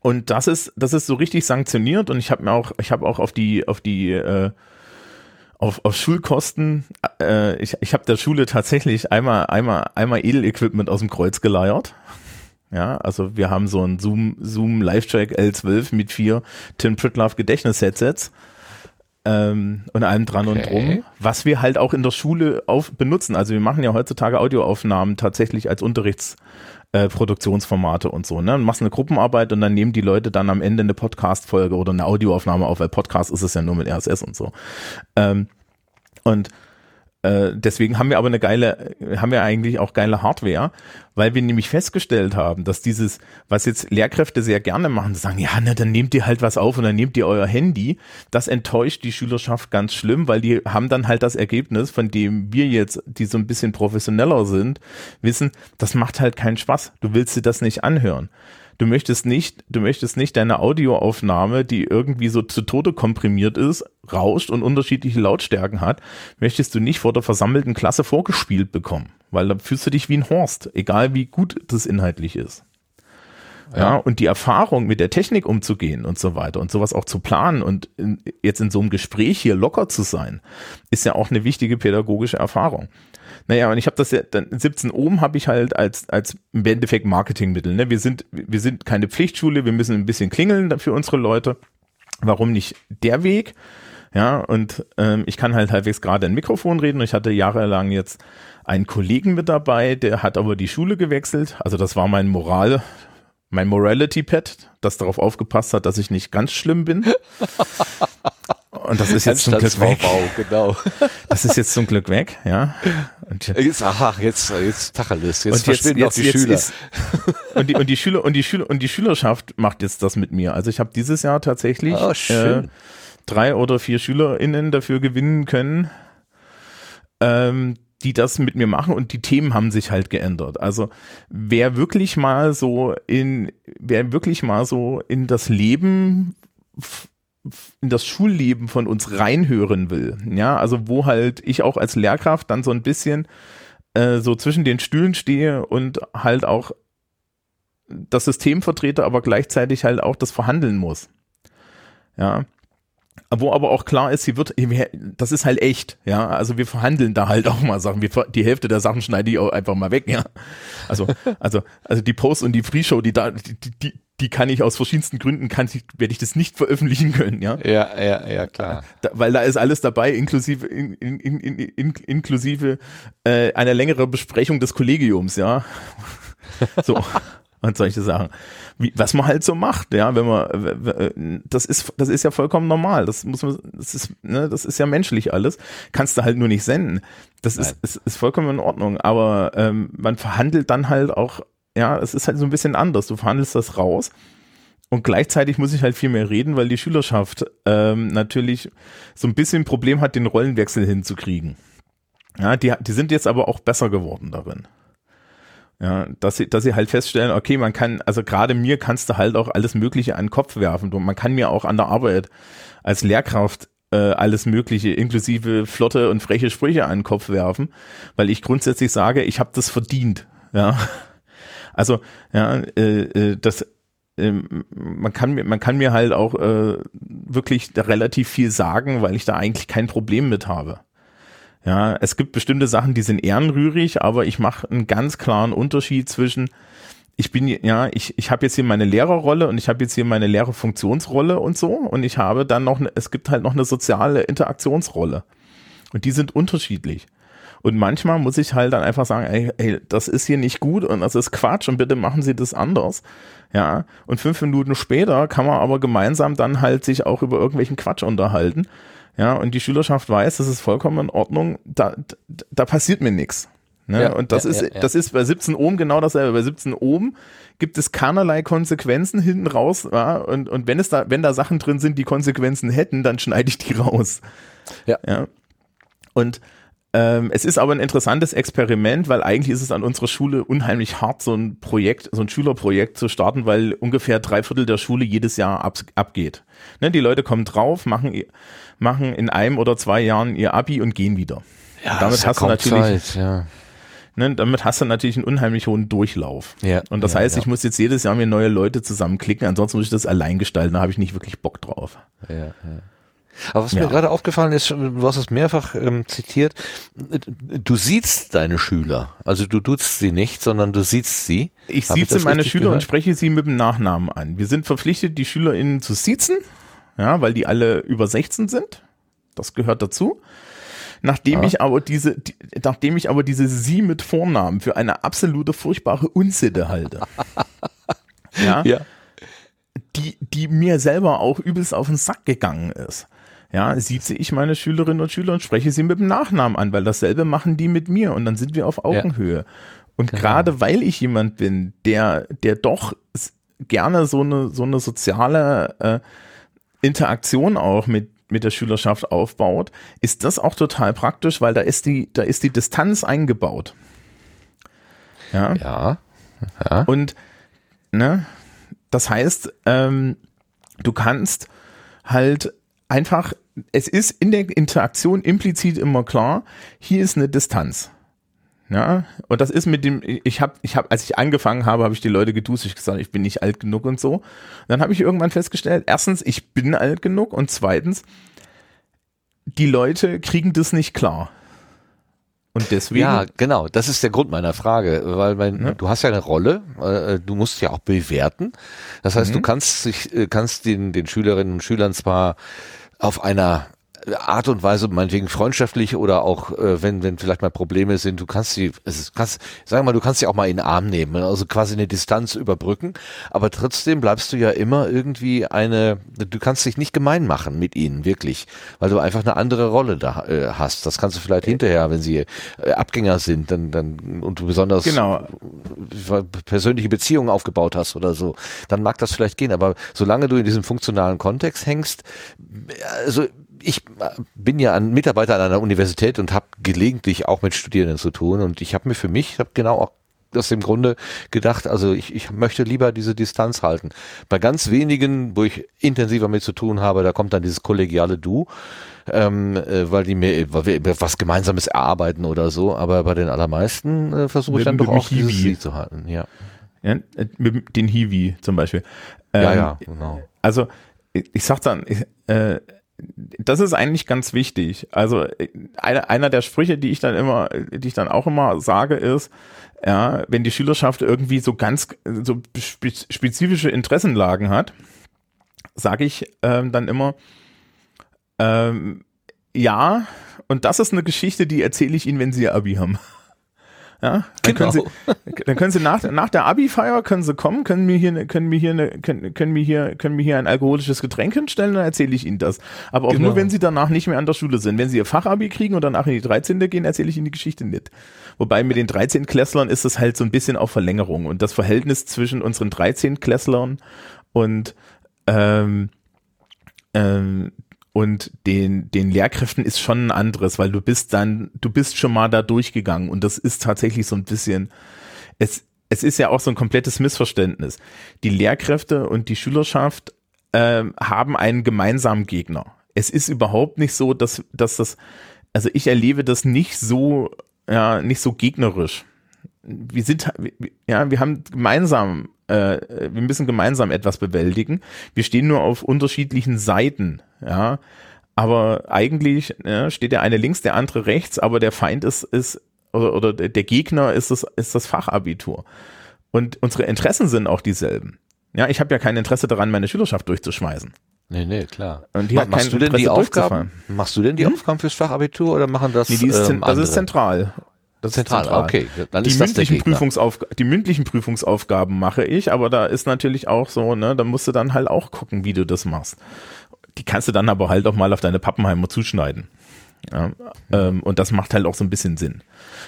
und das ist das ist so richtig sanktioniert und ich habe mir auch ich habe auch auf die auf die äh, auf, auf Schulkosten, äh, ich, ich habe der Schule tatsächlich einmal, einmal, einmal Edelequipment aus dem Kreuz geleiert. Ja, also wir haben so ein Zoom, Zoom Live-Track L12 mit vier Tim Pritlove Gedächtnis-Headsets ähm, und allem dran okay. und drum, was wir halt auch in der Schule auf, benutzen. Also wir machen ja heutzutage Audioaufnahmen tatsächlich als Unterrichts- äh, Produktionsformate und so, ne? Und machst eine Gruppenarbeit und dann nehmen die Leute dann am Ende eine Podcast-Folge oder eine Audioaufnahme auf, weil Podcast ist es ja nur mit RSS und so. Ähm, und äh, deswegen haben wir aber eine geile, haben wir eigentlich auch geile Hardware, weil wir nämlich festgestellt haben, dass dieses, was jetzt Lehrkräfte sehr gerne machen, sagen, ja, ne, dann nehmt ihr halt was auf und dann nehmt ihr euer Handy, das enttäuscht die Schülerschaft ganz schlimm, weil die haben dann halt das Ergebnis, von dem wir jetzt, die so ein bisschen professioneller sind, wissen, das macht halt keinen Spaß. Du willst dir das nicht anhören. Du möchtest nicht, du möchtest nicht deine Audioaufnahme, die irgendwie so zu Tode komprimiert ist, rauscht und unterschiedliche Lautstärken hat, möchtest du nicht vor der versammelten Klasse vorgespielt bekommen, weil dann fühlst du dich wie ein Horst, egal wie gut das inhaltlich ist. Ja. ja, und die Erfahrung mit der Technik umzugehen und so weiter und sowas auch zu planen und in, jetzt in so einem Gespräch hier locker zu sein, ist ja auch eine wichtige pädagogische Erfahrung. Naja, und ich habe das ja, dann 17 Ohm habe ich halt als, als im Endeffekt Marketingmittel. Ne? Wir sind, wir sind keine Pflichtschule, wir müssen ein bisschen klingeln für unsere Leute. Warum nicht der Weg? Ja, und ähm, ich kann halt halbwegs gerade ein Mikrofon reden. Ich hatte jahrelang jetzt einen Kollegen mit dabei, der hat aber die Schule gewechselt. Also das war mein Moral, mein Morality Pad, das darauf aufgepasst hat, dass ich nicht ganz schlimm bin. Und das ist jetzt zum Glück weg. Genau. Das ist jetzt zum Glück weg, ja. Und jetzt, ach, jetzt, jetzt Tacheles, jetzt, und verschwinden jetzt, jetzt, die Schüler. Ist, und die, und die Schüler, und die Schüler, und die Schülerschaft macht jetzt das mit mir. Also ich habe dieses Jahr tatsächlich oh, äh, drei oder vier SchülerInnen dafür gewinnen können, ähm, die das mit mir machen und die Themen haben sich halt geändert. Also wer wirklich mal so in, wer wirklich mal so in das Leben in das Schulleben von uns reinhören will. Ja, also wo halt ich auch als Lehrkraft dann so ein bisschen äh, so zwischen den Stühlen stehe und halt auch das System vertrete, aber gleichzeitig halt auch das verhandeln muss. Ja. Wo aber auch klar ist, sie wird, das ist halt echt, ja. Also wir verhandeln da halt auch mal Sachen. Wir, die Hälfte der Sachen schneide ich auch einfach mal weg, ja. Also, also, also die Post und die Free-Show, die da, die, die, die kann ich aus verschiedensten Gründen, kann ich, werde ich das nicht veröffentlichen können, ja. Ja, ja, ja, klar. Da, weil da ist alles dabei, inklusive, in, in, in, in, inklusive äh, einer längeren Besprechung des Kollegiums, ja. So. Und solche Sachen. Wie, was man halt so macht, ja, wenn man, das ist, das ist ja vollkommen normal. Das muss man, das ist, ne, das ist ja menschlich alles. Kannst du halt nur nicht senden. Das ist, ist, ist vollkommen in Ordnung. Aber ähm, man verhandelt dann halt auch ja, es ist halt so ein bisschen anders. Du verhandelst das raus und gleichzeitig muss ich halt viel mehr reden, weil die Schülerschaft ähm, natürlich so ein bisschen ein Problem hat, den Rollenwechsel hinzukriegen. Ja, die, die sind jetzt aber auch besser geworden darin. Ja, dass sie, dass sie halt feststellen, okay, man kann, also gerade mir kannst du halt auch alles Mögliche an den Kopf werfen. Und man kann mir auch an der Arbeit als Lehrkraft äh, alles Mögliche, inklusive flotte und freche Sprüche an den Kopf werfen, weil ich grundsätzlich sage, ich habe das verdient. Ja. Also, ja, äh, äh, das, äh, man kann mir, man kann mir halt auch äh, wirklich relativ viel sagen, weil ich da eigentlich kein Problem mit habe. Ja, es gibt bestimmte Sachen, die sind ehrenrührig, aber ich mache einen ganz klaren Unterschied zwischen ich bin ja, ich, ich habe jetzt hier meine Lehrerrolle und ich habe jetzt hier meine Lehrerfunktionsrolle und so und ich habe dann noch, ne, es gibt halt noch eine soziale Interaktionsrolle und die sind unterschiedlich. Und manchmal muss ich halt dann einfach sagen, ey, ey, das ist hier nicht gut und das ist Quatsch und bitte machen Sie das anders. Ja, und fünf Minuten später kann man aber gemeinsam dann halt sich auch über irgendwelchen Quatsch unterhalten. Ja, und die Schülerschaft weiß, das ist vollkommen in Ordnung, da, da, da passiert mir nichts. Ne? Ja, und das ja, ist, ja, das ist bei 17 Ohm genau dasselbe. Bei 17 Ohm gibt es keinerlei Konsequenzen hinten raus. Und, und wenn es da, wenn da Sachen drin sind, die Konsequenzen hätten, dann schneide ich die raus. Ja. ja? Und ähm, es ist aber ein interessantes Experiment, weil eigentlich ist es an unserer Schule unheimlich hart, so ein Projekt, so ein Schülerprojekt zu starten, weil ungefähr drei Viertel der Schule jedes Jahr ab, abgeht. Ne, die Leute kommen drauf, machen, machen in einem oder zwei Jahren ihr Abi und gehen wieder. Ja, damit hast du natürlich, Zeit, ja. ne, damit hast du natürlich einen unheimlich hohen Durchlauf. Ja, und das ja, heißt, ja. ich muss jetzt jedes Jahr mir neue Leute zusammenklicken, ansonsten muss ich das allein gestalten, da habe ich nicht wirklich Bock drauf. Ja, ja. Aber was ja. mir gerade aufgefallen ist, du hast es mehrfach ähm, zitiert, du siehst deine Schüler. Also du duzt sie nicht, sondern du siehst sie. Ich sieze meine Schüler gehört? und spreche sie mit dem Nachnamen an. Wir sind verpflichtet, die SchülerInnen zu siezen, ja, weil die alle über 16 sind. Das gehört dazu. Nachdem ja. ich aber diese, die, nachdem ich aber diese Sie mit Vornamen für eine absolute furchtbare Unsitte halte. ja. ja. Die, die mir selber auch übelst auf den Sack gegangen ist ja, sieze ich meine Schülerinnen und Schüler und spreche sie mit dem Nachnamen an, weil dasselbe machen die mit mir und dann sind wir auf Augenhöhe. Ja. Und genau. gerade weil ich jemand bin, der, der doch gerne so eine, so eine soziale äh, Interaktion auch mit, mit der Schülerschaft aufbaut, ist das auch total praktisch, weil da ist die, da ist die Distanz eingebaut. Ja. Ja. ja. Und, ne, das heißt, ähm, du kannst halt einfach, es ist in der Interaktion implizit immer klar, hier ist eine Distanz. Ja, und das ist mit dem, ich habe, ich habe, als ich angefangen habe, habe ich die Leute geduzt, ich gesagt, ich bin nicht alt genug und so. dann habe ich irgendwann festgestellt, erstens, ich bin alt genug und zweitens, die Leute kriegen das nicht klar. Und deswegen. Ja, genau. Das ist der Grund meiner Frage, weil mein, ja. du hast ja eine Rolle, äh, du musst ja auch bewerten. Das heißt, mhm. du kannst sich, äh, kannst den, den Schülerinnen und Schülern zwar auf einer Art und Weise, meinetwegen freundschaftlich oder auch, äh, wenn, wenn vielleicht mal Probleme sind, du kannst sie, also kannst, sag mal, du kannst sie auch mal in den Arm nehmen, also quasi eine Distanz überbrücken, aber trotzdem bleibst du ja immer irgendwie eine, du kannst dich nicht gemein machen mit ihnen, wirklich, weil du einfach eine andere Rolle da äh, hast. Das kannst du vielleicht hinterher, wenn sie äh, Abgänger sind, dann, dann, und du besonders genau. persönliche Beziehungen aufgebaut hast oder so, dann mag das vielleicht gehen, aber solange du in diesem funktionalen Kontext hängst, also ich äh, bin ja ein Mitarbeiter an einer Universität und habe gelegentlich auch mit Studierenden zu tun und ich habe mir für mich, habe genau auch aus dem Grunde gedacht, also ich, ich möchte lieber diese Distanz halten. Bei ganz wenigen, wo ich intensiver mit zu tun habe, da kommt dann dieses kollegiale Du, ähm, äh, weil die mir, weil wir was Gemeinsames erarbeiten oder so, aber bei den allermeisten äh, versuche ich dann doch auch dieses Sie zu halten, ja. ja. Mit den Hiwi zum Beispiel. Ähm, ja, ja, genau. Also ich, ich sag dann, ich, äh, das ist eigentlich ganz wichtig. Also einer, einer der Sprüche, die ich dann immer, die ich dann auch immer sage, ist, ja, wenn die Schülerschaft irgendwie so ganz so spezifische Interessenlagen hat, sage ich ähm, dann immer, ähm, ja, und das ist eine Geschichte, die erzähle ich Ihnen, wenn Sie Abi haben. Ja, dann genau. können Sie, dann können Sie nach, nach der Abi-Feier können Sie kommen, können mir hier, können mir hier, eine, können, können mir hier, können mir hier ein alkoholisches Getränk hinstellen, dann erzähle ich Ihnen das. Aber auch genau. nur, wenn Sie danach nicht mehr an der Schule sind. Wenn Sie Ihr Fachabi kriegen und danach in die 13. gehen, erzähle ich Ihnen die Geschichte nicht. Wobei mit den 13. Klässlern ist es halt so ein bisschen auf Verlängerung und das Verhältnis zwischen unseren 13. Klässlern und ähm, ähm, und den, den Lehrkräften ist schon ein anderes, weil du bist dann, du bist schon mal da durchgegangen und das ist tatsächlich so ein bisschen, es, es ist ja auch so ein komplettes Missverständnis. Die Lehrkräfte und die Schülerschaft äh, haben einen gemeinsamen Gegner. Es ist überhaupt nicht so, dass, dass das, also ich erlebe das nicht so, ja, nicht so gegnerisch. Wir sind, ja, wir haben gemeinsam, äh, wir müssen gemeinsam etwas bewältigen. Wir stehen nur auf unterschiedlichen Seiten ja. Aber eigentlich ja, steht der eine links, der andere rechts, aber der Feind ist, ist oder, oder der Gegner ist das, ist das Fachabitur. Und unsere Interessen sind auch dieselben. Ja, ich habe ja kein Interesse daran, meine Schülerschaft durchzuschmeißen. Nee, nee, klar. Und die Ma machst du denn die Aufgaben? Machst du denn die Hm? Aufgaben fürs Fachabitur oder machen das Nee, die ist, ähm, das ist zentral. Das ist Zentral, okay. Dann die ist das der mündlichen, Gegner. Prüfungsaufg die mündlichen Prüfungsaufgaben mache ich, aber da ist natürlich auch so, ne, da musst du dann halt auch gucken, wie du das machst. Die kannst du dann aber halt auch mal auf deine Pappenheimer zuschneiden. Ja, ähm, und das macht halt auch so ein bisschen Sinn.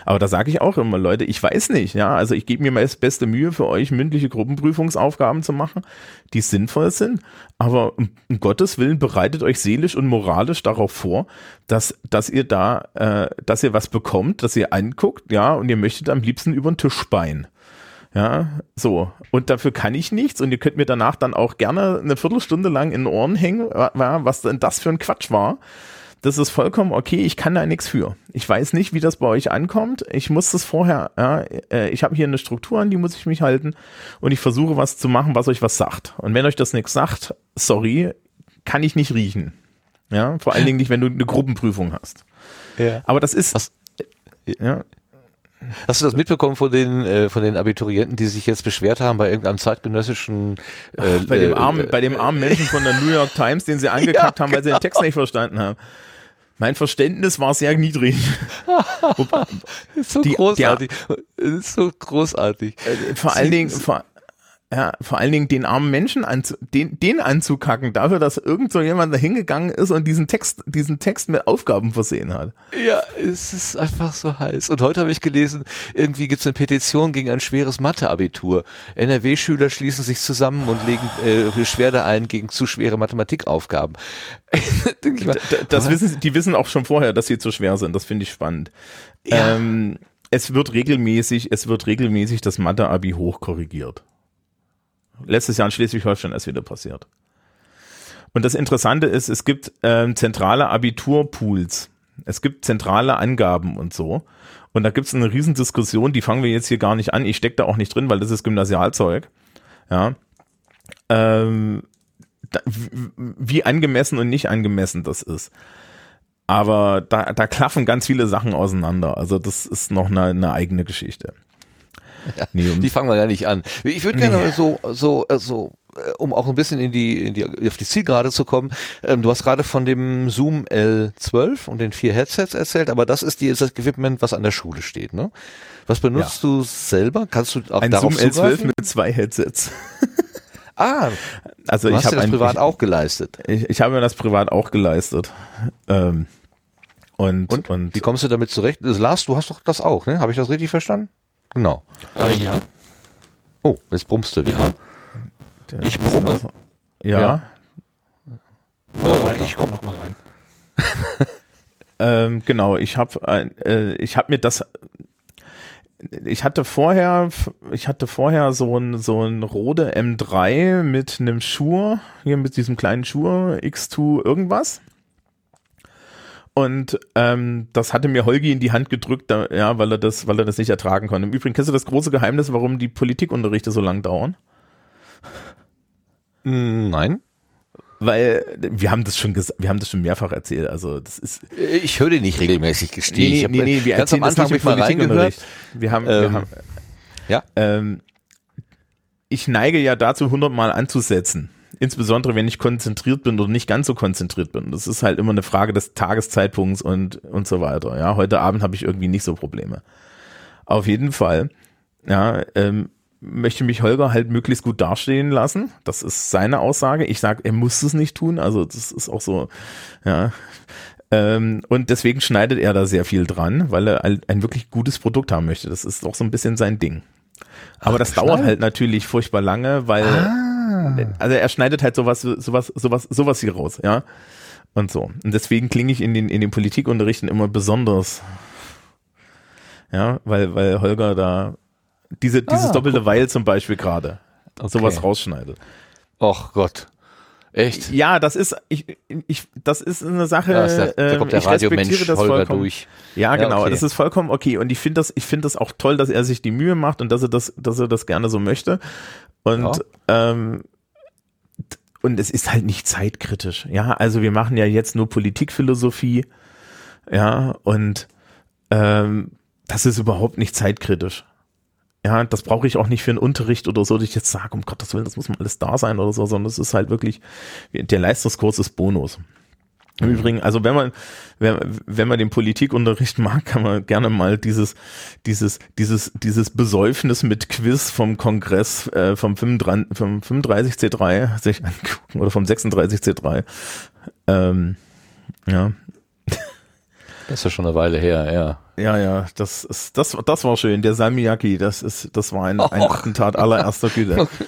Aber da sage ich auch immer, Leute, ich weiß nicht, ja, also ich gebe mir das beste Mühe für euch, mündliche Gruppenprüfungsaufgaben zu machen, die sinnvoll sind, aber um, um Gottes Willen bereitet euch seelisch und moralisch darauf vor, dass, dass ihr da, äh, dass ihr was bekommt, dass ihr anguckt, ja, und ihr möchtet am liebsten über den Tisch speien. Ja, so. Und dafür kann ich nichts. Und ihr könnt mir danach dann auch gerne eine Viertelstunde lang in den Ohren hängen, wa- wa- was denn das für ein Quatsch war. Das ist vollkommen okay. Ich kann da nichts für. Ich weiß nicht, wie das bei euch ankommt. Ich muss das vorher, ja, äh, ich habe hier eine Struktur, an die muss ich mich halten. Und ich versuche was zu machen, was euch was sagt. Und wenn euch das nichts sagt, sorry, kann ich nicht riechen. Ja, vor allen Dingen nicht, wenn du eine Gruppenprüfung hast. Ja. Aber das ist, Was- ja, Hast du das mitbekommen von den äh, von den Abiturienten, die sich jetzt beschwert haben bei irgendeinem zeitgenössischen äh, bei dem äh, armen, äh, bei dem armen Menschen von der New York Times, den sie angekackt haben, weil sie den Text nicht verstanden haben. Mein Verständnis war sehr niedrig. Ist so die- großartig. Es ist so großartig. äh, vor allen Dingen, vor, ja, vor allen Dingen den armen Menschen anzu, den, den anzukacken, dafür, dass irgend so jemand da hingegangen ist und diesen Text, diesen Text mit Aufgaben versehen hat. Ja, es ist einfach so heiß. Und heute habe ich gelesen, irgendwie gibt es eine Petition gegen ein schweres Mathe-Abitur. NRW-Schüler schließen sich zusammen und legen äh, Beschwerde ein gegen zu schwere Mathematikaufgaben. Mal, Das wissen, sie- die wissen auch schon vorher, dass sie zu schwer sind. Das finde ich spannend. Ja. Ähm, es wird regelmäßig, es wird regelmäßig das Mathe-Abi hochkorrigiert. Letztes Jahr in Schleswig-Holstein ist wieder passiert. Und das Interessante ist, es gibt ähm, zentrale Abiturpools. Es gibt zentrale Angaben und so. Und da gibt es eine Riesendiskussion, die fangen wir jetzt hier gar nicht an. Ich stecke da auch nicht drin, weil das ist Gymnasialzeug. Ja. Ähm, da, wie angemessen und nicht angemessen das ist. Aber da, da klaffen ganz viele Sachen auseinander. Also das ist noch eine, eine eigene Geschichte. Nee, um- Die fangen wir ja nicht an. Ich würde gerne mal so, so, äh, so, äh, um auch ein bisschen in die, in die, auf die Zielgerade zu kommen. Ähm, du hast gerade von dem Zoom L12 und den vier Headsets erzählt, aber das ist die, ist das Equipment, was an der Schule steht, ne? Was benutzt du selber? Kannst du auch ein darauf Zoom L12 zugreifen? mit zwei Headsets. Ah, Also du ich habe das ein, privat ich, auch geleistet. ich, ich habe mir das privat auch geleistet. Ähm, und, Und? und, Wie kommst du damit zurecht? Lars, du hast doch das auch, ne? Habe ich das richtig verstanden? Genau. ja. Oh, jetzt brummst du wieder. Ich brumme. ja, Ja. Oh, ich komme noch mal rein. Ähm, genau, ich habe äh, ich habe mir das ich hatte vorher ich hatte vorher so ein so ein Rode M3 mit einem Schuhe, hier mit diesem kleinen Schuhe X2 irgendwas. Und ähm, das hatte mir Holgi in die Hand gedrückt, da, ja, weil er das, weil er das nicht ertragen konnte. Im Übrigen kennst du das große Geheimnis, warum die Politikunterrichte so lang dauern? Nein. Weil wir haben das schon wir haben das schon mehrfach erzählt. Also das ist Ich höre den nicht regelmäßig gestehen. ich hab nee, nee, wir ganz am Anfang nicht hab im ich mal reingehört. Wir haben, wir Ähm, haben ja. ähm, ich neige ja dazu, hundertmal anzusetzen. Insbesondere, wenn ich konzentriert bin oder nicht ganz so konzentriert bin. Das ist halt immer eine Frage des Tageszeitpunkts und, und so weiter. Ja, heute Abend habe ich irgendwie nicht so Probleme. Auf jeden Fall, ja, ähm, möchte mich Holger halt möglichst gut dastehen lassen. Das ist seine Aussage. Ich sage, er muss es nicht tun. Also das ist auch so, ja. Ähm, und deswegen schneidet er da sehr viel dran, weil er ein, ein wirklich gutes Produkt haben möchte. Das ist auch so ein bisschen sein Ding. Aber das dauert halt natürlich furchtbar lange, weil, also er schneidet halt sowas, sowas, sowas, sowas hier raus, ja. Und so. Und deswegen klinge ich in den, in den Politikunterrichten immer besonders. Ja, weil, weil Holger da diese, dieses Ah, doppelte Weil zum Beispiel gerade sowas rausschneidet. Och Gott. Echt? Ja, das ist, ich, ich, das ist eine Sache, Ja, ist der, da ähm, kommt der ich respektiere das Holger vollkommen. durch. Ja, Ja, genau. okay. Das ist vollkommen okay. Und ich finde das, ich finde das auch toll, dass er sich die Mühe macht und dass er das, dass er das gerne so möchte. Und, ähm, t- und es ist halt nicht zeitkritisch. Ja, also wir machen ja jetzt nur Politikphilosophie. Ja, und, ähm, das ist überhaupt nicht zeitkritisch. Ja, das brauche ich auch nicht für einen Unterricht oder so, dass ich jetzt sage, um Gottes Willen, das muss mal alles da sein oder so, sondern es ist halt wirklich, der Leistungskurs ist Bonus. Im Übrigen, also wenn man, wenn, wenn man den Politikunterricht mag, kann man gerne mal dieses, dieses, dieses, dieses Besäufnis mit Quiz vom Kongress äh, vom, 35, vom 35C3 sich angucken oder vom 36C3. Ähm, ja, Das ist ja schon eine Weile her, ja. ja, ja, das ist, das, das war schön. Der Salmiakki, das ist, das war ein, ein. Attentat allererster Güte.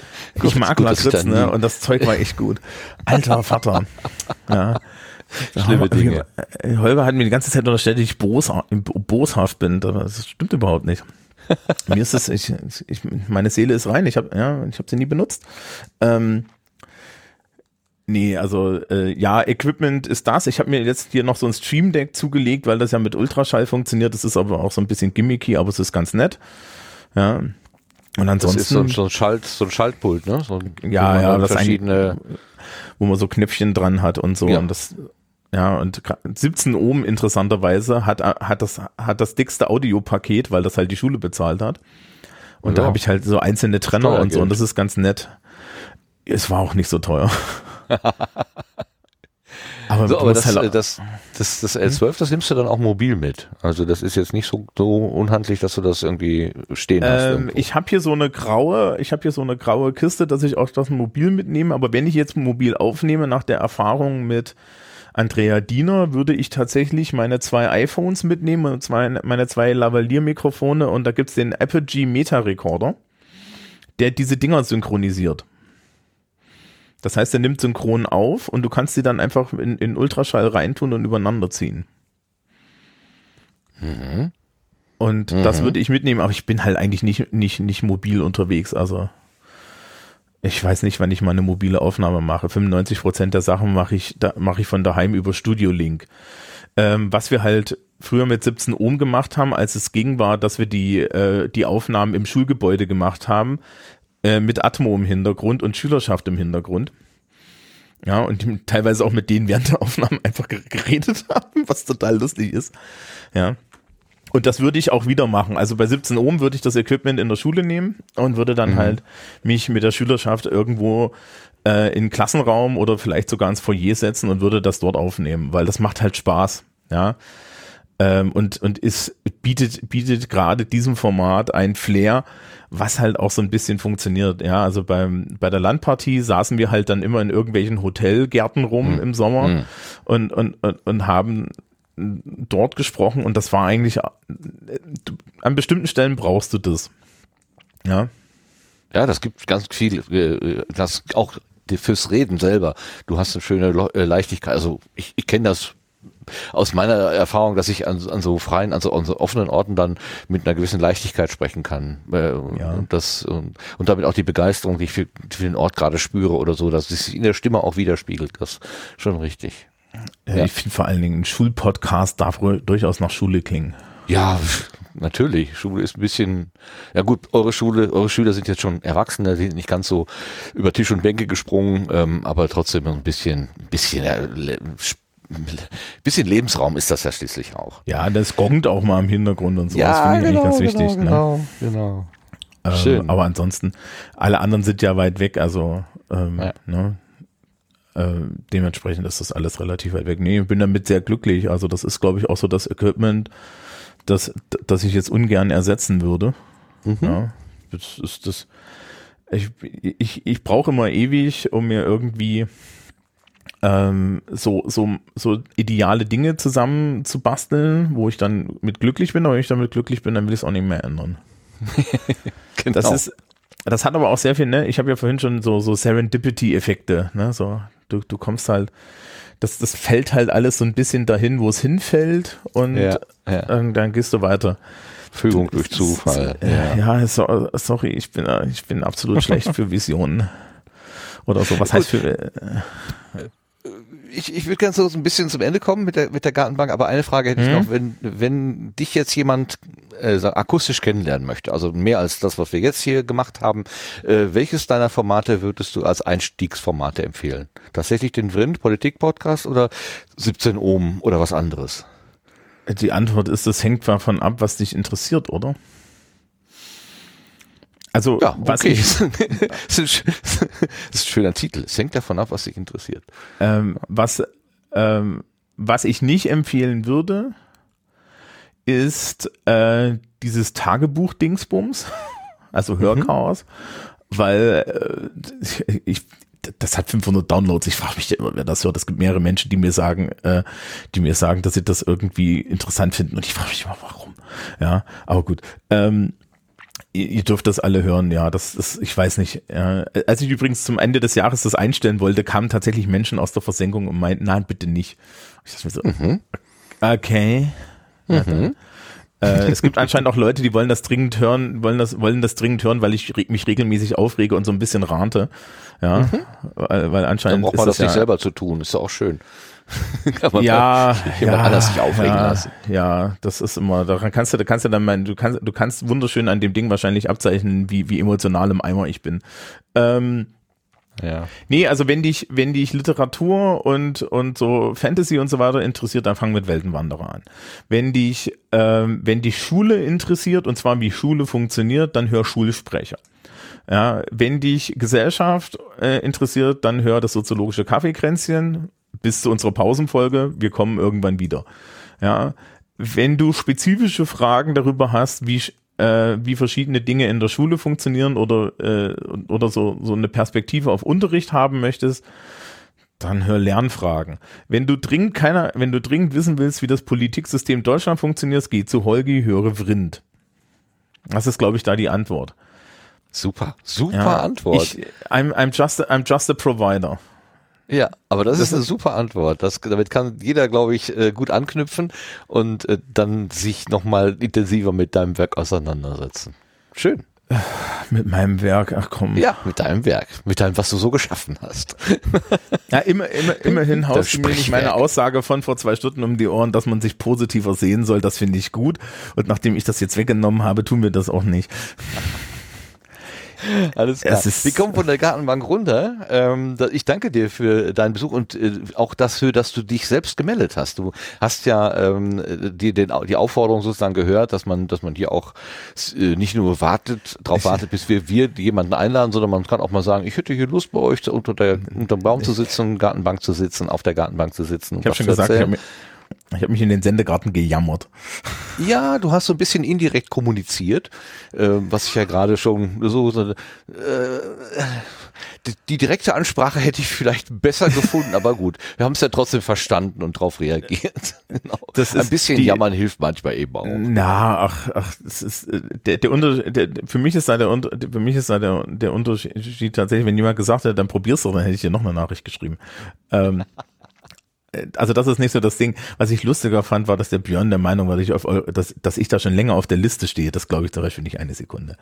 Ich mag Lakritz, ne, und das Zeug war echt gut. Alter Vater. Ja. Schlimme Ja, Dinge. äh, Holger hat mir die ganze Zeit unterstellt, dass ich bosha boshaft bin, aber das stimmt überhaupt nicht. mir ist das, ich, ich, meine Seele ist rein, ich habe ja, ich habe sie nie benutzt. Ähm, Nee, also äh, ja, Equipment ist das. Ich habe mir jetzt hier noch so ein Stream Deck zugelegt, weil das ja mit Ultraschall funktioniert. Das ist aber auch so ein bisschen gimmicky, aber es ist ganz nett. Ja. Und Das ansonsten, ist so, ein- so, ein Schalt, so ein Schaltpult, ne? So, ein- Ja, man ja, das verschiedene. wo man so Knöpfchen dran hat und so. Ja. Und das, ja, und gra- 17 Ohm interessanterweise hat, hat das, hat das dickste Audiopaket, weil das halt die Schule bezahlt hat. Und da Ja. habe ich halt so einzelne Trenner und so und das ist ganz nett. Es war auch nicht so teuer. aber So, aber das, halt, äh, das, das, das L12, das nimmst du dann auch mobil mit. Also das ist jetzt nicht so, so unhandlich, dass du das irgendwie stehen hast. Ähm, irgendwo. ich habe hier so eine graue, ich habe hier so eine graue Kiste, dass ich auch das mobil mitnehme. Aber wenn ich jetzt mobil aufnehme, nach der Erfahrung mit Andrea Diener, würde ich tatsächlich meine zwei iPhones mitnehmen und zwei, meine zwei Lavalier-Mikrofone und da gibt's den Apogee Meta Recorder, der diese Dinger synchronisiert. Das heißt, er nimmt synchron auf und du kannst sie dann einfach in, in Ultraschall reintun und übereinander ziehen. Und das würde ich mitnehmen, aber ich bin halt eigentlich nicht, nicht, nicht mobil unterwegs. Also ich weiß nicht, wann ich mal eine mobile Aufnahme mache. 95 Prozent der Sachen mache ich, da mache ich von daheim über Studio Link. Ähm, was wir halt früher mit 17 Ohm gemacht haben, als es ging, war, dass wir die, äh, die Aufnahmen im Schulgebäude gemacht haben, äh, mit Atmo im Hintergrund und Schülerschaft im Hintergrund. Ja, und die teilweise auch mit denen während der Aufnahmen einfach ge- geredet haben, was total lustig ist. Ja. Und das würde ich auch wieder machen. Also bei 17 Ohm würde ich das Equipment in der Schule nehmen und würde dann halt mich mit der Schülerschaft irgendwo äh, in Klassenraum oder vielleicht sogar ins Foyer setzen und würde das dort aufnehmen, weil das macht halt Spaß. Ja. Ähm, und, und ist, bietet, bietet gerade diesem Format ein Flair, was halt auch so ein bisschen funktioniert. Ja, also beim, bei der Landpartie saßen wir halt dann immer in irgendwelchen Hotelgärten rum im Sommer und, und, und, und haben dort gesprochen und das war eigentlich, äh, an bestimmten Stellen brauchst du das. Ja. Ja, das gibt ganz viel, äh, das auch fürs Reden selber. Du hast eine schöne äh, Leichtigkeit. Also ich, ich kenne das aus meiner Erfahrung, dass ich an, an so freien, an so, an so offenen Orten dann mit einer gewissen Leichtigkeit sprechen kann. Äh, Ja. und, das, und, und damit auch die Begeisterung, die ich für, für den Ort gerade spüre oder so, dass es sich in der Stimme auch widerspiegelt. Das ist schon richtig. Äh, Ja. Ich finde vor allen Dingen, ein Schulpodcast darf durchaus nach Schule klingen. Ja, natürlich. Schule ist ein bisschen, ja gut, eure Schule, eure Schüler sind jetzt schon Erwachsene, die sind nicht ganz so über Tisch und Bänke gesprungen, ähm, aber trotzdem ein bisschen, ein bisschen, äh, bisschen Lebensraum ist das ja schließlich auch. Ja, das gongt auch mal im Hintergrund und so. das finde ich eigentlich ganz wichtig. ne? genau, genau. Äh, Schön. Aber ansonsten, alle anderen sind ja weit weg, also ähm, Ja. ne? Äh, dementsprechend ist das alles relativ weit weg. Nee, ich bin damit sehr glücklich. Also das ist, glaube ich, auch so das Equipment, das, das ich jetzt ungern ersetzen würde. Mhm. Ja, das ist das. Ich, ich, ich brauche immer ewig, um mir irgendwie ähm, so, so, so ideale Dinge zusammen zu basteln, wo ich dann mit glücklich bin, aber wenn ich damit glücklich bin, dann will ich es auch nicht mehr ändern. Genau. Das ist, das hat aber auch sehr viel, ne? Ich habe ja vorhin schon so, so Serendipity-Effekte, ne? So, du, du kommst halt, das, das fällt halt alles so ein bisschen dahin, wo es hinfällt und Ja, ja. Dann, dann gehst du weiter. Fügung Du- durch Zufall. Ja, ja so, sorry, ich bin, äh, ich bin absolut schlecht für Visionen. Oder so. Was heißt für, äh, ich, ich würde gerne so ein bisschen zum Ende kommen mit der, mit der Gartenbank, aber eine Frage hätte ich Mhm. noch, wenn, wenn dich jetzt jemand äh, akustisch kennenlernen möchte, also mehr als das, was wir jetzt hier gemacht haben, äh, welches deiner Formate würdest du als Einstiegsformate empfehlen? Tatsächlich den Vrind Politik-Podcast oder 17 Ohm oder was anderes? die Antwort ist, das hängt davon ab, was dich interessiert, oder? Also, Ja, was okay. ich, das, ist ein, sch- das ist ein schöner Titel. Es hängt davon ab, was dich interessiert. ähm, was, ähm, was ich nicht empfehlen würde, ist äh, dieses Tagebuch-Dingsbums, also Hörchaos, weil äh, ich das hat 500 Downloads. Ich frage mich immer, wer das hört. Es gibt mehrere Menschen, die mir sagen, äh, die mir sagen, dass sie das irgendwie interessant finden. Und ich frage mich immer, warum. Ja, aber gut. Ähm, ihr, dürft das alle hören. Ja, das ist, ich weiß nicht. Ja. Als ich übrigens zum Ende des Jahres das einstellen wollte, kamen tatsächlich Menschen aus der Versenkung und meinten, nein, bitte nicht. Ich dachte mir so, okay. Ja, dann. Äh, es gibt anscheinend auch Leute, die wollen das dringend hören, wollen das, wollen das dringend hören, weil ich mich regelmäßig aufrege und so ein bisschen rante. Ja, weil, weil Dann anscheinend braucht ist man das das nicht ja, selber zu tun. Ist ja auch schön. Kann man ja, jemand ja, anders sich aufregen ja, lassen. Ja, das ist immer, daran kannst du, da kannst du dann mein, du kannst, du kannst wunderschön an dem Ding wahrscheinlich abzeichnen, wie, wie emotional im Eimer ich bin. Ähm, Ja. Nee, also wenn dich, wenn dich Literatur und, und so Fantasy und so weiter interessiert, dann fang mit Weltenwanderer an. Wenn dich, ähm, wenn dich Schule interessiert, und zwar wie Schule funktioniert, dann hör Schulsprecher. Ja, wenn dich Gesellschaft äh, interessiert, dann hör das soziologische Kaffeekränzchen bis zu unserer Pausenfolge. Wir kommen irgendwann wieder. Ja, wenn du spezifische Fragen darüber hast, wie äh, wie verschiedene Dinge in der Schule funktionieren oder äh, oder so so eine Perspektive auf Unterricht haben möchtest, dann hör Lernfragen. Wenn du dringend keiner, wenn du dringend wissen willst, wie das Politiksystem Deutschland funktioniert, geh zu Holgi, höre Vrind. Das ist, glaube ich, da die Antwort. Super, super Ja, Antwort. Ich, I'm, I'm, just I'm just a provider. Ja, aber das, Das ist eine super Antwort. Das, damit kann jeder, glaube ich, äh, gut anknüpfen und äh, dann sich nochmal intensiver mit deinem Werk auseinandersetzen. Schön. Mit meinem Werk, ach komm. Ja, mit deinem Werk, mit deinem, was du so geschaffen hast. Ja, immer, immer, immerhin haust du mir nicht meine. Aussage von vor zwei Stunden um die Ohren, dass man sich positiver sehen soll. Das finde ich gut. Und nachdem ich das jetzt weggenommen habe, tun wir das auch nicht. Alles Es ist- Wir kommen von der Gartenbank runter. Ähm, ich danke dir für deinen Besuch und äh, auch dafür, dass du dich selbst gemeldet hast. Du hast ja ähm, die, den, die Aufforderung sozusagen gehört, dass man, dass man hier auch äh, nicht nur wartet, drauf wartet, bis wir, wir jemanden einladen, sondern man kann auch mal sagen, ich hätte hier Lust bei euch unter der unter dem Baum zu sitzen, Gartenbank zu sitzen, auf der Gartenbank zu sitzen. Ich habe schon gesagt, ich habe mich, ich hab mich in den Sendegarten gejammert. Ja, du hast so ein bisschen indirekt kommuniziert, äh, was ich ja gerade schon so, so äh, die, die direkte Ansprache hätte ich vielleicht besser gefunden, aber gut, wir haben es ja trotzdem verstanden und darauf reagiert. Genau. Das ein ist bisschen die- jammern hilft manchmal eben auch. Na, ach, ach, das ist äh, der, der Unterschied. Der, für mich ist da der für mich ist da der, der Unterschied tatsächlich, wenn jemand gesagt hätte, dann probier's doch, dann hätte ich dir noch eine Nachricht geschrieben. Ähm, äh, also das ist nicht so das Ding. Was ich lustiger fand, war, dass der Björn der Meinung war, dass ich, auf, dass, dass ich da schon länger auf der Liste stehe. Das glaube ich zum Beispiel nicht eine Sekunde.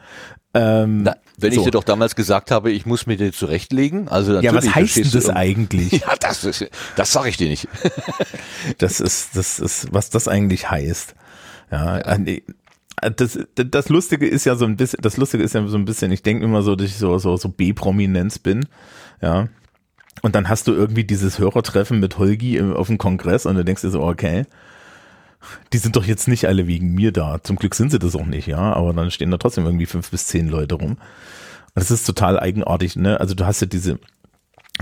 Ähm, Na, wenn so. ich dir doch damals gesagt habe, ich muss mir den zurechtlegen, also ja, was heißt denn das eigentlich? Ja, das ist, das sage ich dir nicht. Das ist, das ist, was das eigentlich heißt. Ja, äh, nee, äh, das, das Lustige ist ja so ein bisschen, das Lustige ist ja so ein bisschen, ich denke immer so, dass ich so, so, so B-Prominenz bin, ja. Und dann hast du irgendwie dieses Hörertreffen mit Holgi auf dem Kongress und du denkst dir so, okay, die sind doch jetzt nicht alle wegen mir da. Zum Glück sind sie das auch nicht, ja. Aber dann stehen da trotzdem irgendwie fünf bis zehn Leute rum. Und das ist total eigenartig, ne? Also du hast ja diese,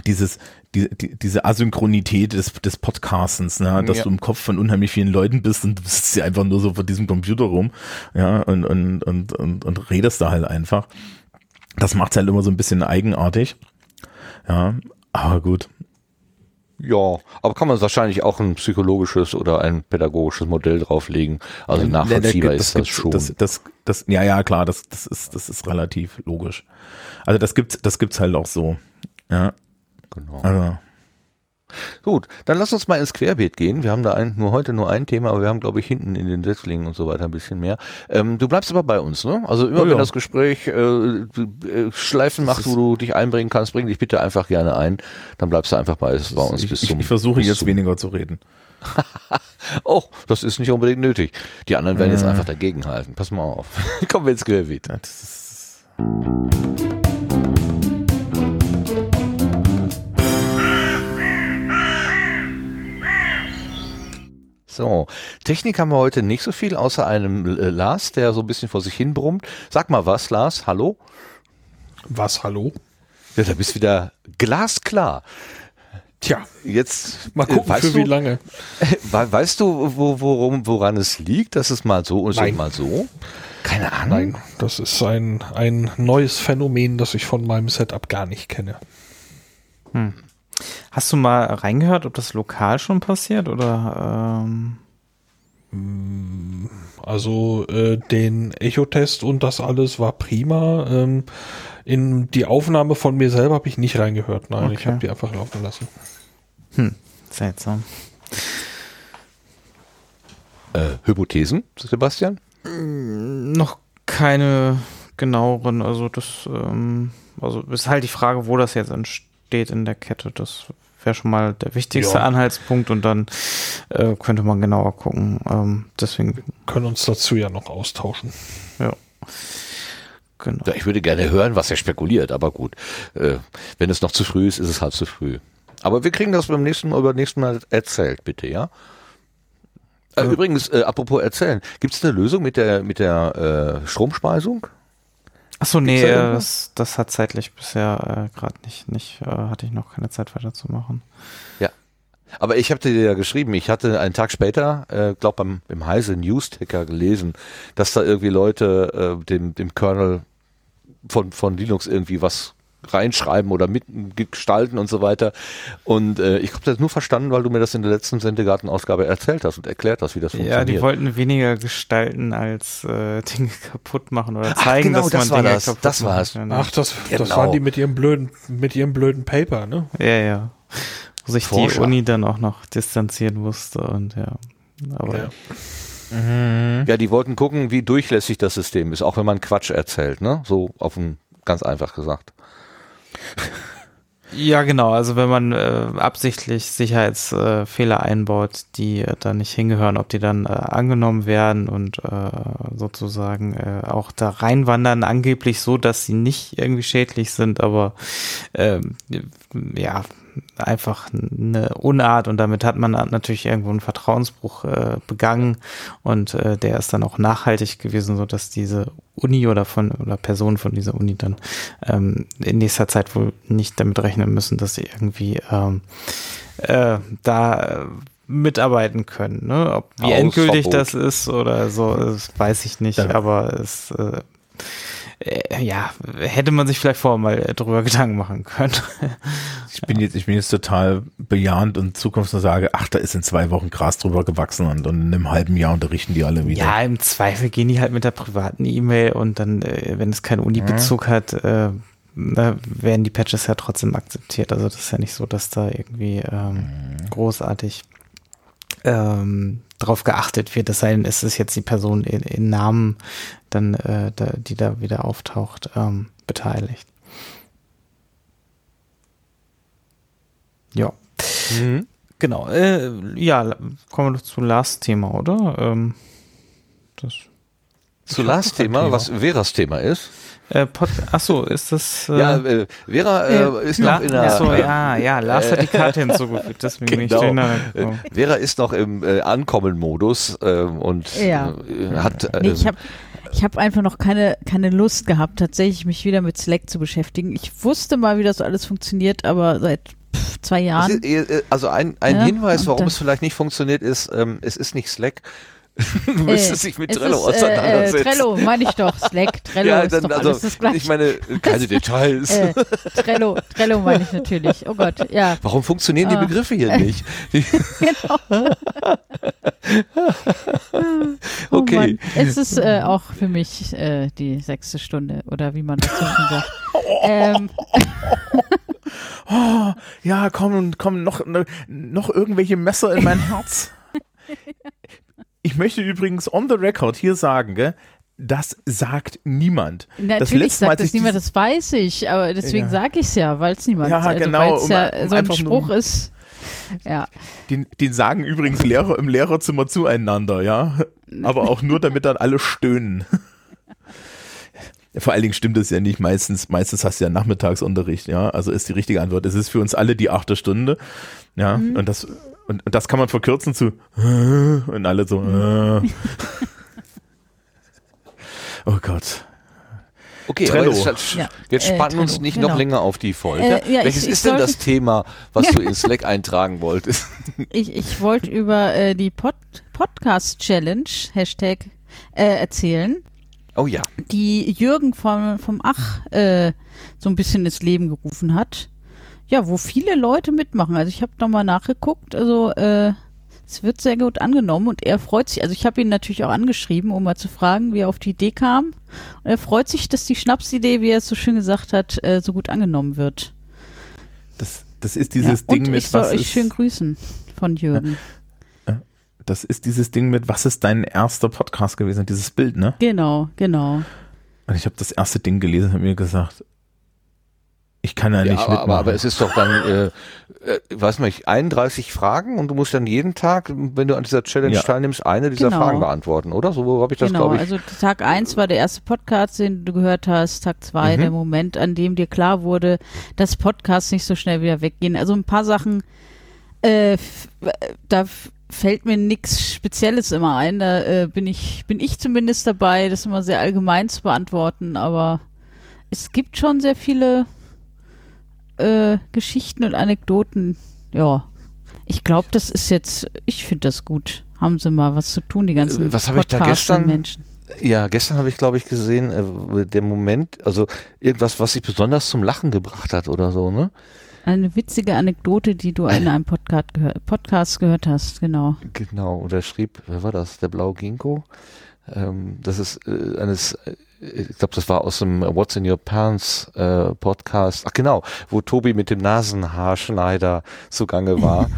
dieses, die, die, diese Asynchronität des, des Podcastens, ne, dass Ja. du im Kopf von unheimlich vielen Leuten bist und du sitzt ja einfach nur so vor diesem Computer rum, ja, und, und, und, und, und redest da halt einfach. Das macht's halt immer so ein bisschen eigenartig. Ja, aber gut. Ja, aber kann man wahrscheinlich auch ein psychologisches oder ein pädagogisches Modell drauflegen. Also nachvollziehbar das ist das schon. Das, das, das, ja, ja, klar, das, das ist, das ist relativ logisch. Also das gibt's, das gibt's halt auch so. Ja, genau. also. Gut, dann lass uns mal ins Querbeet gehen. Wir haben da ein, nur heute nur ein Thema, aber wir haben, glaube ich, hinten in den Setzlingen und so weiter ein bisschen mehr. Ähm, du bleibst aber bei uns, ne? Also immer Oh wenn ja. das Gespräch äh, äh, Schleifen macht, wo du dich einbringen kannst, bring dich bitte einfach gerne ein. Dann bleibst du einfach bei, bei uns Ich, bis ich, zum. ich versuche bis jetzt zum, weniger zu reden. Oh, das ist nicht unbedingt nötig. Die anderen werden jetzt Äh. einfach dagegenhalten. Pass mal auf. Kommen wir ins Querbeet. Das ist, So, Technik haben wir heute nicht so viel, außer einem äh, Lars, der so ein bisschen vor sich hin brummt. Sag mal was, Lars, hallo? Was, hallo? Ja, da bist wieder glasklar. Tja, Jetzt mal gucken, äh, weißt für du, wie lange. We- Weißt du, wo, worum, woran es liegt, dass es mal so und Nein. mal so? Keine Ahnung. Nein, das ist ein, ein neues Phänomen, das ich von meinem Setup gar nicht kenne. Hast du mal reingehört, ob das lokal schon passiert oder ähm, Also äh, den Echo-Test und das alles war prima. Ähm, in die Aufnahme von mir selber habe ich nicht reingehört. Nein, ich Okay. habe die einfach laufen lassen. seltsam? Äh, Hypothesen, Sebastian? Noch keine genaueren, also das, ähm, also ist halt die Frage, wo das jetzt entsteht in der Kette. Das wäre schon mal der wichtigste Ja. Anhaltspunkt und dann äh, könnte man genauer gucken. Ähm, deswegen, Können uns dazu ja noch austauschen. ja. Genau. Ja, ich würde gerne hören, was er spekuliert, aber gut. Äh, wenn es noch zu früh ist, ist es halt zu früh. Aber wir kriegen das beim nächsten Mal, beim nächsten Mal erzählt, bitte, ja? Äh, übrigens, äh, apropos erzählen, gibt es eine Lösung mit der, mit der äh, Stromspeisung? Achso, nee, äh, das, das hat zeitlich bisher äh, gerade nicht, nicht äh, hatte ich noch keine Zeit weiterzumachen. Aber ich habe dir ja geschrieben, ich hatte einen Tag später, äh, glaube beim im Heise News-Ticker gelesen, dass da irgendwie Leute äh, dem, dem Kernel von, von Linux irgendwie was reinschreiben oder mitgestalten und so weiter. Und äh, ich habe das nur verstanden, weil du mir das in der letzten Sendegarten-Ausgabe erzählt hast und erklärt hast, wie das Ja, funktioniert. die wollten weniger gestalten als äh, Dinge kaputt machen oder Ach, zeigen, genau, dass das man war Dinge das, kaputt das machen war's. kann. Ach, das, das Genau. waren die mit ihrem blöden, mit ihrem blöden Paper, ne? Ja, ja. Wo sich die Forscher. Uni dann auch noch distanzieren musste und ja. Aber Ja. ja, die wollten gucken, wie durchlässig das System ist, auch wenn man Quatsch erzählt, ne? So auf ein, ganz einfach gesagt. Ja, genau. Also wenn man äh, absichtlich Sicherheitsfehler Fehler einbaut, die äh, da nicht hingehören, ob die dann äh, angenommen werden und äh, sozusagen äh, auch da reinwandern, angeblich so, dass sie nicht irgendwie schädlich sind, aber ähm, ja, einfach eine Unart und damit hat man natürlich irgendwo einen Vertrauensbruch äh, begangen und äh, der ist dann auch nachhaltig gewesen, so dass diese Uni oder von oder Personen von dieser Uni dann ähm, in nächster Zeit wohl nicht damit rechnen müssen, dass sie irgendwie ähm, äh, da äh, mitarbeiten können. Ne? Ob wie endgültig das ist oder so, das weiß ich nicht, aber es äh, ja, hätte man sich vielleicht vorher mal äh, drüber Gedanken machen können. Ich bin jetzt, ich bin jetzt total bejahend und Zukunft und sage, ach, da ist in zwei Wochen Gras drüber gewachsen und, und in einem halben Jahr unterrichten die alle wieder. Ja, im Zweifel gehen die halt mit der privaten E-Mail und dann, äh, wenn es keinen Uni-Bezug hat, äh, na, werden die Patches ja trotzdem akzeptiert. Also das ist ja nicht so, dass da irgendwie ähm, großartig ähm, drauf geachtet wird. Es sei denn, es ist jetzt die Person in, in Namen, dann, äh, da, die da wieder auftaucht, ähm, beteiligt. Ja. Genau. Äh, ja, kommen wir zu Last Thema, oder? Ähm, das Zu Lars Thema, was Veras Thema ist. Äh, Pod Ach so, ist das äh, Ja, äh, Vera äh, ist La noch in der. Ach so, ja, ja, Lars hat die Karte hinzugefügt, deswegen bin ich Genau. durcheinander Äh, gekommen. Vera ist noch im äh, Ankommen-Modus äh, und Ja. äh, hat. Äh, Nee, ich habe ich hab einfach noch keine, keine Lust gehabt, tatsächlich mich wieder mit Slack zu beschäftigen. Ich wusste mal, wie das alles funktioniert, aber seit zwei Jahren. ist, äh, also ein, ein Ja, Hinweis, warum es vielleicht nicht funktioniert, ist, ähm, es ist nicht Slack. Du müsstest dich mit Trello ist, äh, auseinandersetzen. Äh, Trello, meine ich doch. Slack, Trello ja, ist dann, doch also, alles das Gleiche. ich meine, keine Details. äh, Trello, Trello meine ich natürlich. Oh Gott, ja. Warum funktionieren die Ah. Begriffe hier nicht? Genau. Oh Okay. Mann. Es ist äh, auch für mich äh, die sechste Stunde oder wie man schön sagt. Ähm, Oh, ja, komm, komm, noch, noch irgendwelche Messer in mein Herz. Ich möchte übrigens on the record hier sagen, gell, das sagt niemand. das natürlich Mal, sagt als das niemand, das weiß ich, aber deswegen Ja. sage ich es ja, weil es niemand Ja, also, genau, Weil es um- ja um so ein nur- Spruch ist. Ja, Den, den sagen übrigens Lehrer im Lehrerzimmer zueinander, ja. Aber auch nur, damit dann alle stöhnen. Vor allen Dingen stimmt es ja nicht. Meistens, meistens hast du ja Nachmittagsunterricht, ja. Also ist die richtige Antwort. Es ist für uns alle die achte Stunde, ja. Mhm. Und das, und, und das kann man verkürzen zu und alle so. äh. oh Gott. Okay, Trello. aber jetzt, Ja, jetzt äh, spannen uns Trello, nicht genau. noch länger auf die Folter. Äh, ja, Welches ich- ich ist denn das Thema, was du in Slack eintragen wolltest? ich, ich wollte über äh, die Pod Podcast Challenge, Hashtag, äh, erzählen, Oh ja. die Jürgen vom, vom Ach äh, so ein bisschen ins Leben gerufen hat. Ja, wo viele Leute mitmachen. Also ich habe nochmal nachgeguckt, also äh, es wird sehr gut angenommen und er freut sich, also ich habe ihn natürlich auch angeschrieben, um mal zu fragen, wie er auf die Idee kam. Und er freut sich, dass die Schnapsidee, wie er es so schön gesagt hat, äh, so gut angenommen wird. Das, das ist dieses ja. Ding und mit ich soll was euch ist, schön grüßen von Jürgen. das ist dieses Ding mit was ist dein erster Podcast gewesen? Dieses Bild, ne? Genau, genau. Und ich habe das erste Ding gelesen und mir gesagt, ich kann ja, Ja, nicht aber, mitmachen. aber, aber es ist doch dann, äh, äh, weiß nicht, 31 Fragen und du musst dann jeden Tag, wenn du an dieser Challenge Ja. teilnimmst, eine dieser Genau. Fragen beantworten, oder? So habe ich das, genau, glaube ich. also Tag eins war der erste Podcast, den du gehört hast. Tag zwei Mhm. der Moment, an dem dir klar wurde, dass Podcasts nicht so schnell wieder weggehen. Also ein paar Sachen, äh, da fällt mir nichts Spezielles immer ein. Da äh, bin ich bin ich zumindest dabei, das immer sehr allgemein zu beantworten. Aber es gibt schon sehr viele äh, Geschichten und Anekdoten. Ja, ich glaube, das ist jetzt. Ich finde das gut. Haben sie mal was zu tun, die ganzen was ich da gestern- Menschen. Ja, gestern habe ich, glaube ich, gesehen, äh, der Moment, also irgendwas, was sich besonders zum Lachen gebracht hat oder so, ne? Eine witzige Anekdote, die du in einem Podcast, gehör Podcast gehört hast, genau. Genau, und er schrieb, wer war das? Der Blau Ginkgo? Ähm, das ist äh, eines, äh, ich glaube, das war aus dem What's in Your Pants äh, Podcast. Ach genau, wo Tobi mit dem Nasenhaarschneider zugange war.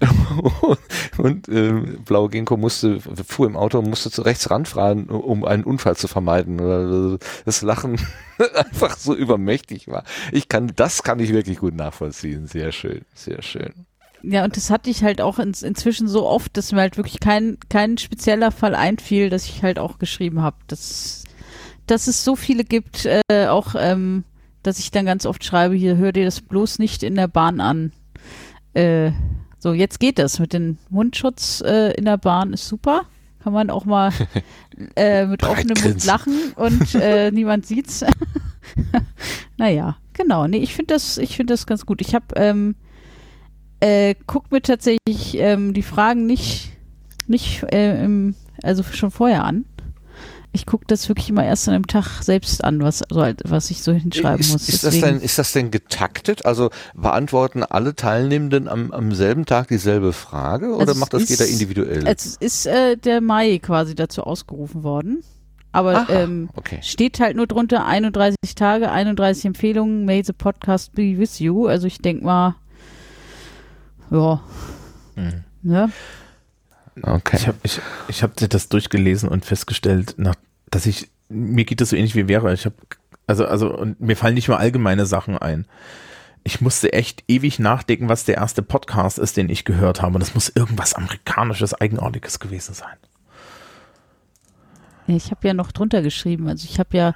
und ähm, Blau Ginkgo musste, fuhr im Auto und musste zu rechts ranfahren, um einen Unfall zu vermeiden. Oder das Lachen einfach so übermächtig war. Ich kann, das kann ich wirklich gut nachvollziehen. Sehr schön, sehr schön. Ja, und das hatte ich halt auch ins, inzwischen so oft, dass mir halt wirklich kein, kein spezieller Fall einfiel, dass ich halt auch geschrieben habe, dass, dass es so viele gibt, äh, auch, ähm, dass ich dann ganz oft schreibe, hier, hör dir das bloß nicht in der Bahn an. Äh, so, jetzt geht das mit dem Mundschutz äh, in der Bahn, ist super. Kann man auch mal äh, mit offenem Mund lachen und äh, niemand sieht's. naja, genau. Nee, ich finde das, ich finde das ganz gut. Ich habe ähm, äh, guck mir tatsächlich ähm, die Fragen nicht, nicht im, also schon vorher an. Ich gucke das wirklich immer erst an einem Tag selbst an, was, also, halt, was ich so hinschreiben ist, muss. Ist das, denn, ist das denn getaktet? Also beantworten alle Teilnehmenden am, am selben Tag dieselbe Frage oder Also macht das ist- jeder individuell? Es ist äh, der Mai quasi dazu ausgerufen worden. Aber Aha, ähm, okay. steht halt nur drunter 31 Tage, 31 Empfehlungen, may the podcast be with you. Also ich denke mal, ja, Mhm. ne? Okay. Ich habe ich, ich hab das durchgelesen und festgestellt, nach, dass ich, mir geht das so ähnlich wie Vera. Ich habe, also, also, und mir fallen nicht mal allgemeine Sachen ein. Ich musste echt ewig nachdenken, was der erste Podcast ist, den ich gehört habe. Und das muss irgendwas amerikanisches, eigenartiges gewesen sein. Ja, ich habe ja noch drunter geschrieben. Also ich habe ja,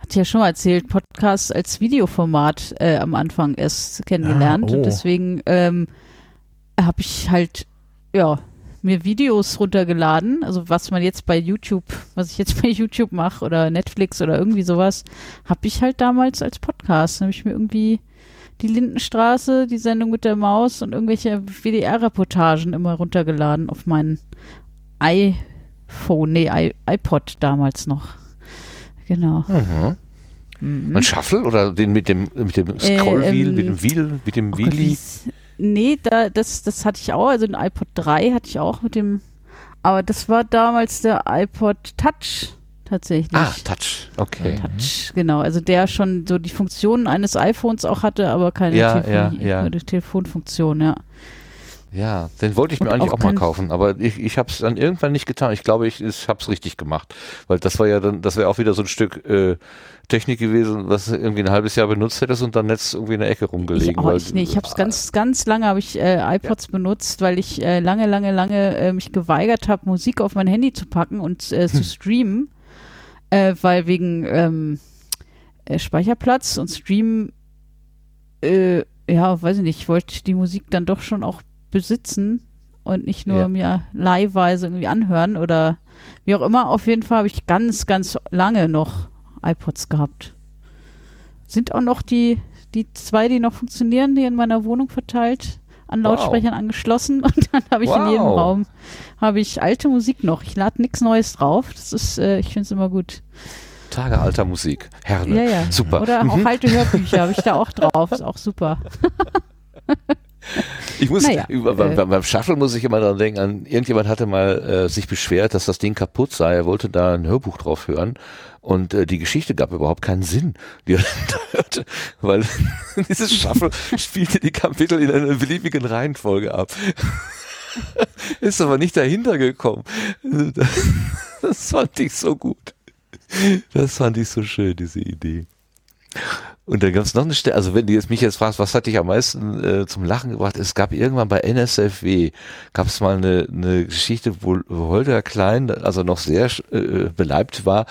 hatte ja schon mal erzählt, Podcast als Videoformat äh, am Anfang erst kennengelernt. Ah, oh. Und deswegen ähm, habe ich halt, ja, mir Videos runtergeladen. Also was man jetzt bei YouTube, was ich jetzt bei YouTube mache oder Netflix oder irgendwie sowas, habe ich halt damals als Podcast. Habe ich mir irgendwie die Lindenstraße, die Sendung mit der Maus und irgendwelche WDR-Reportagen immer runtergeladen auf meinen iPhone, nee, iPod damals noch. Genau. Mhm. Mhm. Ein Shuffle oder den mit dem mit dem Scrollwheel, ähm, mit dem Wheel, mit dem Oh Gott, Wheelie? wie's- nee, da, das, das hatte ich auch, also ein iPod 3 hatte ich auch mit dem, aber das war damals der iPod Touch tatsächlich. Ah, Touch. Okay. Touch, genau, also der schon so die Funktionen eines iPhones auch hatte, aber keine Ja, Telefonie- ja, ja. keine Telefonfunktion, ja. Ja, den wollte ich mir Und eigentlich auch auch mal kaufen, aber ich, ich habe es dann irgendwann nicht getan. Ich glaube, ich, ich habe es richtig gemacht, weil das war ja dann, das wäre auch wieder so ein Stück äh, Technik gewesen, was du irgendwie ein halbes Jahr benutzt hättest und dann Netz irgendwie in der Ecke rumgelegen. Ich, auch, weil- ich, nee, ich habe es ganz, ganz lange habe ich äh, iPods benutzt, weil ich äh, lange, lange, lange äh, mich geweigert habe, Musik auf mein Handy zu packen und äh, zu streamen, äh, weil wegen ähm, äh, Speicherplatz und Streamen, äh, ja, weiß ich nicht, ich wollte die Musik dann doch schon auch besitzen und nicht nur Ja. mir leihweise irgendwie anhören oder wie auch immer. Auf jeden Fall habe ich ganz, ganz lange noch iPods gehabt. Sind auch noch die, die zwei, die noch funktionieren, die in meiner Wohnung verteilt, an Wow. Lautsprechern angeschlossen und dann habe ich in jedem Wow. Raum habe ich alte Musik noch. Ich lade nichts Neues drauf. Das ist, äh, ich finde es immer gut. Tage alter Musik. Herne. Ja, ja. Super. Oder auch Mhm. alte Hörbücher habe ich da auch drauf. Ist auch super. Ich muss, Naja, über, beim, äh, beim- beim Shuffle muss ich immer daran denken, an, irgendjemand hatte mal äh, sich beschwert, dass das Ding kaputt sei. Er wollte da ein Hörbuch drauf hören und äh, die Geschichte gab überhaupt keinen Sinn, die er da hörte, weil dieses Shuffle spielte die Kapitel in einer beliebigen Reihenfolge ab. Ist aber nicht dahinter gekommen. Das fand ich so gut. Das fand ich so schön, diese Idee. Und dann gab es noch eine Stelle, also wenn du jetzt mich jetzt fragst, was hat dich am meisten äh, zum Lachen gebracht? Es gab irgendwann bei NSFW, gab es mal eine, eine Geschichte, wo, Holger Klein, also noch sehr äh, beleibt war.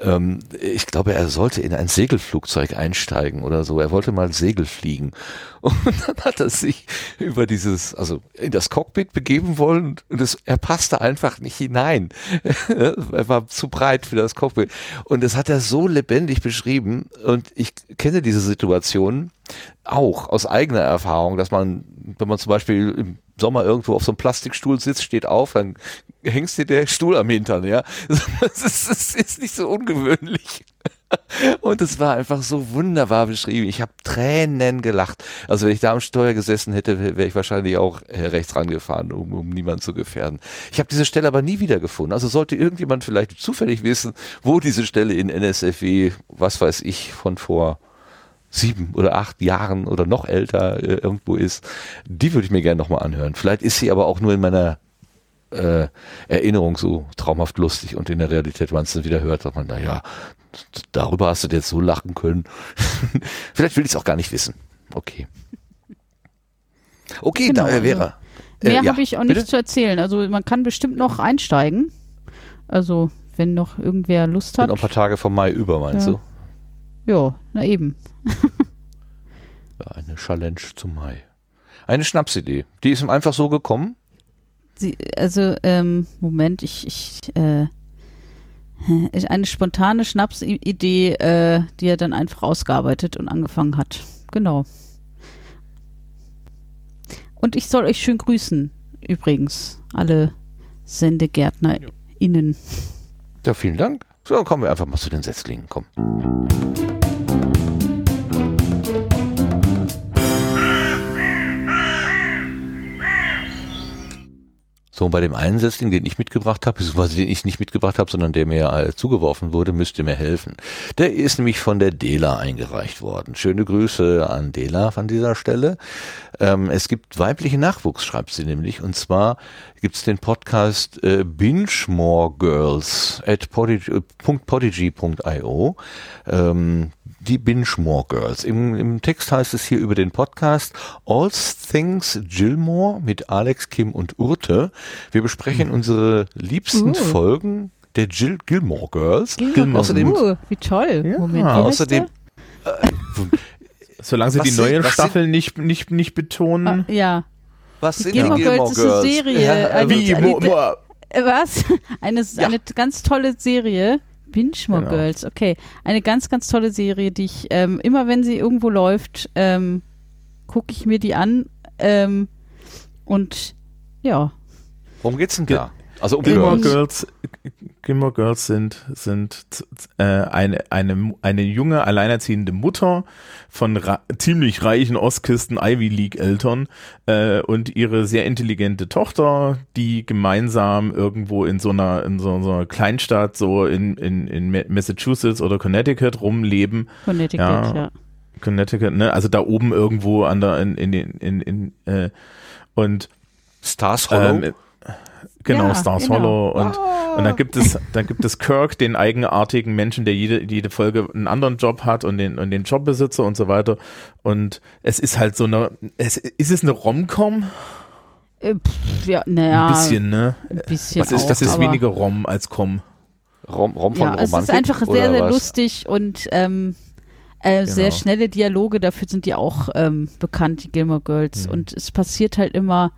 Ähm, ich glaube, er sollte in ein Segelflugzeug einsteigen oder so. Er wollte mal Segel fliegen. Und dann hat er sich über dieses, also in das Cockpit begeben wollen und es, er passte einfach nicht hinein. er war zu breit für das Cockpit. Und das hat er so lebendig beschrieben. Und ich kenne diese Situation auch aus eigener Erfahrung, dass man, wenn man zum Beispiel im Sommer irgendwo auf so einem Plastikstuhl sitzt, steht auf, dann hängst dir der Stuhl am Hintern, ja. Das ist, das ist nicht so ungewöhnlich. Und es war einfach so wunderbar beschrieben. Ich habe Tränen gelacht. Also wenn ich da am Steuer gesessen hätte, wäre ich wahrscheinlich auch äh, rechts rangefahren, um, um niemanden zu gefährden. Ich habe diese Stelle aber nie wiedergefunden. Also sollte irgendjemand vielleicht zufällig wissen, wo diese Stelle in NSFW, was weiß ich, von vor sieben oder acht Jahren oder noch älter äh, irgendwo ist, die würde ich mir gerne nochmal anhören. Vielleicht ist sie aber auch nur in meiner äh, Erinnerung so traumhaft lustig und in der Realität, wenn man es dann wieder hört, sagt man, naja, darüber hast du jetzt so lachen können. Vielleicht will ich es auch gar nicht wissen. Okay. Okay, Genau, da äh, also wäre. äh, Mehr ja, habe ich auch bitte? nicht zu erzählen. Also man kann bestimmt noch einsteigen. Also wenn noch irgendwer Lust hat. noch ein paar Tage vom Mai über, meinst Ja. du? Ja, na eben. Eine Challenge zum Mai. Eine Schnapsidee. Die ist ihm einfach so gekommen. Sie, also, ähm, Moment, ich, ich, äh, eine spontane Schnapsidee, äh, die er dann einfach ausgearbeitet und angefangen hat. Genau. Und ich soll euch schön grüßen, übrigens, alle SendegärtnerInnen. Ja, vielen Dank. So, dann kommen wir einfach mal zu den Setzlingen. Komm. Und bei dem einen den ich mitgebracht habe, beziehungsweise den ich nicht mitgebracht habe, sondern der mir äh, zugeworfen wurde, müsst ihr mir helfen. Der ist nämlich von der Dela eingereicht worden. Schöne Grüße an Dela an dieser Stelle. Ähm, es gibt weibliche Nachwuchs, schreibt sie nämlich, und zwar gibt es den Podcast äh, Binge More Girls at äh, .podigy.io. Ähm, die Binge More Girls. Im, Im Text heißt es hier über den Podcast All Things Gilmore mit Alex, Kim und Urte. Wir besprechen unsere liebsten Uh. Folgen der Jill Gilmore Girls. Gilmore. Außerdem, Uh, wie toll. Ja, Moment, außerdem der? Solange sie Was die sind- neuen Staffeln nicht, nicht, nicht betonen. Ah, ja. was sind Gilmore die Girls Gilmore ist eine Girls? Serie, Ja, eine- Wie? eine- Äh, Was? Eine, Ja. eine ganz tolle Serie. Binge-More Genau. Girls, okay. Eine ganz, ganz tolle Serie, die ich ähm, immer, wenn sie irgendwo läuft, ähm, gucke ich mir die an. Ähm, und ja, Worum geht's denn da? Also Gilmore umgehört. Girls, Gilmore Girls sind, sind äh, eine, eine, eine junge, alleinerziehende Mutter von ra ziemlich reichen Ostkisten Ivy League Eltern äh, und ihre sehr intelligente Tochter, die gemeinsam irgendwo in so einer, in so, so einer Kleinstadt, so in, in, in Ma- Massachusetts oder Connecticut rumleben. Connecticut, Ja. ja. Connecticut, ne? Also da oben irgendwo an der, in, in, in, in, in äh, und Stars Hollow. ähm, genau, Ja, Stars genau. Hollow und, und dann gibt es, dann gibt es Kirk, den eigenartigen Menschen, der jede, jede Folge einen anderen Job hat und den, und den Jobbesitzer und so weiter. Und es ist halt so eine, es, ist es eine Rom-Com? Äh, ja, naja, Ein bisschen, ne? ein bisschen Was ist, auch, das ist weniger Rom als Com. Rom, Rom von Ja, es Romantik. ist einfach sehr, sehr was? lustig und ähm, äh, sehr Genau. schnelle Dialoge, dafür sind die auch ähm, bekannt, die Gilmore Girls. Mhm. Und es passiert halt immer,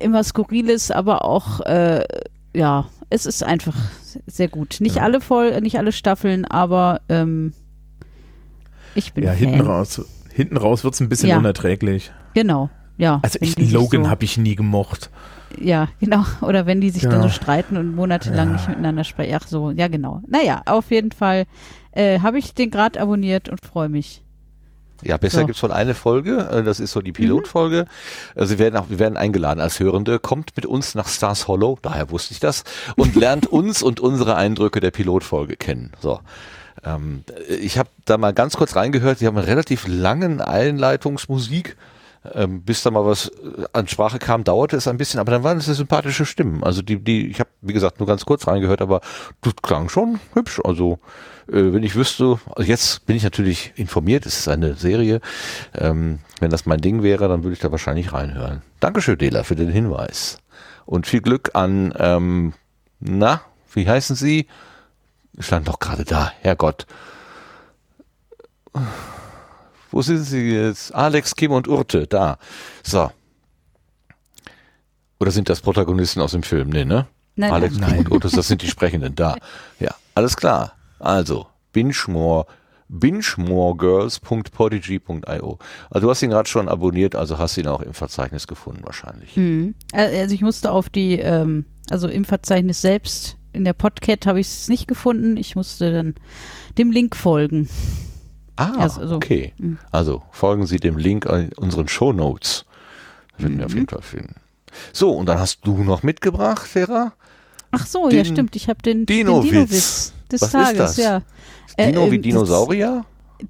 immer Skurriles, aber auch, äh, ja, es ist einfach sehr gut. Nicht Ja. alle voll, nicht alle Staffeln, aber ähm, ich bin Ja, Fan. hinten raus, hinten raus wird's ein bisschen Ja. unerträglich. Genau, ja. Also ich, Logan so, habe ich nie gemocht. Ja, genau. Oder wenn die sich dann Genau. so streiten und monatelang Ja. nicht miteinander sprechen. Ach so, ja genau. Naja, auf jeden Fall äh, habe ich den gerade abonniert und freue mich. Ja, besser So. gibt's von eine Folge, äh, das ist so die Pilotfolge. Äh, Sie werden auch, wir werden eingeladen als Hörende, kommt mit uns nach Stars Hollow, daher wusste ich das, und lernt uns und unsere Eindrücke der Pilotfolge kennen. So. Ähm, ich habe da mal ganz kurz reingehört, die haben eine relativ langen Einleitungsmusik. Ähm, bis da mal was äh, an Sprache kam, dauerte es ein bisschen, aber dann waren es ja sympathische Stimmen. Also die, die, ich habe, wie gesagt, nur ganz kurz reingehört, aber das klang schon hübsch. Also äh, wenn ich wüsste, also jetzt bin ich natürlich informiert, es ist eine Serie. Ähm, wenn das mein Ding wäre, dann würde ich da wahrscheinlich reinhören. Dankeschön, Dela, für den Hinweis. Und viel Glück an, ähm, na, wie heißen Sie? Stand doch gerade da, Herrgott. Wo sind Sie jetzt? Alex, Kim und Urte, da. So. Oder sind das Protagonisten aus dem Film? Nee, ne? Nein, Alex, nein. Kim und Urte, das sind die Sprechenden, da. Ja, alles klar. Also, bingemore, bingemore.girls.podigy.io. Also du hast ihn gerade schon abonniert, also hast ihn auch im Verzeichnis gefunden wahrscheinlich. Mhm. Also ich musste auf die, ähm, also im Verzeichnis selbst, in der Podcat habe ich es nicht gefunden. Ich musste dann dem Link folgen. Ah, Also, also, okay. mhm. Also folgen Sie dem Link in unseren Show Notes. Würden wir auf jeden Fall finden. So, und dann hast du noch mitgebracht, Vera? Ach so, ja Den stimmt. Ich habe den Dino-Witz. Dino-Witz des Was ist Tages, das? ja. Dino Äh, wie Dinosaurier?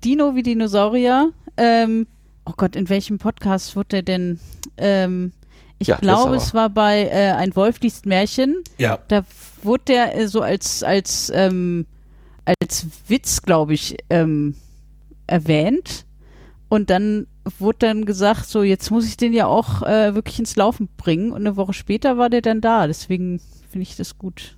Dino wie Dinosaurier. Ähm, oh Gott, in welchem Podcast wurde der denn? Ähm, ich Ja, glaube, es war bei äh, Ein Wolf liest Märchen. Ja. Da wurde der äh, so als, als, ähm, als Witz, glaube ich, ähm, erwähnt. Und dann wurde dann gesagt, so jetzt muss ich den ja auch äh, wirklich ins Laufen bringen. Und eine Woche später war der dann da. Deswegen finde ich das gut.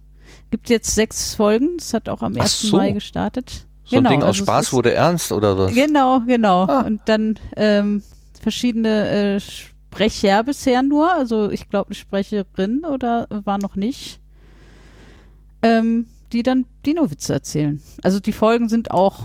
Gibt jetzt sechs Folgen. Das hat auch am Ach 1. so. Mai gestartet. So ein Ding aus also es Spaß wurde ernst oder was? Genau, genau. Ah. Und dann ähm, verschiedene äh, Sprecher bisher nur. Also ich glaube eine Sprecherin oder war noch nicht. Ähm, die dann Dino-Witze erzählen. Also die Folgen sind auch,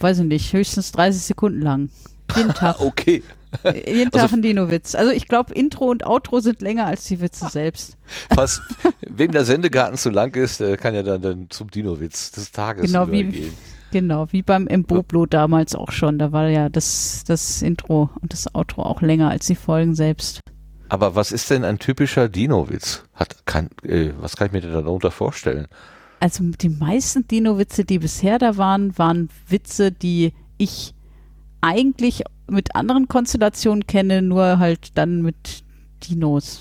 weiß ich nicht, höchstens 30 Sekunden lang. Jeden Tag. Okay. Äh, Jeden Also- Tag ein Dino-Witz. Also ich glaube, Intro und Outro sind länger als die Witze selbst. Was, wem der Sendegarten zu lang ist, der kann ja dann, dann zum Dino-Witz des Tages Genau, wie-. Genau, wie beim Emboblo damals auch schon. Da war ja das, das Intro und das Outro auch länger als die Folgen selbst. Aber was ist denn ein typischer Dino-Witz? Hat, kann, äh, was kann ich mir denn darunter vorstellen? Also die meisten Dino-Witze, die bisher da waren, waren Witze, die ich eigentlich mit anderen Konstellationen kenne, nur halt dann mit Dinos.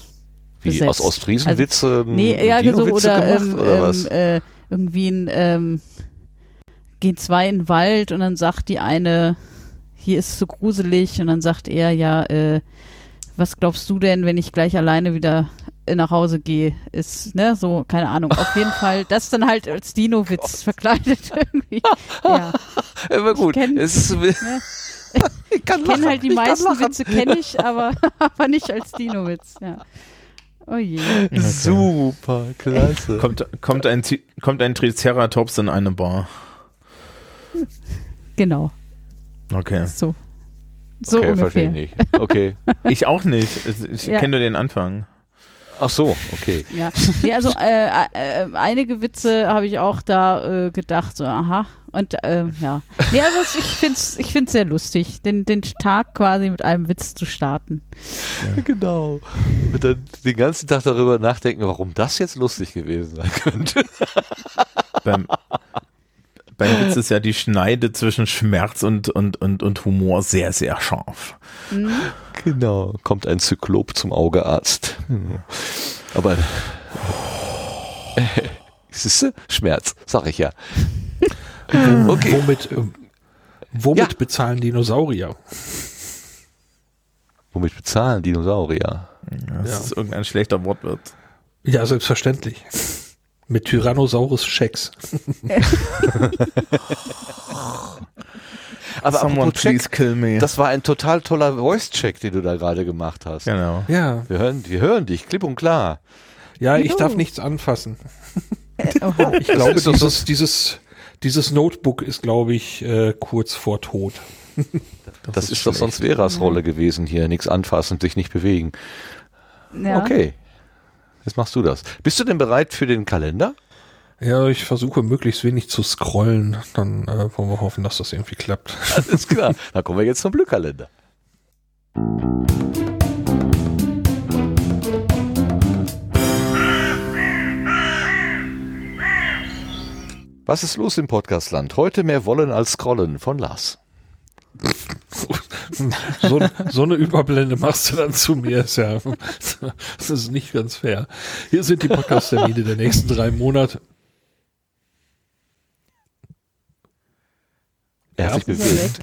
Wie besetzt. aus Ostfriesen Witze? ähm, Nee, ja, so, oder, gemacht, ähm, oder ähm? Äh, irgendwie ein, ähm, gehen zwei in den Wald und dann sagt die eine, hier ist es so gruselig und dann sagt er, ja, äh, was glaubst du denn, wenn ich gleich alleine wieder äh, nach Hause gehe? Ist, ne, so, keine Ahnung. Auf jeden Fall, das dann halt als Dino-Witz verkleidet irgendwie. ja. Aber gut, kenn- es ist, ich kann Ich kenne halt die meisten. Witze, kenne ich, aber, aber nicht als Dino-Witz, ja. Oh je. Super, klasse. Kommt, kommt, ein, kommt ein Triceratops in eine Bar. Genau, Okay. so. So okay, verstehe ungefähr. ich nicht. Okay. Ich auch nicht. Ich Ja. kenne nur den Anfang. Ach so, okay. Ja, nee, also äh, äh, einige Witze habe ich auch da äh, gedacht, so aha. Und äh, ja, nee, also ich finde es ich find's sehr lustig, den, den Tag quasi mit einem Witz zu starten. Genau. Und dann den ganzen Tag darüber nachdenken, warum das jetzt lustig gewesen sein könnte. beim, beim Witz ist ja die Schneide zwischen Schmerz und, und, und, und Humor sehr, sehr scharf. Genau. Kommt ein Zyklop zum Augearzt. Aber äh, siehst du? Schmerz, sag ich ja. Okay. Womit, äh, womit Ja. bezahlen Dinosaurier? Womit bezahlen Dinosaurier? Das Ja. ist irgendein schlechter Wortwitz. Ja, selbstverständlich. Mit Tyrannosaurus-Schecks. Aber Someone please kill me. das war ein total toller Voice-Check, den du da gerade gemacht hast. genau. Ja, Wir hören, wir hören dich, klipp und klar. ja, ich darf nichts anfassen. Ich glaube, dieses, dieses, dieses Notebook ist, glaube ich, äh, kurz vor Tod. Das, ist, doch sonst Veras Rolle gewesen hier. Nichts anfassen, sich nicht bewegen. Ja. Okay. Jetzt machst du das. Bist du denn bereit für den Kalender? Ja, ich versuche möglichst wenig zu scrollen. Dann äh, wollen wir hoffen, dass das irgendwie klappt. Alles klar. Dann kommen wir jetzt zum Glückkalender. Was ist los im Podcastland? Heute mehr Wollen als Scrollen von Lars. So, so eine Überblende machst du dann zu mir. Ist ja, das ist nicht ganz fair. Hier sind die Podcast-Termine der nächsten drei Monate. Er hat sich bewegt.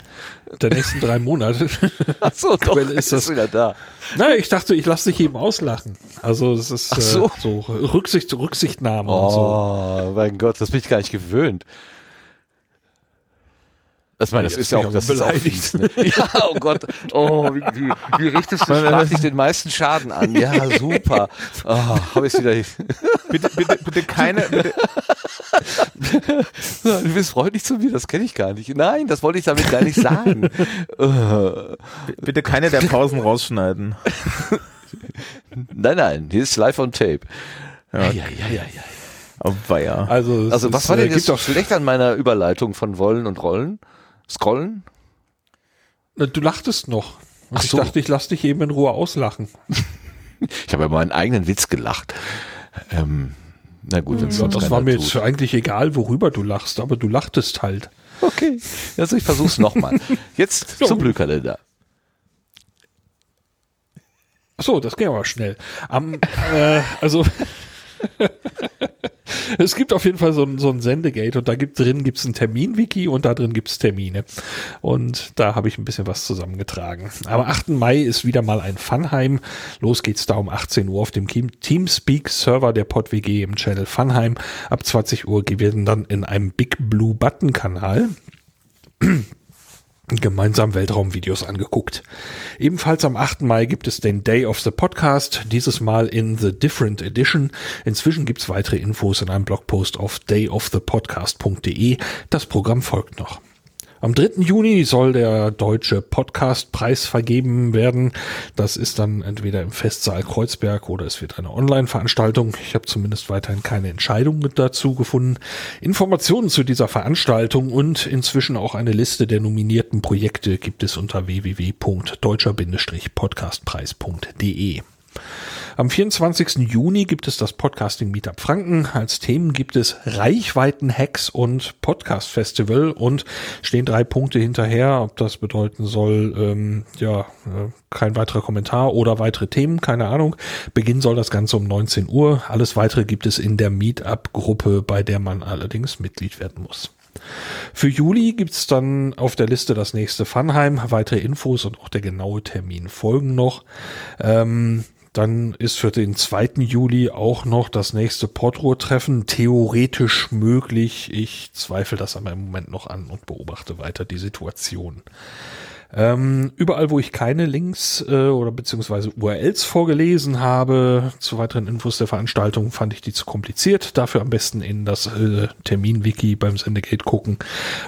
Der nächsten drei Monate. Achso, doch, Quelle ist ist das- das wieder da. Naja, ich dachte, ich lasse dich eben auslachen. Also es ist Ach so. äh, so Rücksicht, Rücksichtnahme und so. Oh, mein Gott, das bin ich gar nicht gewöhnt. Das, meine, das Jetzt ist ja auch, das aber ist auch beleidigt. fies, ne? Ja, oh Gott. Oh, wie, wie, wie richtest du sprachlich den meisten Schaden an? Ja, super. Oh, habe ich wieder. Bitte, bitte, bitte keine, bitte, Du bist freundlich zu mir, das kenne ich gar nicht. Nein, das wollte ich damit gar nicht sagen. Äh, bitte keine der Pausen rausschneiden. nein, nein, hier ist live on tape. Ja. ja, ja, ja, ja. Oh. Also, Also, was ist, war denn äh, jetzt schlecht an meiner Überleitung von Wollen und Rollen? Scrollen? Du lachtest noch. Und Ach ich so. dachte, ich lasse dich eben in Ruhe auslachen. Ich habe ja meinen eigenen Witz gelacht. Ähm, na gut, wenn es Ja, das war mir tut. jetzt eigentlich egal, worüber du lachst, aber du lachtest halt. Okay, also ich versuch's nochmal. Jetzt Ja. zum Glückkalender. Ach so, das ging aber schnell. Am, äh, also es gibt auf jeden Fall so ein, so ein Sendegate und da gibt drin gibt's ein Termin-Wiki und da drin gibt's Termine. Und da habe ich ein bisschen was zusammengetragen. Aber 8. Mai ist wieder mal ein Funheim. Los geht's da um 18 Uhr auf dem Team- Teamspeak-Server der PodWG im Channel Funheim. Ab 20 Uhr werden dann in einem Big Blue Button-Kanal gemeinsam Weltraumvideos angeguckt. Ebenfalls am 8. Mai gibt es den Day of the Podcast, dieses Mal in The Different Edition. Inzwischen gibt es weitere Infos in einem Blogpost auf dayofthepodcast.de. Das Programm folgt noch. Am 3. Juni soll der Deutsche Podcastpreis vergeben werden. Das ist dann entweder im Festsaal Kreuzberg oder es wird eine Online-Veranstaltung. Ich habe zumindest weiterhin keine Entscheidung dazu gefunden. Informationen zu dieser Veranstaltung und inzwischen auch eine Liste der nominierten Projekte gibt es unter www.deutscher-podcastpreis.de. Am 24. Juni gibt es das Podcasting Meetup Franken. Als Themen gibt es Reichweiten-Hacks und Podcast Festival und stehen drei Punkte hinterher. Ob das bedeuten soll, ähm, ja, äh, kein weiterer Kommentar oder weitere Themen, keine Ahnung. Beginn soll das Ganze um 19 Uhr. Alles weitere gibt es in der Meetup-Gruppe, bei der man allerdings Mitglied werden muss. Für Juli gibt's dann auf der Liste das nächste Funheim. Weitere Infos und auch der genaue Termin folgen noch. Ähm, dann ist für den 2. Juli auch noch das nächste Portruhe-Treffen theoretisch möglich. Ich zweifle das aber im Moment noch an und beobachte weiter die Situation. Ähm, überall, wo ich keine Links äh, oder beziehungsweise URLs vorgelesen habe zu weiteren Infos der Veranstaltung, fand ich die zu kompliziert. Dafür am besten in das äh, Termin-Wiki beim Sendegate gucken.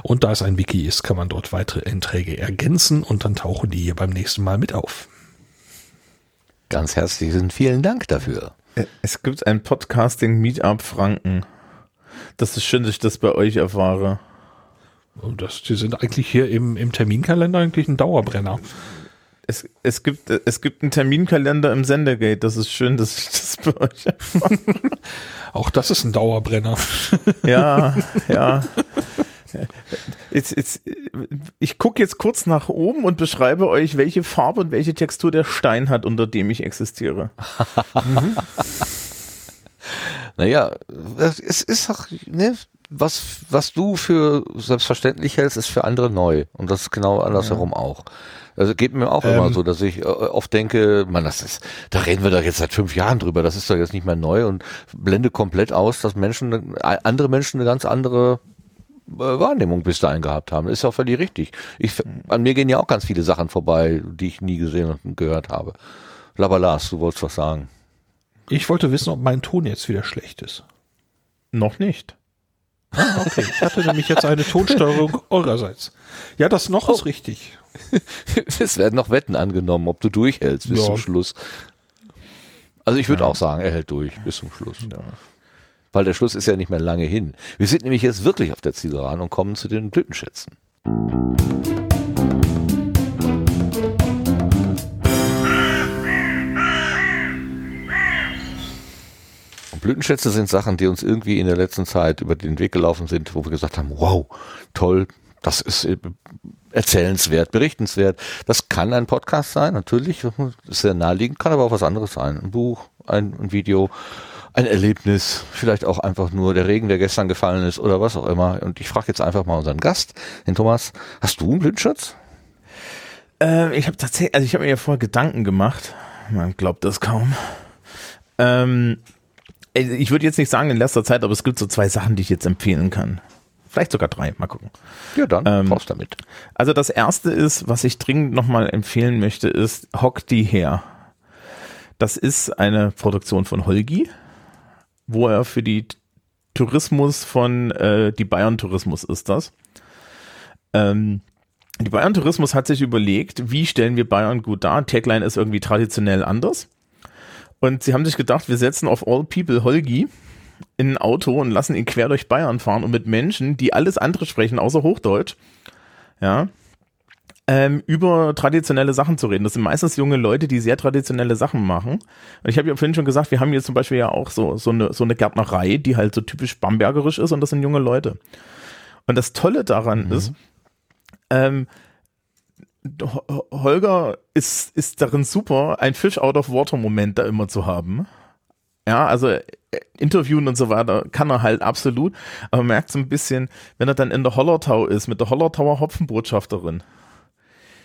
Und da es ein Wiki ist, kann man dort weitere Einträge ergänzen und dann tauchen die hier beim nächsten Mal mit auf. Ganz herzlichen vielen Dank dafür. Es gibt ein Podcasting Meetup Franken. Das ist schön, dass ich das bei euch erfahre. Und das, die sind eigentlich hier im, im Terminkalender eigentlich ein Dauerbrenner. Es, es, gibt, es gibt einen Terminkalender im Sendegate. Das ist schön, dass ich das bei euch erfahre. Auch das ist ein Dauerbrenner. Ja, ja. Jetzt, jetzt, ich gucke jetzt kurz nach oben und beschreibe euch, welche Farbe und welche Textur der Stein hat, unter dem ich existiere. mhm. Naja, es ist auch, ne, was, was du für selbstverständlich hältst, ist für andere neu. Und das ist genau andersherum ja. auch. Also geht mir auch ähm, immer so, dass ich äh, oft denke, man, das ist, da reden wir doch jetzt seit fünf Jahren drüber, das ist doch jetzt nicht mehr neu und blende komplett aus, dass Menschen, andere Menschen eine ganz andere äh, Wahrnehmung bis dahin gehabt haben. Ist auch völlig richtig. Ich, an mir gehen ja auch ganz viele Sachen vorbei, die ich nie gesehen und gehört habe. Labalas, du wolltest was sagen. Ich wollte wissen, ob mein Ton jetzt wieder schlecht ist. Noch nicht. Ah, okay. Ich hatte nämlich jetzt eine Tonsteuerung eurerseits. Ja, das noch oh. ist richtig. es werden noch Wetten angenommen, ob du durchhältst bis ja. zum Schluss. Also ich würde ja. auch sagen, er hält durch bis zum Schluss. Ja. Weil der Schluss ist ja nicht mehr lange hin. Wir sind nämlich jetzt wirklich auf der Zielgeraden und kommen zu den Blütenschätzen. Blütenschätze sind Sachen, die uns irgendwie in der letzten Zeit über den Weg gelaufen sind, wo wir gesagt haben, wow, toll, das ist äh, erzählenswert, berichtenswert. Das kann ein Podcast sein, natürlich, ist sehr naheliegend, kann aber auch was anderes sein. Ein Buch, ein, ein Video, ein Erlebnis, vielleicht auch einfach nur der Regen, der gestern gefallen ist oder was auch immer. Und ich frage jetzt einfach mal unseren Gast, den Thomas, hast du einen Blindschutz? Äh, ich habe tatsächlich, also ich habe mir ja vorher Gedanken gemacht. Man glaubt das kaum. Ähm, ich würde jetzt nicht sagen in letzter Zeit, aber es gibt so zwei Sachen, die ich jetzt empfehlen kann. Vielleicht sogar drei, mal gucken. Ja, dann ähm, raus damit. Also das erste ist, was ich dringend nochmal empfehlen möchte, ist Hock die her. Das ist eine Produktion von Holgi, wo er für die Tourismus von, äh, die Bayern Tourismus ist das. Ähm, die Bayern Tourismus hat sich überlegt, wie stellen wir Bayern gut dar? Tagline ist irgendwie traditionell anders. Und sie haben sich gedacht, wir setzen auf All People Holgi in ein Auto und lassen ihn quer durch Bayern fahren und mit Menschen, die alles andere sprechen, außer Hochdeutsch, ja, ähm, über traditionelle Sachen zu reden. Das sind meistens junge Leute, die sehr traditionelle Sachen machen. Und ich habe ja vorhin schon gesagt, wir haben hier zum Beispiel ja auch so, so, eine, so eine Gärtnerei, die halt so typisch bambergerisch ist und das sind junge Leute. Und das Tolle daran mhm. ist, ähm, Holger ist, ist darin super, ein Fish out of water Moment da immer zu haben. Ja, also äh, interviewen und so weiter kann er halt absolut, aber man merkt so ein bisschen, wenn er dann in der Hollertau ist, mit der Hollertauer Hopfenbotschafterin.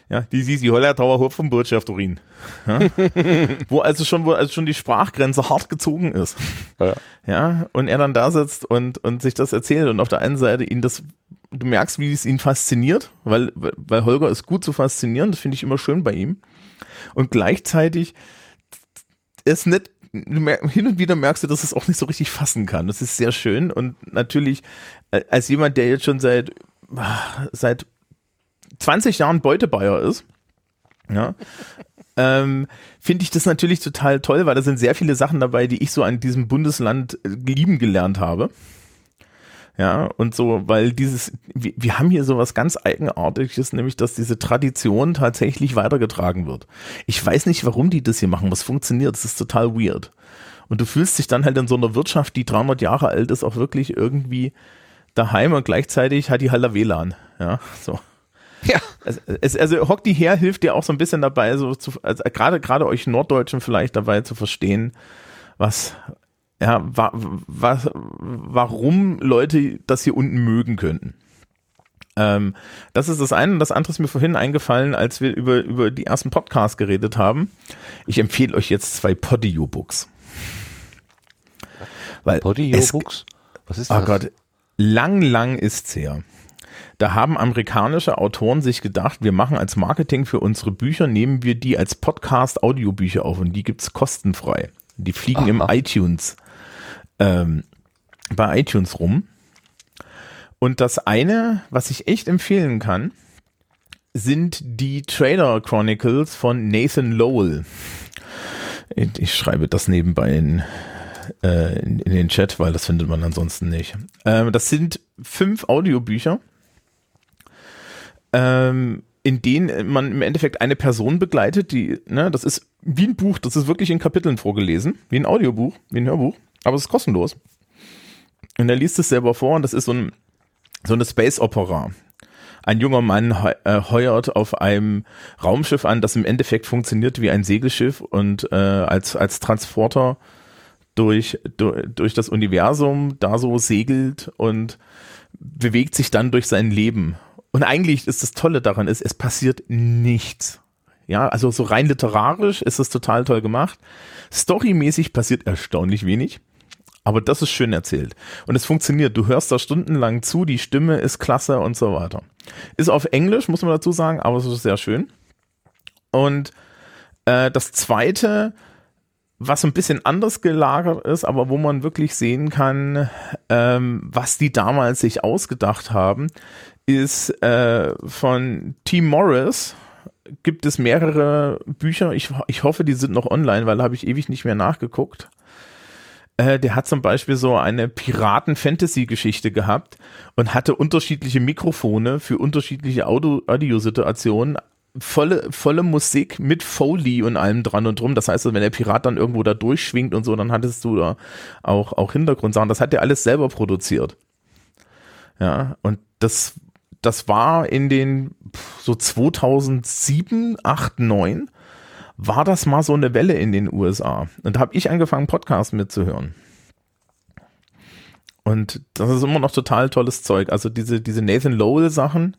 Ja, die ist die Hollertauer Hopfenbotschafterin. Ja, wo also schon, wo also schon die Sprachgrenze hart gezogen ist. Ja. ja, und er dann da sitzt und, und sich das erzählt und auf der einen Seite ihn das, du merkst, wie es ihn fasziniert, weil, weil Holger ist gut zu faszinieren, das finde ich immer schön bei ihm. Und gleichzeitig ist nicht hin und wieder merkst du, dass es auch nicht so richtig fassen kann. Das ist sehr schön und natürlich äh, als jemand, der jetzt schon seit seit 20 Jahren Beutebayer ist, ja, ähm, finde ich das natürlich total toll, weil da sind sehr viele Sachen dabei, die ich so an diesem Bundesland äh, lieben gelernt habe. Ja, und so, weil dieses, wir, wir haben hier sowas ganz Eigenartiges, nämlich, dass diese Tradition tatsächlich weitergetragen wird. Ich weiß nicht, warum die das hier machen, was funktioniert, das ist total weird. Und du fühlst dich dann halt in so einer Wirtschaft, die 300 Jahre alt ist, auch wirklich irgendwie daheim und gleichzeitig hat die halt WLAN. Ja, so. Ja. Es, es, also Hock die her hilft dir auch so ein bisschen dabei, so zu, also gerade gerade euch Norddeutschen vielleicht dabei zu verstehen, was ja, wa wa warum Leute das hier unten mögen könnten. Ähm, das ist das eine. Und das andere ist mir vorhin eingefallen, als wir über, über die ersten Podcasts geredet haben. Ich empfehle euch jetzt zwei Podio-Books. Podio-Books? Was ist oh das? Oh Gott, lang, lang ist's her. Da haben amerikanische Autoren sich gedacht, wir machen als Marketing für unsere Bücher, nehmen wir die als Podcast-Audiobücher auf und die gibt's kostenfrei. Die fliegen Aha. im iTunes ähm, bei iTunes rum. Und das eine, was ich echt empfehlen kann, sind die Trader Chronicles von Nathan Lowell. Ich schreibe das nebenbei in, äh, in, in, den Chat, weil das findet man ansonsten nicht. Ähm, das sind fünf Audiobücher, ähm, in denen man im Endeffekt eine Person begleitet, die, ne, das ist wie ein Buch, das ist wirklich in Kapiteln vorgelesen, wie ein Audiobuch, wie ein Hörbuch, aber es ist kostenlos. Und er liest es selber vor und das ist so, ein, so eine Space Opera ein junger Mann äh, heuert auf einem Raumschiff an, das im Endeffekt funktioniert wie ein Segelschiff und äh, als, als Transporter durch, durch, durch das Universum da so segelt und bewegt sich dann durch sein Leben. Und eigentlich ist das Tolle daran ist, es passiert nichts. Ja, also so rein literarisch ist es total toll gemacht. Storymäßig passiert erstaunlich wenig. Aber das ist schön erzählt. Und es funktioniert. Du hörst da stundenlang zu, die Stimme ist klasse und so weiter. Ist auf Englisch, muss man dazu sagen, aber es ist sehr schön. Und äh, das zweite, was ein bisschen anders gelagert ist, aber wo man wirklich sehen kann, ähm, was die damals sich ausgedacht haben, ist äh, von Tim Morris. Gibt es mehrere Bücher. Ich, ich hoffe, die sind noch online, weil da habe ich ewig nicht mehr nachgeguckt. Äh, der hat zum Beispiel so eine Piraten-Fantasy-Geschichte gehabt und hatte unterschiedliche Mikrofone für unterschiedliche Audio Audiosituationen. Volle, volle Musik mit Foley und allem dran und drum. Das heißt, wenn der Pirat dann irgendwo da durchschwingt und so, dann hattest du da auch, auch Hintergrundsachen. Das hat er alles selber produziert. Ja, und das, das war in den so 2007, 8, 9 war das mal so eine Welle in den USA. Und da habe ich angefangen, Podcasts mitzuhören. Und das ist immer noch total tolles Zeug. Also diese, diese Nathan Lowell Sachen,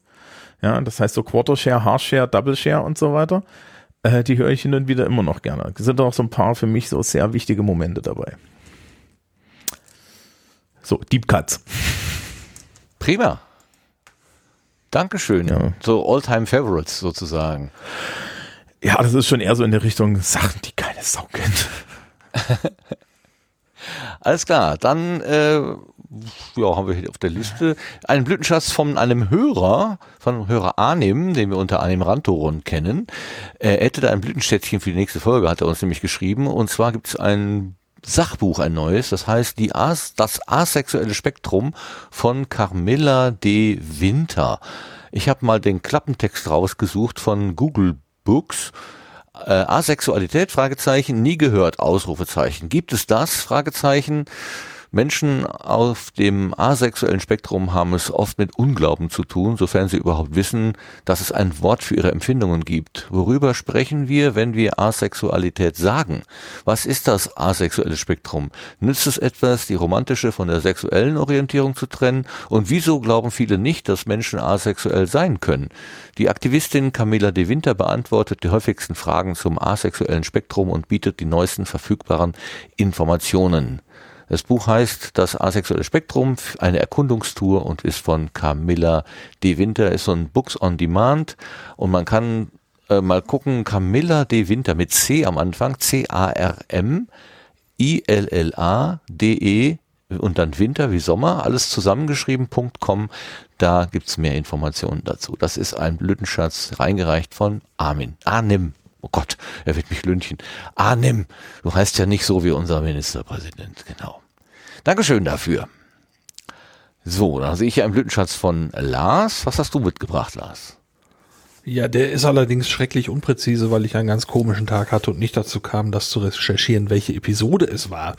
ja, das heißt so Quarter Share, Half Share, Double Share und so weiter, äh, die höre ich hin und wieder immer noch gerne. Es sind auch so ein paar für mich so sehr wichtige Momente dabei. So, Deep Cuts. Prima. Dankeschön. Ja. So All-Time Favorites sozusagen. Ja, das ist schon eher so in der Richtung Sachen, die keine Sau kennt. Alles klar, dann äh, ja, haben wir hier auf der Liste einen Blütenschatz von einem Hörer, von Hörer Arnim, den wir unter Arnim Rantoron kennen. Er hätte da ein Blütenstädtchen für die nächste Folge, hat er uns nämlich geschrieben. Und zwar gibt es ein Sachbuch, ein neues, das heißt die As, das asexuelle Spektrum von Carmilla de Winter. Ich habe mal den Klappentext rausgesucht von Google Books. Äh, Asexualität, Fragezeichen, nie gehört, Ausrufezeichen. Gibt es das? Fragezeichen. Menschen auf dem asexuellen Spektrum haben es oft mit Unglauben zu tun, sofern sie überhaupt wissen, dass es ein Wort für ihre Empfindungen gibt. Worüber sprechen wir, wenn wir Asexualität sagen? Was ist das asexuelle Spektrum? Nützt es etwas, die romantische von der sexuellen Orientierung zu trennen? Und wieso glauben viele nicht, dass Menschen asexuell sein können? Die Aktivistin Camilla de Winter beantwortet die häufigsten Fragen zum asexuellen Spektrum und bietet die neuesten verfügbaren Informationen. Das Buch heißt Das asexuelle Spektrum, eine Erkundungstour und ist von Camilla De Winter, ist so ein Books on Demand und man kann äh, mal gucken, Camilla De Winter mit C am Anfang, C-A-R-M, I-L-L-A-D-E und dann Winter wie Sommer, alles zusammengeschrieben.com. Da gibt's mehr Informationen dazu. Das ist ein Blütenschatz, reingereicht von Armin. Arnim. Oh Gott, er wird mich lünchen. Arnim, du heißt ja nicht so wie unser Ministerpräsident, genau. Dankeschön dafür. So, dann sehe ich hier einen Blütenschatz von Lars. Was hast du mitgebracht, Lars? Ja, der ist allerdings schrecklich unpräzise, weil ich einen ganz komischen Tag hatte und nicht dazu kam, das zu recherchieren, welche Episode es war.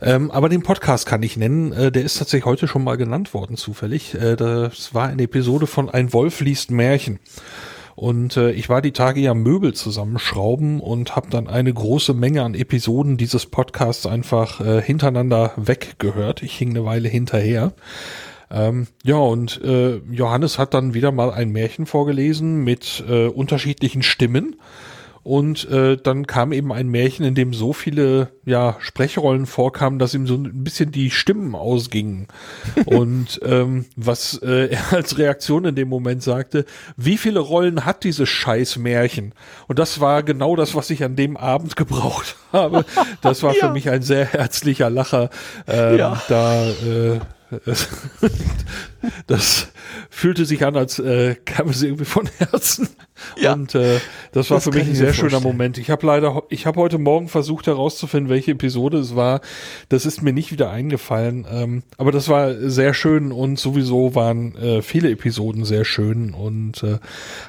Ähm, aber den Podcast kann ich nennen. Äh, der ist tatsächlich heute schon mal genannt worden, zufällig. Äh, das war eine Episode von Ein Wolf liest Märchen. Und äh, ich war die Tage ja Möbel zusammenschrauben und habe dann eine große Menge an Episoden dieses Podcasts einfach äh, hintereinander weggehört. Ich hing eine Weile hinterher. Ähm, ja, und äh, Johannes hat dann wieder mal ein Märchen vorgelesen mit äh, unterschiedlichen Stimmen. Und äh, dann kam eben ein Märchen, in dem so viele ja, Sprechrollen vorkamen, dass ihm so ein bisschen die Stimmen ausgingen. Und ähm, was äh, er als Reaktion in dem Moment sagte, wie viele Rollen hat dieses scheiß Märchen? Und das war genau das, was ich an dem Abend gebraucht habe. Das war ja. für mich ein sehr herzlicher Lacher. Ähm, ja. Da äh, das fühlte sich an, als äh, kam es irgendwie von Herzen. Ja. Und äh, das war Das für mich ein sehr schöner vorstellen. Moment. Ich habe leider, ich habe heute Morgen versucht herauszufinden, welche Episode es war. Das ist mir nicht wieder eingefallen. Ähm, aber das war sehr schön und sowieso waren äh, viele Episoden sehr schön und äh,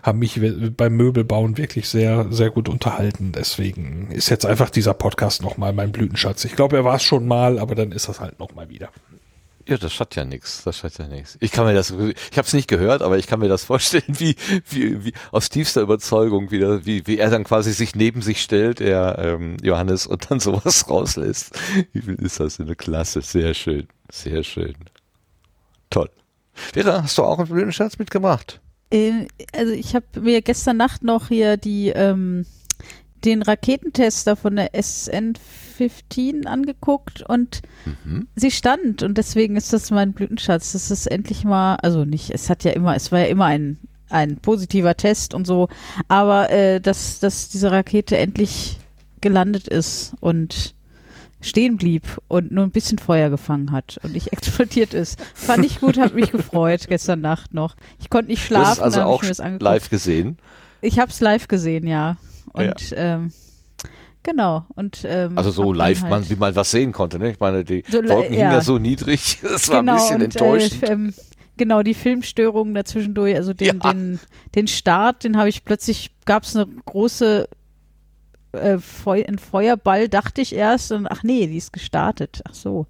haben mich beim Möbelbauen wirklich sehr, sehr gut unterhalten. Deswegen ist jetzt einfach dieser Podcast nochmal mein Blütenschatz. Ich glaube, er war es schon mal, aber dann ist das halt nochmal wieder. Ja, das hat ja nichts. Das hat ja nichts. Ich kann mir das, ich habe es nicht gehört, aber ich kann mir das vorstellen, wie, wie, wie aus tiefster Überzeugung wieder, wie, wie er dann quasi sich neben sich stellt, der ähm, Johannes, und dann sowas rauslässt. Wie viel ist das? Eine Klasse. Sehr schön. Sehr schön. Toll. Vera, hast du auch einen Blütenschatz mitgebracht? Äh, also ich habe mir gestern Nacht noch hier die ähm, den Raketentester von der SN15 angeguckt und Mhm. sie stand und deswegen ist das mein Blütenschatz. Das ist endlich mal, also nicht, es hat ja immer, es war ja immer ein ein positiver Test und so, aber äh, dass dass diese Rakete endlich gelandet ist und stehen blieb und nur ein bisschen Feuer gefangen hat und nicht explodiert ist. Fand ich gut, hat mich gefreut gestern Nacht noch. Ich konnte nicht schlafen. das ist also auch ich mir das angeguckt. live gesehen. Ich habe es live gesehen, ja. Und ähm, genau. Und ähm, Also so live, halt, man, wie man was sehen konnte. Ne? Ich meine, die So Wolken hingen ja. so niedrig. Das war genau, ein bisschen und, enttäuschend. Äh, ähm, genau, die Filmstörungen dazwischendurch, also den, Ja. den, den Start, den habe ich plötzlich, gab es eine große äh, Feu ein Feuerball, dachte ich erst, und ach nee, die ist gestartet. Ach so.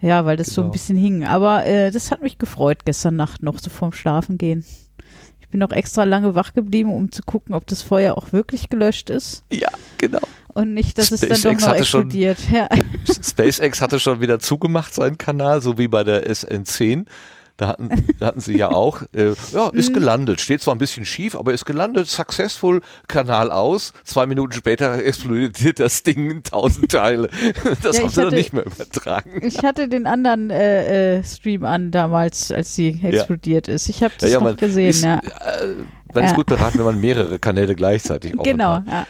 Ja, weil das so ein Genau. bisschen hing. Aber äh, das hat mich gefreut gestern Nacht noch, so vorm Schlafen gehen. Ich bin noch extra lange wach geblieben, um zu gucken, ob das Feuer auch wirklich gelöscht ist ja, genau. Und nicht, dass es dann SpaceX doch noch hatte schon- explodiert. Ja. SpaceX hatte schon wieder zugemacht seinen Kanal, so wie bei der SN10. Da hatten, da hatten sie ja auch, äh, ja, Mhm. ist gelandet. Steht zwar ein bisschen schief, aber ist gelandet, successful, Kanal aus. Zwei Minuten später explodiert das Ding in tausend Teile. Das Ja, haben sie dann nicht mehr übertragen. Ich hatte den anderen äh, äh, Stream an damals, als sie explodiert ist. Ich habe das noch man gesehen, ist, ja. Äh, man ist Ja. gut beraten, wenn man mehrere Kanäle gleichzeitig offen Genau, ja.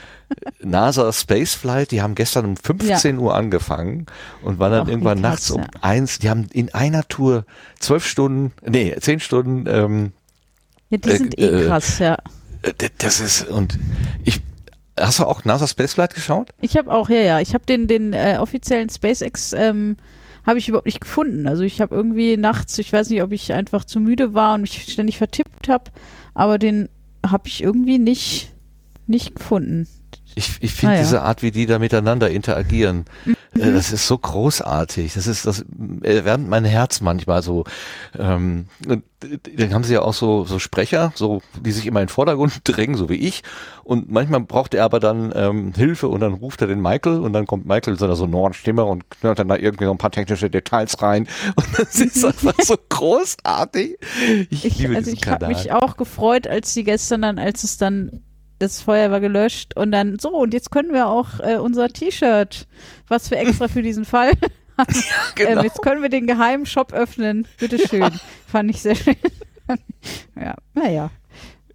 NASA Spaceflight, die haben gestern um 15 Uhr angefangen und waren dann wie irgendwann nachts um ja. eins. Die haben in einer Tour zwölf Stunden, nee, zehn Stunden, ähm, ja die Äh, sind eh äh, krass, ja. äh, das ist, und ich, hast du auch NASA Spaceflight geschaut? Ich habe auch, ja, ja, ich habe den, den äh, offiziellen SpaceX, ähm, habe ich überhaupt nicht gefunden. Also ich habe irgendwie nachts, ich weiß nicht, ob ich einfach zu müde war und mich ständig vertippt habe, aber den habe ich irgendwie nicht, nicht gefunden. Ich, ich finde Ah, ja. diese Art, wie die da miteinander interagieren, äh, das ist so großartig. Das ist, das erwärmt mein Herz manchmal so. Ähm, und dann haben sie ja auch so, so Sprecher, so, die sich immer in den Vordergrund drängen, so wie ich. Und manchmal braucht er aber dann ähm, Hilfe und dann ruft er den Michael und dann kommt Michael in seiner sonoren Stimme und knallt dann da irgendwie so ein paar technische Details rein. Und das ist einfach so großartig. Ich, Ich, liebe also diesen ich habe Kanal. mich auch gefreut, als sie gestern dann, als es dann das Feuer war gelöscht und dann so und jetzt können wir auch äh, unser T-Shirt, was wir extra für diesen Fall haben, genau. ähm, jetzt können wir den geheimen Shop öffnen. Bitteschön. Fand ich sehr schön. ja, naja.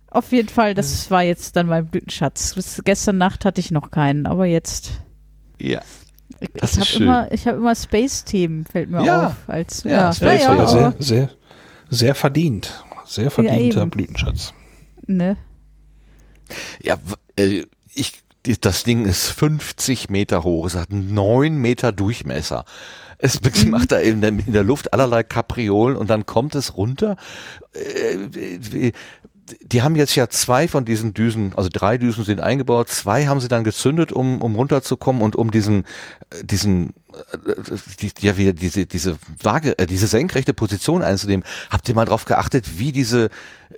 Auf jeden Fall, das war jetzt dann mein Blütenschatz. Bis gestern Nacht hatte ich noch keinen, aber jetzt. ja. Ich, Das ich habe immer, ich habe immer Space-Themen, fällt mir Ja. auf. Als, Ja, ja, Space ja, war ja, sehr, sehr, sehr verdient. Sehr verdienter. Blütenschatz. ne? Ja, äh, ich, das Ding ist 50 Meter hoch, es hat 9 Meter Durchmesser. Es Mhm. macht da in der, in der Luft allerlei Kapriolen und dann kommt es runter. Äh, Die haben jetzt ja zwei von diesen Düsen, also drei Düsen sind eingebaut, zwei haben sie dann gezündet, um, um runterzukommen und um diesen, äh, diesen, äh, die, ja, wieder diese, diese Waage, äh, diese senkrechte Position einzunehmen. Habt ihr mal drauf geachtet, wie diese,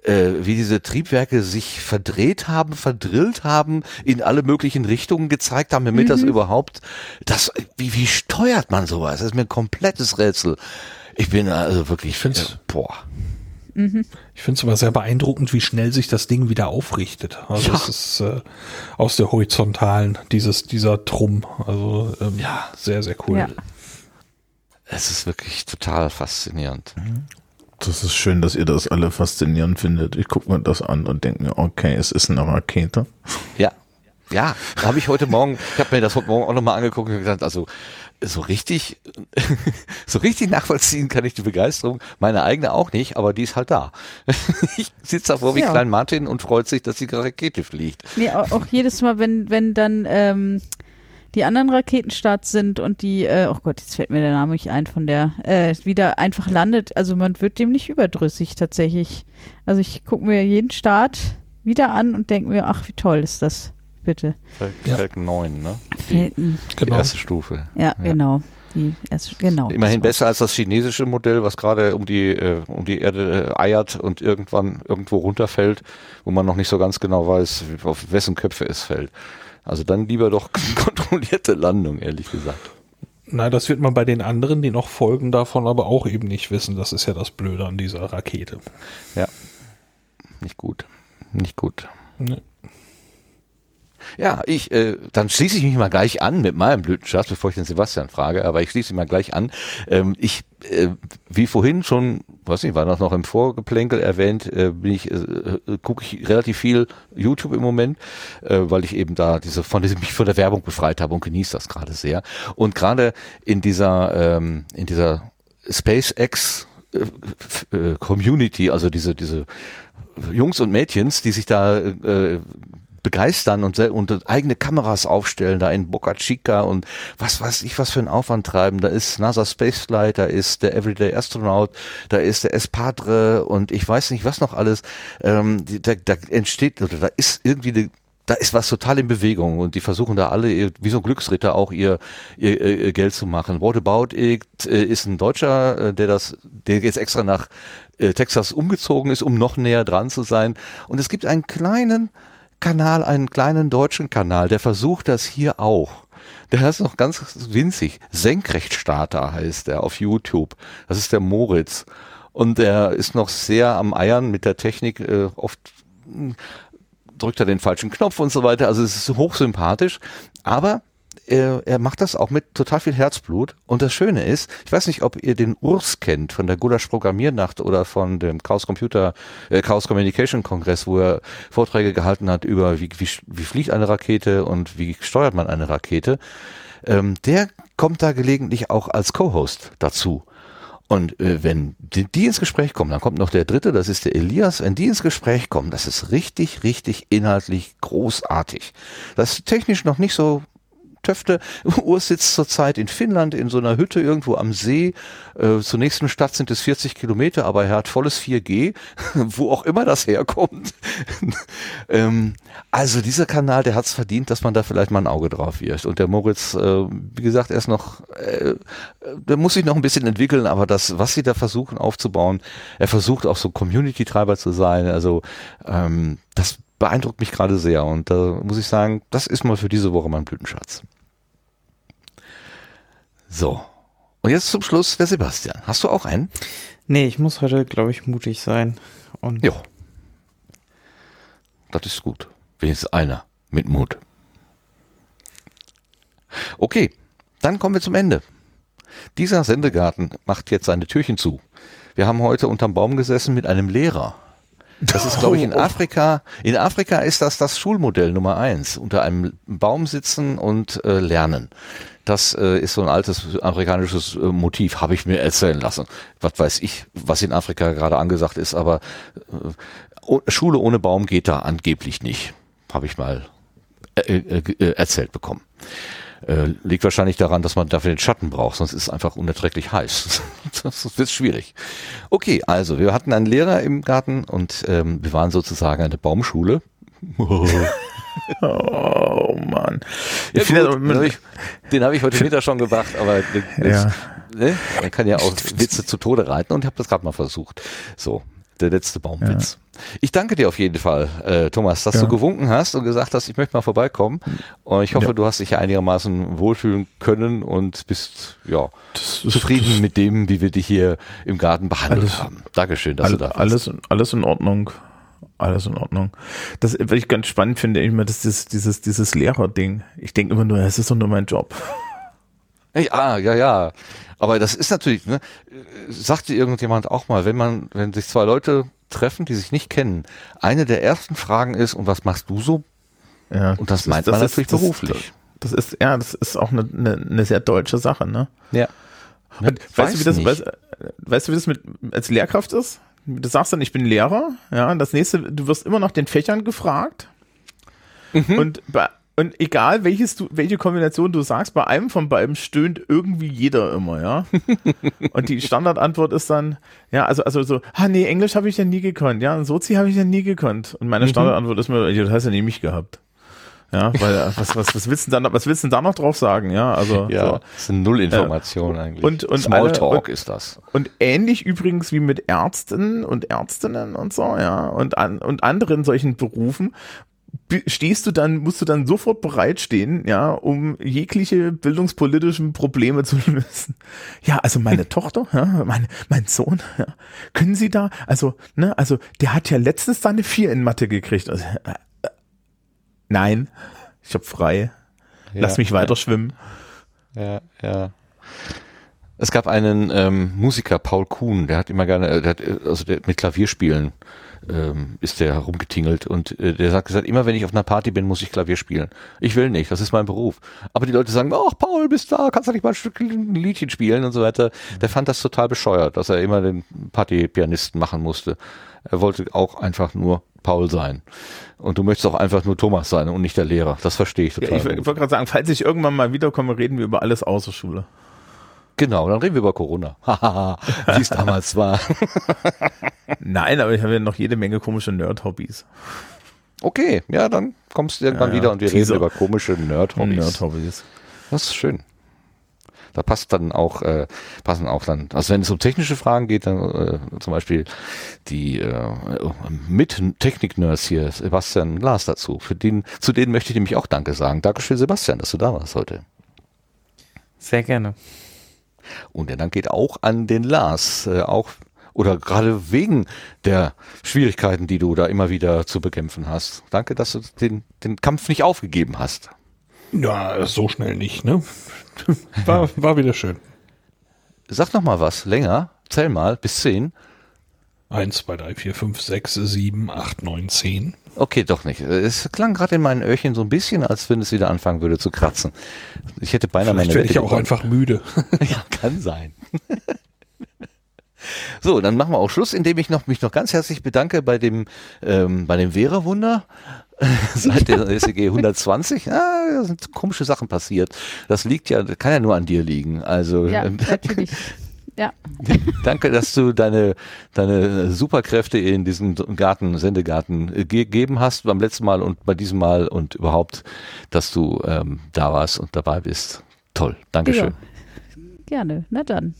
äh, wie diese Triebwerke sich verdreht haben, verdrillt haben, in alle möglichen Richtungen gezeigt haben, damit das überhaupt, das, wie, wie steuert man sowas? Das ist mir ein komplettes Rätsel. Ich bin also wirklich, Ich find's- äh, boah. Ich finde es aber sehr beeindruckend, wie schnell sich das Ding wieder aufrichtet. Also Ja. es ist äh, aus der horizontalen, dieses, dieser Trumm. Also ähm, Ja. sehr, sehr cool. Ja. Es ist wirklich total faszinierend. Das ist schön, dass ihr das alle faszinierend findet. Ich gucke mir das an und denke mir, okay, es ist eine Rakete. Ja. Ja, habe ich heute Morgen, ich habe mir das heute Morgen auch nochmal angeguckt und gesagt, also so richtig, so richtig nachvollziehen kann ich die Begeisterung, meine eigene auch nicht, aber die ist halt da. ich sitze davor wie Ja. Klein Martin und freut sich, dass die Rakete fliegt. Nee, auch, auch jedes Mal, wenn, wenn dann ähm, die anderen Raketenstarts sind und die, äh, oh Gott, jetzt fällt mir der Name nicht ein von der, äh, wieder einfach landet, also man wird dem nicht überdrüssig tatsächlich. Also ich gucke mir jeden Start wieder an und denke mir, ach, wie toll ist das, bitte. Falcon Falcon 9, ne? Die, Felten. die Genau. erste Stufe. Ja, genau. Die erste, genau. Immerhin besser als das chinesische Modell, was gerade um die äh, um die Erde äh, eiert und irgendwann irgendwo runterfällt, wo man noch nicht so ganz genau weiß, auf wessen Köpfe es fällt. Also dann lieber doch kontrollierte Landung, ehrlich gesagt. Na, das wird man bei den anderen, die noch folgen, davon aber auch eben nicht wissen. Das ist ja das Blöde an dieser Rakete. Ja, nicht gut, nicht gut. Ne? Ja, ich, äh, dann schließe ich mich mal gleich an mit meinem Blütenschatz, bevor ich den Sebastian frage, aber ich schließe mich mal gleich an. Ähm, ich, äh, wie vorhin schon, weiß nicht, war das noch im Vorgeplänkel erwähnt, äh, bin ich, äh, äh, gucke ich relativ viel YouTube im Moment, äh, weil ich eben da diese von diesem mich von der Werbung befreit habe und genieße das gerade sehr. Und gerade in dieser, ähm, in dieser SpaceX äh, äh, Community, also diese, diese Jungs und Mädchens, die sich da äh, begeistern und, und eigene Kameras aufstellen, da in Boca Chica und was weiß ich, was für ein Aufwand treiben. Da ist NASA Spaceflight, da ist der Everyday Astronaut, da ist der Espadre und ich weiß nicht, was noch alles. Ähm, da, da entsteht, oder da ist irgendwie eine da ist was total in Bewegung und die versuchen da alle wie so ein Glücksritter auch ihr, ihr, ihr Geld zu machen. What About It äh, ist ein Deutscher, äh, der das, der jetzt extra nach äh, Texas umgezogen ist, um noch näher dran zu sein. Und es gibt einen kleinen Kanal, einen kleinen deutschen Kanal, der versucht das hier auch. Der ist noch ganz winzig. Senkrechtstarter heißt der auf YouTube. Das ist der Moritz. Und der ist noch sehr am Eiern mit der Technik, äh, oft mh, drückt er den falschen Knopf und so weiter. Also es ist hochsympathisch, aber er, er macht das auch mit total viel Herzblut. Und das Schöne ist, ich weiß nicht, ob ihr den Urs kennt von der Gulasch Programmiernacht oder von dem Chaos Computer, äh, Chaos Communication Kongress, wo er Vorträge gehalten hat über wie, wie, wie fliegt eine Rakete und wie steuert man eine Rakete. Ähm, der kommt da gelegentlich auch als Co-Host dazu. Und äh, wenn die, die ins Gespräch kommen, dann kommt noch der dritte, das ist der Elias. Wenn die ins Gespräch kommen, das ist richtig, richtig inhaltlich großartig. Das ist technisch noch nicht so Töfte. Urs sitzt zurzeit in Finnland in so einer Hütte irgendwo am See. Äh, zur nächsten Stadt sind es 40 Kilometer, aber er hat volles 4G, wo auch immer das herkommt. ähm, also dieser Kanal, der hat es verdient, dass man da vielleicht mal ein Auge drauf wirft. Und der Moritz, äh, wie gesagt, er ist noch, äh, der muss sich noch ein bisschen entwickeln, aber das, was sie da versuchen aufzubauen, er versucht auch so Community-Treiber zu sein. Also ähm, das beeindruckt mich gerade sehr und da muss ich sagen, das ist mal für diese Woche mein Blütenschatz. So. Und jetzt zum Schluss der Sebastian. Hast du auch einen? Nee, ich muss heute, glaube ich, mutig sein. Und Ja. Das ist gut. Wenigstens einer mit Mut. Okay, dann kommen wir zum Ende. Dieser Sendegarten macht jetzt seine Türchen zu. Wir haben heute unterm Baum gesessen mit einem Lehrer. Das ist, glaube ich, in Afrika. In Afrika ist das das Schulmodell Nummer eins. Unter einem Baum sitzen und äh, lernen. Das äh, ist so ein altes afrikanisches äh, Motiv, habe ich mir erzählen lassen. Was weiß ich, was in Afrika gerade angesagt ist, aber äh, Schule ohne Baum geht da angeblich nicht. Habe ich mal äh, äh, äh, erzählt bekommen. Äh, liegt wahrscheinlich daran, dass man dafür den Schatten braucht, sonst ist es einfach unerträglich heiß. das wird schwierig. Okay, also wir hatten einen Lehrer im Garten und ähm, wir waren sozusagen eine Baumschule. Oh Mann. Ja, Ich gut, das- den habe ich, hab ich heute Mittag schon gemacht, aber Ja. ne? man kann ja auch Witze zu Tode reiten und ich habe das gerade mal versucht. So, der letzte Baumwitz. Ich danke dir auf jeden Fall, äh, Thomas, dass Ja. du gewunken hast und gesagt hast, ich möchte mal vorbeikommen. Und ich hoffe, Ja. du hast dich ja einigermaßen wohlfühlen können und bist ja Das zufrieden mit dem, wie wir dich hier im Garten behandelt Alles- haben. Dankeschön, dass All, du da warst. alles, alles in Ordnung. Alles in Ordnung. Das, was ich ganz spannend finde, immer das ist dieses, dieses Lehrerding. Ich denke immer nur, es ist doch nur mein Job. Ja, ja, ja. Aber das ist natürlich, ne, sagte irgendjemand auch mal, wenn man, wenn sich zwei Leute treffen, die sich nicht kennen, eine der ersten Fragen ist, und was machst du so? Ja, Und das ist- meint man natürlich das, beruflich. Das ist, ja, das ist auch eine, eine, eine sehr deutsche Sache, ne? Ja. Und weißt du, wie das, weißt, weißt du, wie das mit, als Lehrkraft ist? Du sagst dann, ich bin Lehrer, ja, und das nächste, du wirst immer nach den Fächern gefragt. Mhm. Und und egal welches du, welche Kombination du sagst, bei einem von beiden stöhnt irgendwie jeder immer, ja. und die Standardantwort ist dann, ja, also, also so, ah nee, Englisch habe ich ja nie gekonnt, ja, und Sozi habe ich ja nie gekonnt. Und meine Mhm. Standardantwort ist mir, das hast du ja nie mich gehabt. Ja, weil, äh, was, was, was willst du denn da, was willst du da noch drauf sagen, ja, also, Ja, so. das ist eine Nullinformation eigentlich. und- und Smalltalk ist das. Und ähnlich übrigens wie mit Ärzten und Ärztinnen und so, ja, und, an, und anderen solchen Berufen, be- stehst du dann, musst du dann sofort bereitstehen, ja, um jegliche bildungspolitischen Probleme zu lösen. Ja, also meine Tochter, ja, mein, mein Sohn, ja, können Sie da, also, ne, also der hat ja letztens da eine Vier in Mathe gekriegt. Also, äh, äh, nein, ich hab frei. Lass Ja, mich weiter schwimmen. Ja, ja. Es gab einen ähm, Musiker, Paul Kuhn, der hat immer gerne, äh, der hat, äh, also der mit Klavierspielen ähm, ist der herumgetingelt und äh, der hat gesagt, immer wenn ich auf einer Party bin, muss ich Klavier spielen. Ich will nicht, das ist mein Beruf. Aber die Leute sagen, ach Paul, bist da, kannst du nicht mal ein Stück ein Liedchen spielen und so weiter. Der fand das total bescheuert, dass er immer den Partypianisten machen musste. Er wollte auch einfach nur Paul sein. Und du möchtest auch einfach nur Thomas sein und nicht der Lehrer. Das verstehe ich Ja, total. ich wollte gerade sagen, falls ich irgendwann mal wiederkomme, reden wir über alles außer Schule. Genau, dann reden wir über Corona. Wie es damals war. Nein, aber ich habe ja noch jede Menge komische Nerd-Hobbys. Okay, ja, dann kommst du irgendwann Ja, ja. wieder und wir Teaser. reden über komische Nerd-Hobbys. Nerd-Hobbys. Das ist schön. Da passt dann auch, äh, passen auch dann, also wenn es um technische Fragen geht, dann äh, zum Beispiel die äh, mit Technik-Nerds hier, Sebastian Lars dazu. Für den, zu denen möchte ich nämlich auch Danke sagen. Dankeschön, Sebastian, dass du da warst heute. Sehr gerne. Und der Dank geht auch an den Lars, äh, auch oder gerade wegen der Schwierigkeiten, die du da immer wieder zu bekämpfen hast. Danke, dass du den, den Kampf nicht aufgegeben hast. Ja, so schnell nicht, ne? War, war wieder schön. Sag noch mal was, länger, zähl mal, bis zehn. Eins, zwei, drei, vier, fünf, sechs, sieben, acht, neun, zehn. Okay, doch nicht. Es klang gerade in meinen Öhrchen so ein bisschen, als wenn es wieder anfangen würde zu kratzen. Ich hätte beinahe Vielleicht meine werde ich auch gewonnen. einfach müde. Ja, kann sein. So, dann machen wir auch Schluss, indem ich noch, mich noch ganz herzlich bedanke bei dem, ähm, bei dem Vera-Wunder. Seit der SEG 120, ah, da sind komische Sachen passiert. Das liegt ja, kann ja nur an dir liegen. Also Ja, ähm, natürlich. Ja, danke, dass du deine, deine Superkräfte in diesen Garten, Sendegarten äh, gegeben hast beim letzten Mal und bei diesem Mal und überhaupt, dass du ähm, da warst und dabei bist. Toll, Dankeschön. gerne. Na dann.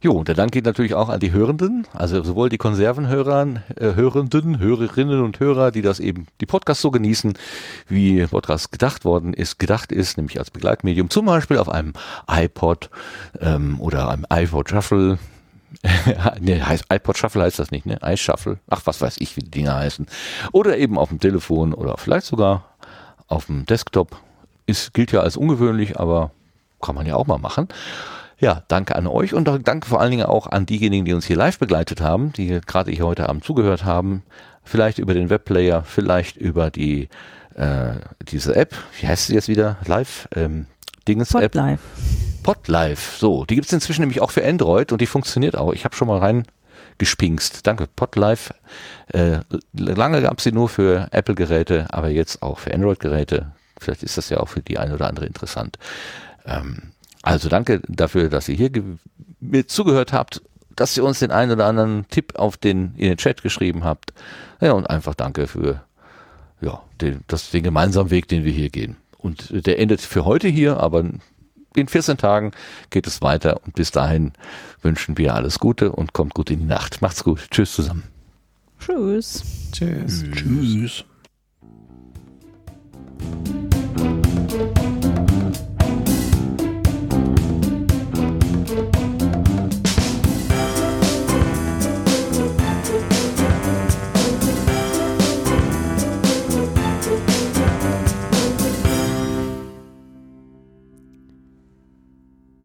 Jo, der Dank geht natürlich auch an die Hörenden, also sowohl die Konservenhörer, äh, Hörenden, Hörerinnen und Hörer, die das eben, die Podcasts so genießen, wie Podcast gedacht worden ist, gedacht ist, nämlich als Begleitmedium, zum Beispiel auf einem iPod ähm, oder einem iPod Shuffle. ne, heißt iPod Shuffle heißt das nicht, ne? iShuffle. Ach, was weiß ich, wie die Dinger heißen. Oder eben auf dem Telefon oder vielleicht sogar auf dem Desktop. Ist, gilt ja als ungewöhnlich, aber kann man ja auch mal machen. Ja, danke an euch und danke vor allen Dingen auch an diejenigen, die uns hier live begleitet haben, die gerade hier heute Abend zugehört haben. Vielleicht über den Webplayer, vielleicht über die äh, diese App. Wie heißt sie jetzt wieder? Live? Ähm, Dinges-App. Podlife. Podlife. So, die gibt's inzwischen nämlich auch für Android und die funktioniert auch. Ich habe schon mal reingespinkst. Danke, Podlife. Äh, lange gab's sie nur für Apple-Geräte, aber jetzt auch für Android-Geräte. Vielleicht ist das ja auch für die eine oder andere interessant. Ähm, also danke dafür, dass ihr hier mir zugehört habt, dass ihr uns den einen oder anderen Tipp auf den, in den Chat geschrieben habt. Ja, und einfach danke für ja, den, das, den gemeinsamen Weg, den wir hier gehen. Und der endet für heute hier, aber in 14 Tagen geht es weiter und bis dahin wünschen wir alles Gute und kommt gut in die Nacht. Macht's gut. Tschüss zusammen. Tschüss. Tschüss. Tschüss.